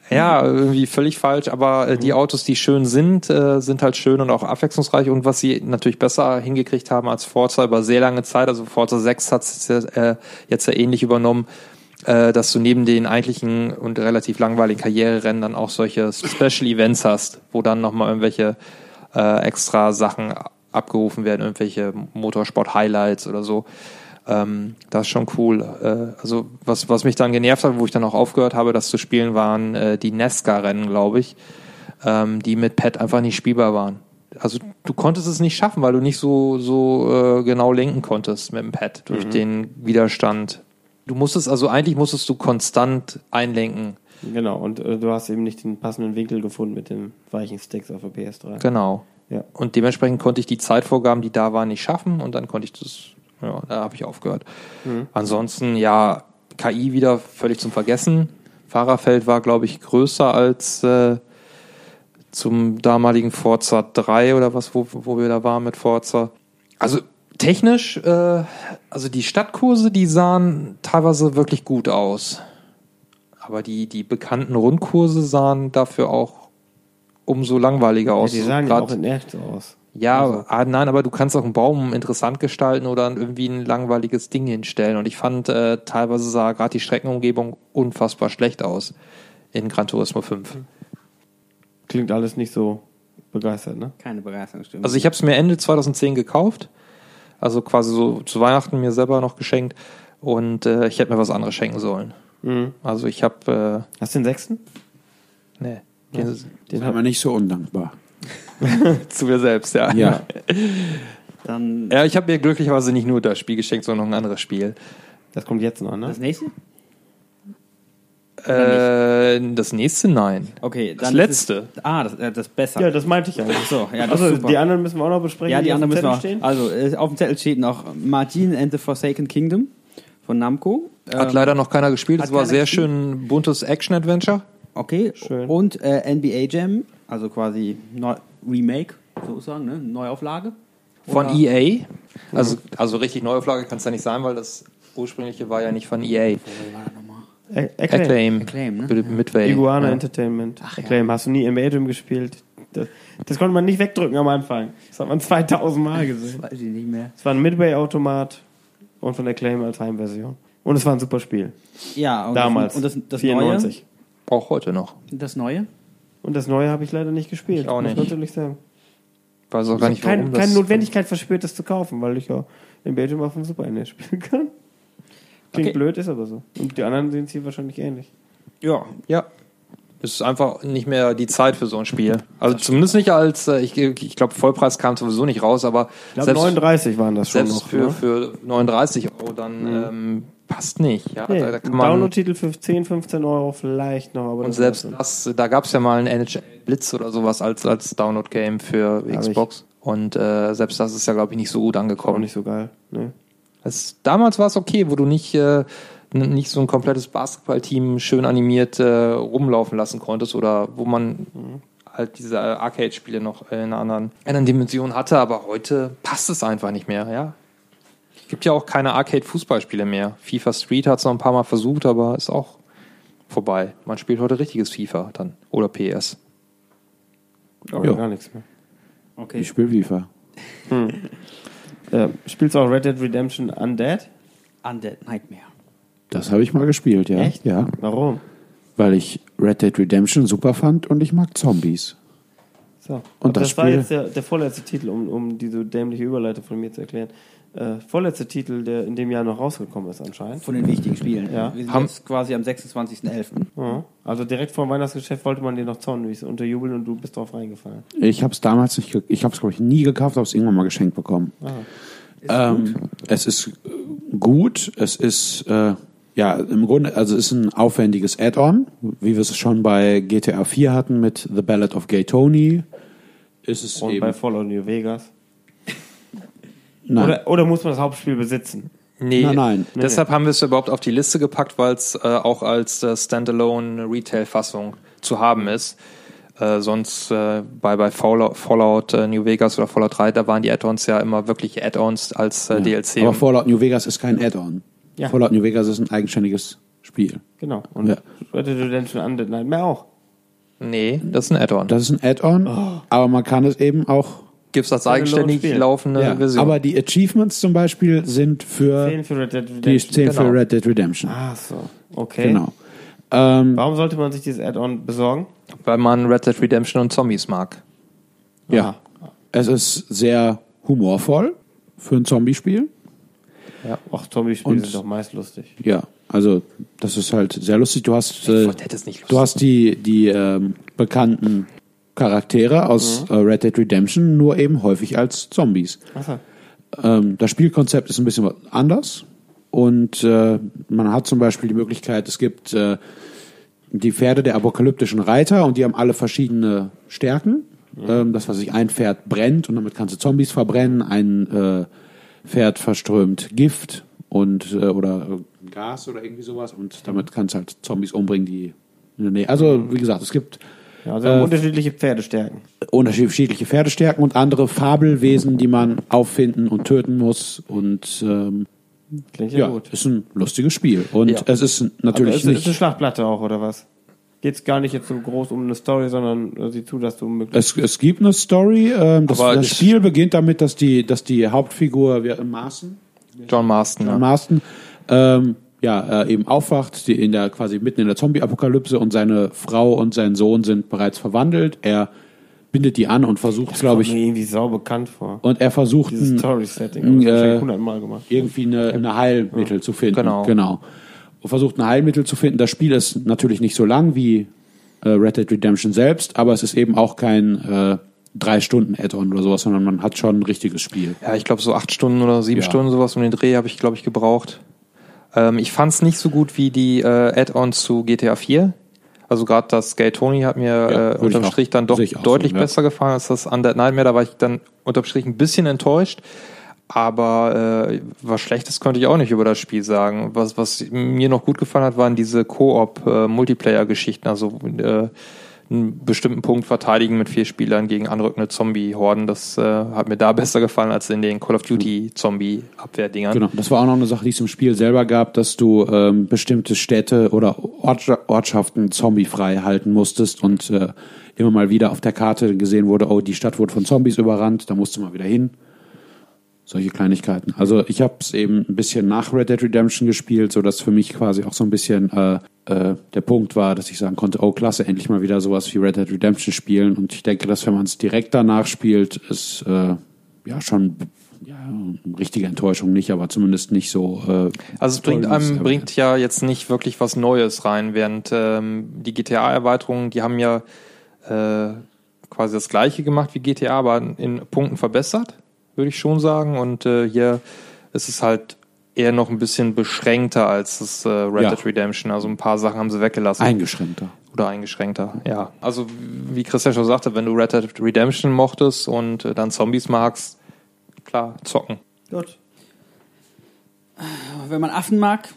Ja, irgendwie völlig falsch. Aber äh, die Autos, die schön sind, äh, sind halt schön und auch abwechslungsreich. Und was sie natürlich besser hingekriegt haben als Forza über sehr lange Zeit, also Forza 6 hat es äh, jetzt ja ähnlich übernommen, äh, dass du neben den eigentlichen und relativ langweiligen Karriererennen dann auch solche Special Events hast, wo dann nochmal irgendwelche äh, extra Sachen abgerufen werden, irgendwelche Motorsport-Highlights oder so. Ähm, das ist schon cool. Äh, also was, was mich dann genervt hat, wo ich dann auch aufgehört habe, das zu spielen, waren äh, die Nesca-Rennen, glaube ich, ähm, die mit Pad einfach nicht spielbar waren. Also du konntest es nicht schaffen, weil du nicht so, so äh, genau lenken konntest mit dem Pad durch Mhm. den Widerstand. Du musstest, also eigentlich musstest du konstant einlenken. Genau, und äh, du hast eben nicht den passenden Winkel gefunden mit den weichen Sticks auf der PS3. Genau. Ja. Und dementsprechend konnte ich die Zeitvorgaben, die da waren, nicht schaffen und dann konnte ich das, ja, da habe ich aufgehört. Mhm. Ansonsten, ja, KI wieder völlig zum Vergessen. Fahrerfeld war, glaube ich, größer als äh, zum damaligen Forza 3 oder was, wo, wo wir da waren mit Forza. Also technisch, äh, also die Stadtkurse, die sahen teilweise wirklich gut aus. Aber die, die bekannten Rundkurse sahen dafür auch umso langweiliger aus. Ja, die sahen Grad- auch in echt aus. ja, ah, nein, aber du kannst auch einen Baum interessant gestalten oder irgendwie ein langweiliges Ding hinstellen. Und ich fand, äh, teilweise sah gerade die Streckenumgebung unfassbar schlecht aus in Gran Turismo 5. Klingt alles nicht so begeistert, ne? Keine Begeisterungsstimmung. Also ich habe es mir Ende 2010 gekauft, also quasi so zu Weihnachten mir selber noch geschenkt und äh, ich hätte mir was anderes schenken sollen. Mhm. Also ich habe... Äh, Hast du den sechsten? Nee. Ja, Den, Den hat man nicht so undankbar. zu mir selbst, ja. Ja. Dann Ja, ich habe mir glücklicherweise nicht nur das Spiel geschenkt, sondern noch ein anderes Spiel. Das kommt jetzt noch, ne? das nächste? Äh, das nächste nein. Okay, Das letzte. Es, ah, das, äh, das ist besser. Ja, das meinte ich eigentlich. so, ja, das also, ist super. die anderen müssen wir auch noch besprechen. ja, die auf anderen dem müssen wir. Zettel auch- Also, äh, auf dem Zettel steht noch Martin and the Forsaken Kingdom von Namco. Hat Ähm, leider noch keiner gespielt. Das war sehr gespielt? schön buntes Action-Adventure. Okay, Schön. und äh, NBA Jam, also quasi Neu Remake, sozusagen, ne? Neuauflage. Von Oder- EA. Also, also richtig Neuauflage kann es ja nicht sein, weil das ursprüngliche war ja nicht von EA. Acclaim. Acclaim. Acclaim, ne? Mit- Midway. Iguana ja. Entertainment. Acclaim. Hast du nie Jam gespielt? Das, das konnte man nicht wegdrücken am Anfang. Das hat man 2000 Mal gesehen. Weiß ich nicht mehr. Es war ein Midway-Automat und von Acclaim als Heimversion. Und es war ein super Spiel. Ja, und Damals. Das, und das, das 94. Auch heute noch. Neue. Das Neue. Und das Neue habe ich leider nicht gespielt. Ich auch Muss nicht. man natürlich sagen. Weiß auch gar nicht, Kein, warum keine das- Notwendigkeit verspürt, das zu kaufen, weil ich ja in Belgium auf dem Super NES spielen kann. Klingt Okay. blöd, ist aber so. Und die anderen sehen es hier wahrscheinlich ähnlich. Ja. Ja. Es ist einfach nicht mehr die Zeit für so ein Spiel. Also zumindest nicht als, äh, ich, ich glaube, Vollpreis kam sowieso nicht raus, aber Ich glaube, 39 waren das schon selbst noch. für, ne? für 39 Euro dann ähm, passt nicht. Ja? Nee, da, da kann ein man, Download-Titel für 10, 15 Euro vielleicht noch. Aber und das selbst das, da gab es ja mal ein NHL Blitz oder sowas als, als Download-Game für ich. Xbox. Und äh, selbst das ist ja, glaube ich, nicht so gut dann. auch angekommen. nicht so geil. Ne? Es, damals war es okay, wo du nicht äh, nicht so ein komplettes Basketballteam schön animiert äh, rumlaufen lassen konntest oder wo man halt diese Arcade-Spiele noch in einer anderen, anderen Dimension hatte, aber heute passt es einfach nicht mehr, ja. Gibt ja auch keine Arcade-Fußballspiele mehr. FIFA Street hat es noch ein paar Mal versucht, aber ist auch vorbei. Man spielt heute richtiges FIFA dann oder PS. Oder Ja. gar nichts mehr. Okay. Ich spiele FIFA. Hm. Äh, spielst du auch Red Dead Redemption Undead? Undead Nightmare. Das habe ich mal gespielt, ja. Echt? Ja. Warum? Weil ich Red Dead Redemption super fand und ich mag Zombies. So. Und Aber das das, war Spiel- jetzt der, der vorletzte Titel, um, um diese dämliche Überleitung von mir zu erklären. Äh, vorletzte Titel, der in dem Jahr noch rausgekommen ist anscheinend. Von den wichtigen Spielen. Ja. Wir sind Haben- jetzt quasi am 26.11. Ja. Also direkt vor dem Weihnachtsgeschäft wollte man dir noch Zombies unterjubeln und du bist drauf reingefallen. Ich habe es damals nicht, ich habe es glaube ich nie gekauft, habe es irgendwann mal geschenkt bekommen. Ah. Ähm, es ist äh, gut, es ist äh, ja im Grunde, also es ist ein aufwendiges Add-on, wie wir es schon bei GTA 4 hatten mit The Ballad of Gay Tony. Ist es Und eben bei Fallout New Vegas. Nein. Oder, oder muss man das Hauptspiel besitzen? Nee, Nein, nein. deshalb haben wir es überhaupt auf die Liste gepackt, weil es äh, auch als äh, Standalone Retail-Fassung zu haben ist. Äh, sonst äh, bei, bei Fallout, Fallout äh, New Vegas oder Fallout 3, da waren die Add-ons ja immer wirklich Add-ons als äh, Ja. DLC. Aber Fallout New Vegas ist kein Add-on. Ja. Fallout New Vegas ist ein eigenständiges Spiel. Genau. Und Ja. Red Dead Redemption Undead Nightmare auch. nee, das ist ein Add-on. Das ist ein Add-on, Oh. aber man kann es eben auch. Gibt es als Standalone eigenständig laufende Ja, Version. aber die Achievements zum Beispiel sind für für Red Dead die Redemption. 10 für Genau. Red Dead Redemption. Ach so. Okay. Genau. Ähm, Warum sollte man sich dieses Add-on besorgen? weil man Red Dead Redemption und Zombies mag. ja. Es ist sehr humorvoll für ein Zombie-Spiel. Ach, Zombie-Spiele Und- sind doch meist lustig. Ja, also das ist halt sehr lustig. Du hast, äh, du hast die, die ähm, bekannten Charaktere aus Mhm. äh, Red Dead Redemption, nur eben häufig als Zombies. So. Ähm, das Spielkonzept ist ein bisschen anders und äh, man hat zum Beispiel die Möglichkeit, es gibt äh, die Pferde der apokalyptischen Reiter und die haben alle verschiedene Stärken. Ähm, das, was sich ein Pferd brennt und damit kannst du Zombies verbrennen, ein äh, Pferd verströmt Gift und äh, oder äh, Gas oder irgendwie sowas und damit kannst du halt Zombies umbringen, die in der Nähe. Also wie gesagt, es gibt also Äh, unterschiedliche Pferdestärken. unterschiedliche Pferdestärken und andere Fabelwesen, die man auffinden und töten muss. Und ähm, Klingt ja, ja, gut. ist ein lustiges Spiel. Und Ja. es ist Aber natürlich ist, ist eine nicht. Schlachtplatte auch, oder was? Geht's gar nicht jetzt so groß um eine Story, sondern äh, sieh zu, dass du möglichst... Es, es gibt eine Story. Ähm, das, Aber das es- Spiel beginnt damit, dass die, dass die Hauptfigur wer- Marston, John Marston. John Ja. Marston ähm, ja, äh, eben aufwacht, die in der quasi mitten in der Zombie-Apokalypse und seine Frau und sein Sohn sind bereits verwandelt. Er bindet die an und versucht, glaube Kommt mir ich, irgendwie sau bekannt vor. und er versucht Dieses ein- Story-Setting. ich äh, gemacht. irgendwie eine, eine Heilmittel zu finden. Genau. genau. Und versucht ein Heilmittel zu finden. Das Spiel ist natürlich nicht so lang wie äh, Red Dead Redemption selbst, aber es ist eben auch kein äh, drei Stunden Add-on oder sowas, sondern man hat schon ein richtiges Spiel. Ja, ich glaube so acht Stunden oder sieben Ja. Stunden sowas um den Dreh habe ich, glaube ich, gebraucht. Ähm, ich fand es nicht so gut wie die äh, Add-ons zu GTA 4. Also gerade das Gay Tony hat mir Ja, äh, unterm auch- Strich dann doch auch deutlich so, ja. besser gefallen als das Undead Nightmare. Da war ich dann unterm Strich ein bisschen enttäuscht. Aber äh, was Schlechtes konnte ich auch nicht über das Spiel sagen. Was, was mir noch gut gefallen hat, waren diese Koop-Multiplayer-Geschichten. Also äh, einen bestimmten Punkt verteidigen mit vier Spielern gegen anrückende Zombie-Horden. Das äh, hat mir da besser gefallen als in den Call of Duty Zombie-Abwehrdingern. Genau, das war auch noch eine Sache, die es im Spiel selber gab, dass du ähm, bestimmte Städte oder Orts- Ortschaften zombiefrei halten musstest und äh, immer mal wieder auf der Karte gesehen wurde, oh, die Stadt wurde von Zombies überrannt, da musst du mal wieder hin. Solche Kleinigkeiten. Also ich habe es eben ein bisschen nach Red Dead Redemption gespielt, so dass für mich quasi auch so ein bisschen äh, äh, der Punkt war, dass ich sagen konnte, oh klasse, endlich mal wieder sowas wie Red Dead Redemption spielen. Und ich denke, dass wenn man es direkt danach spielt, ist äh, ja schon ja, eine richtige Enttäuschung nicht, aber zumindest nicht so. Äh, Also es bringt einem bringt ja jetzt nicht wirklich was Neues rein, während ähm, die GTA-Erweiterungen, die haben ja äh, quasi das gleiche gemacht wie GTA, aber in Punkten verbessert, würde ich schon sagen. Und äh, hier ist es halt eher noch ein bisschen beschränkter als das äh, Red Ja. Dead Redemption. Also ein paar Sachen haben sie weggelassen. eingeschränkter. Oder eingeschränkter, ja. Also wie Christian schon sagte, wenn du Red Dead Redemption mochtest und äh, dann Zombies magst, klar, zocken. Gut. Wenn man Affen mag,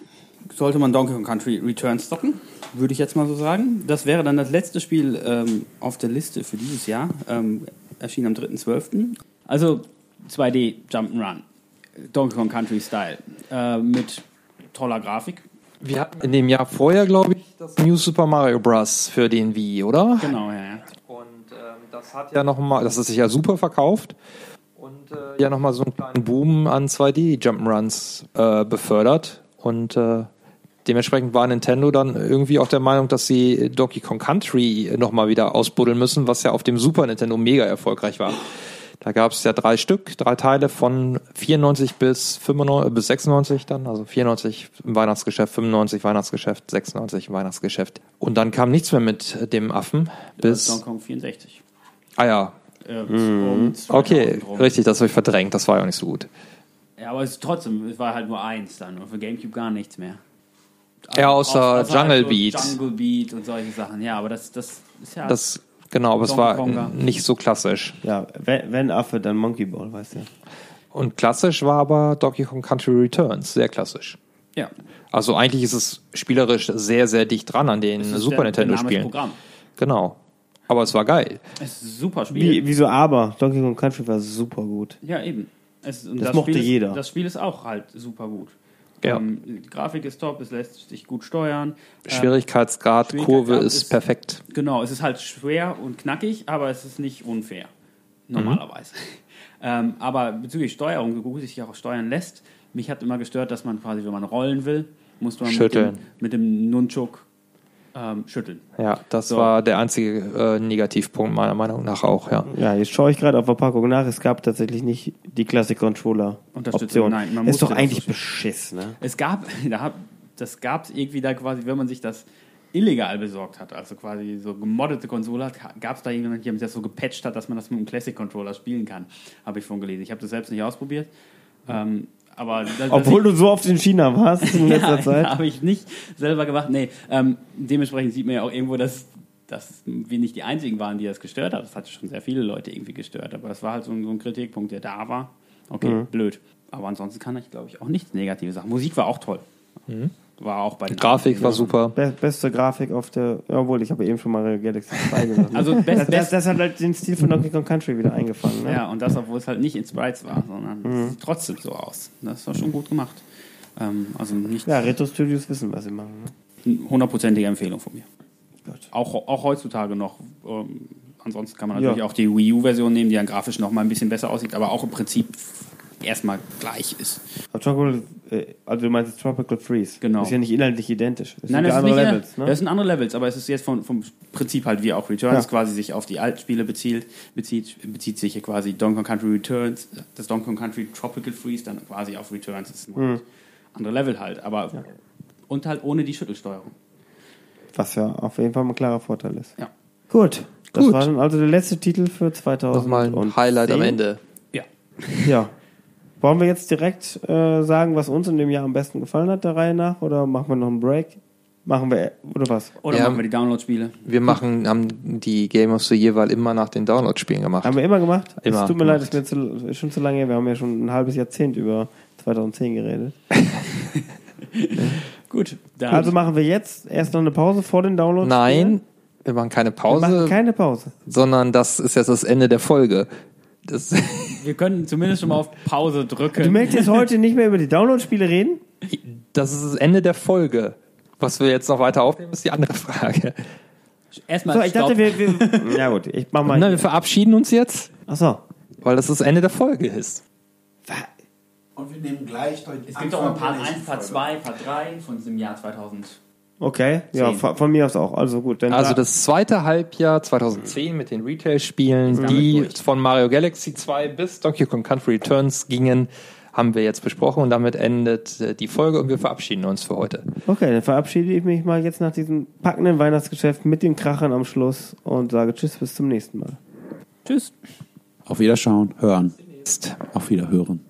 sollte man Donkey Kong Country Returns zocken, würde ich jetzt mal so sagen. Das wäre dann das letzte Spiel ähm, auf der Liste für dieses Jahr. Ähm, erschien am 3.12. Also 2D Jump'n'Run. Donkey Kong Country Style. Äh, mit toller Grafik. Wir hatten in dem Jahr vorher, glaube ich, das New Super Mario Bros. für den Wii, oder? Genau, ja, ja. Und ähm, das hat ja nochmal, das ist sich ja super verkauft und äh, ja nochmal so einen kleinen Boom an 2D-Jump'n'Runs äh, befördert. Und äh, dementsprechend war Nintendo dann irgendwie auch der Meinung, dass sie Donkey Kong Country nochmal wieder ausbuddeln müssen, was ja auf dem Super Nintendo mega erfolgreich war. Da gab es ja drei Stück, drei Teile von 94 bis, 95, bis 96 dann, also 94 im Weihnachtsgeschäft, 95 Weihnachtsgeschäft, 96 Weihnachtsgeschäft. Und dann kam nichts mehr mit dem Affen bis... Donkey Kong 64. Ah ja. Äh, Mhm. Okay, 2000 rum. richtig, das habe ich verdrängt, das war ja auch nicht so gut. Ja, aber es ist trotzdem, es war halt nur eins dann und für Gamecube gar nichts mehr. Ja, außer Außer Jungle halt so Beat. Jungle Beat und solche Sachen. Ja, aber das, das ist ja. Das, genau, aber es war Konga. nicht so klassisch. Ja, wenn, wenn Affe, dann Monkey Ball, weißt du. Und klassisch war aber Donkey Kong Country Returns, sehr klassisch. Ja. Also eigentlich ist es spielerisch sehr, sehr dicht dran an den ist Super Nintendo-Spielen. Genau. Aber es war geil. Es ist ein super Spiel. Wie, wieso aber? Donkey Kong Country war super gut. Ja, eben. Es, und Das mochte Spiel ist, jeder. Das Spiel ist auch halt super gut. Ja. Ähm, die Grafik ist top, es lässt sich gut steuern. Ähm, Schwierigkeitsgrad, Schwierigkeitsgrad Kurve ist, perfekt. Genau, es ist halt schwer und knackig, aber es ist nicht unfair. Normalerweise. ähm, aber bezüglich Steuerung, so gut es sich auch steuern lässt, mich hat immer gestört, dass man quasi, wenn man rollen will, muss man. Mit, dem, mit dem Nunchuk ähm, schütteln. Ja, das So. war der einzige äh, Negativpunkt meiner Meinung nach auch, ja. Ja, jetzt schaue ich gerade auf Verpackung nach. Es gab tatsächlich nicht die Classic Controller Unterstützung, Option. nein, man ist doch das eigentlich beschiss, ne? Es gab, da das gab es irgendwie da quasi, wenn man sich das illegal besorgt hat, also quasi so gemoddete Konsole hat, gab es da jemanden, der das so gepatcht hat, dass man das mit einem Classic Controller spielen kann. Habe ich von gelesen. Ich habe das selbst nicht ausprobiert. Ähm, aber das, Obwohl du so oft in China warst in letzter ja, Zeit. habe ich nicht selber gemacht. Nee, ähm, dementsprechend sieht man ja auch irgendwo, dass, dass wir nicht die einzigen waren, die das gestört hat. Das hat schon sehr viele Leute irgendwie gestört. Aber es war halt so ein, so ein Kritikpunkt, der da war. Okay, Mhm. blöd. Aber ansonsten kann ich, glaube ich, auch nichts Negatives sagen. Musik war auch toll. War auch bei den Grafik war super. Be beste Grafik auf der. Jawohl, ich habe eben schon Mario Galaxy 2 gesagt. Also best- das, das, das hat halt den Stil von Donkey Kong Country wieder eingefangen. Ne? Ja, und das, obwohl es halt nicht in Sprites war, sondern Mhm. es sieht trotzdem so aus. Das war schon gut gemacht. Ähm, also nicht Ja, Retro Studios wissen, was sie machen. Ne? hundertprozentige Empfehlung von mir. Auch, auch heutzutage noch. Ähm, ansonsten kann man Ja. natürlich auch die Wii U-Version nehmen, die dann grafisch noch mal ein bisschen besser aussieht, aber auch im Prinzip erstmal gleich ist. Aber Tropical, äh, also du meinst Tropical Freeze. Genau. Das ist ja nicht inhaltlich identisch. Das Nein, sind das, ja ist nicht, andere Levels. Ne? das sind andere Levels, aber es ist jetzt vom, vom Prinzip halt wie auch Returns Ja. quasi sich auf die alten Spiele bezieht, bezieht, bezieht sich hier quasi Donkey Kong Country Returns, das Donkey Kong Country Tropical Freeze dann quasi auf Returns. Das ist ein Mhm. andere Level halt, aber und halt ohne die Schüttelsteuerung. Was ja auf jeden Fall ein klarer Vorteil ist. Ja. Gut. Das Gut. war dann also der letzte Titel für 2000. Nochmal ein Highlight am Ende. Ja. Ja. Wollen wir jetzt direkt äh, sagen, was uns in dem Jahr am besten gefallen hat, der Reihe nach? Oder machen wir noch einen Break? Machen wir, oder was? Oder Ja. machen wir die Download-Spiele? Wir machen, haben die Game of the Year Wahl immer nach den Download-Spielen gemacht. Haben wir immer gemacht? Immer es tut mir leid, ist mir zu, ist schon zu lange. her. Wir haben ja schon ein halbes Jahrzehnt über 2010 geredet. Gut. Dann Also machen wir jetzt erst noch eine Pause vor den Downloads? Nein, wir machen keine Wir Pause, machen keine Pause. sondern das ist jetzt das Ende der Folge. Das, wir können zumindest schon mal auf Pause drücken. Du möchtest jetzt heute nicht mehr über die Download-Spiele reden? das ist das Ende der Folge. Was wir jetzt noch weiter aufnehmen, ist die andere Frage. Erstmal So, ich dachte, Stopp. wir, wir. Ja gut, ich mach mal. Na, wir verabschieden uns jetzt, Ach so. weil das das Ende der Folge ist. Und wir nehmen gleich heute Es gibt auch mal Part 1, Part 2, Part 3 von diesem Jahr 2000. Okay, ja, von, von mir aus auch. Also gut, dann Also das zweite Halbjahr 2010 mit den Retail-Spielen, die durch. von Mario Galaxy 2 bis Donkey Kong Country Returns gingen, haben wir jetzt besprochen und damit endet äh, die Folge und wir verabschieden uns für heute. Okay, dann verabschiede ich mich mal jetzt nach diesem packenden Weihnachtsgeschäft mit dem Krachern am Schluss und sage Tschüss, bis zum nächsten Mal. Tschüss. Auf Wiederschauen, hören. Auf Wiederhören.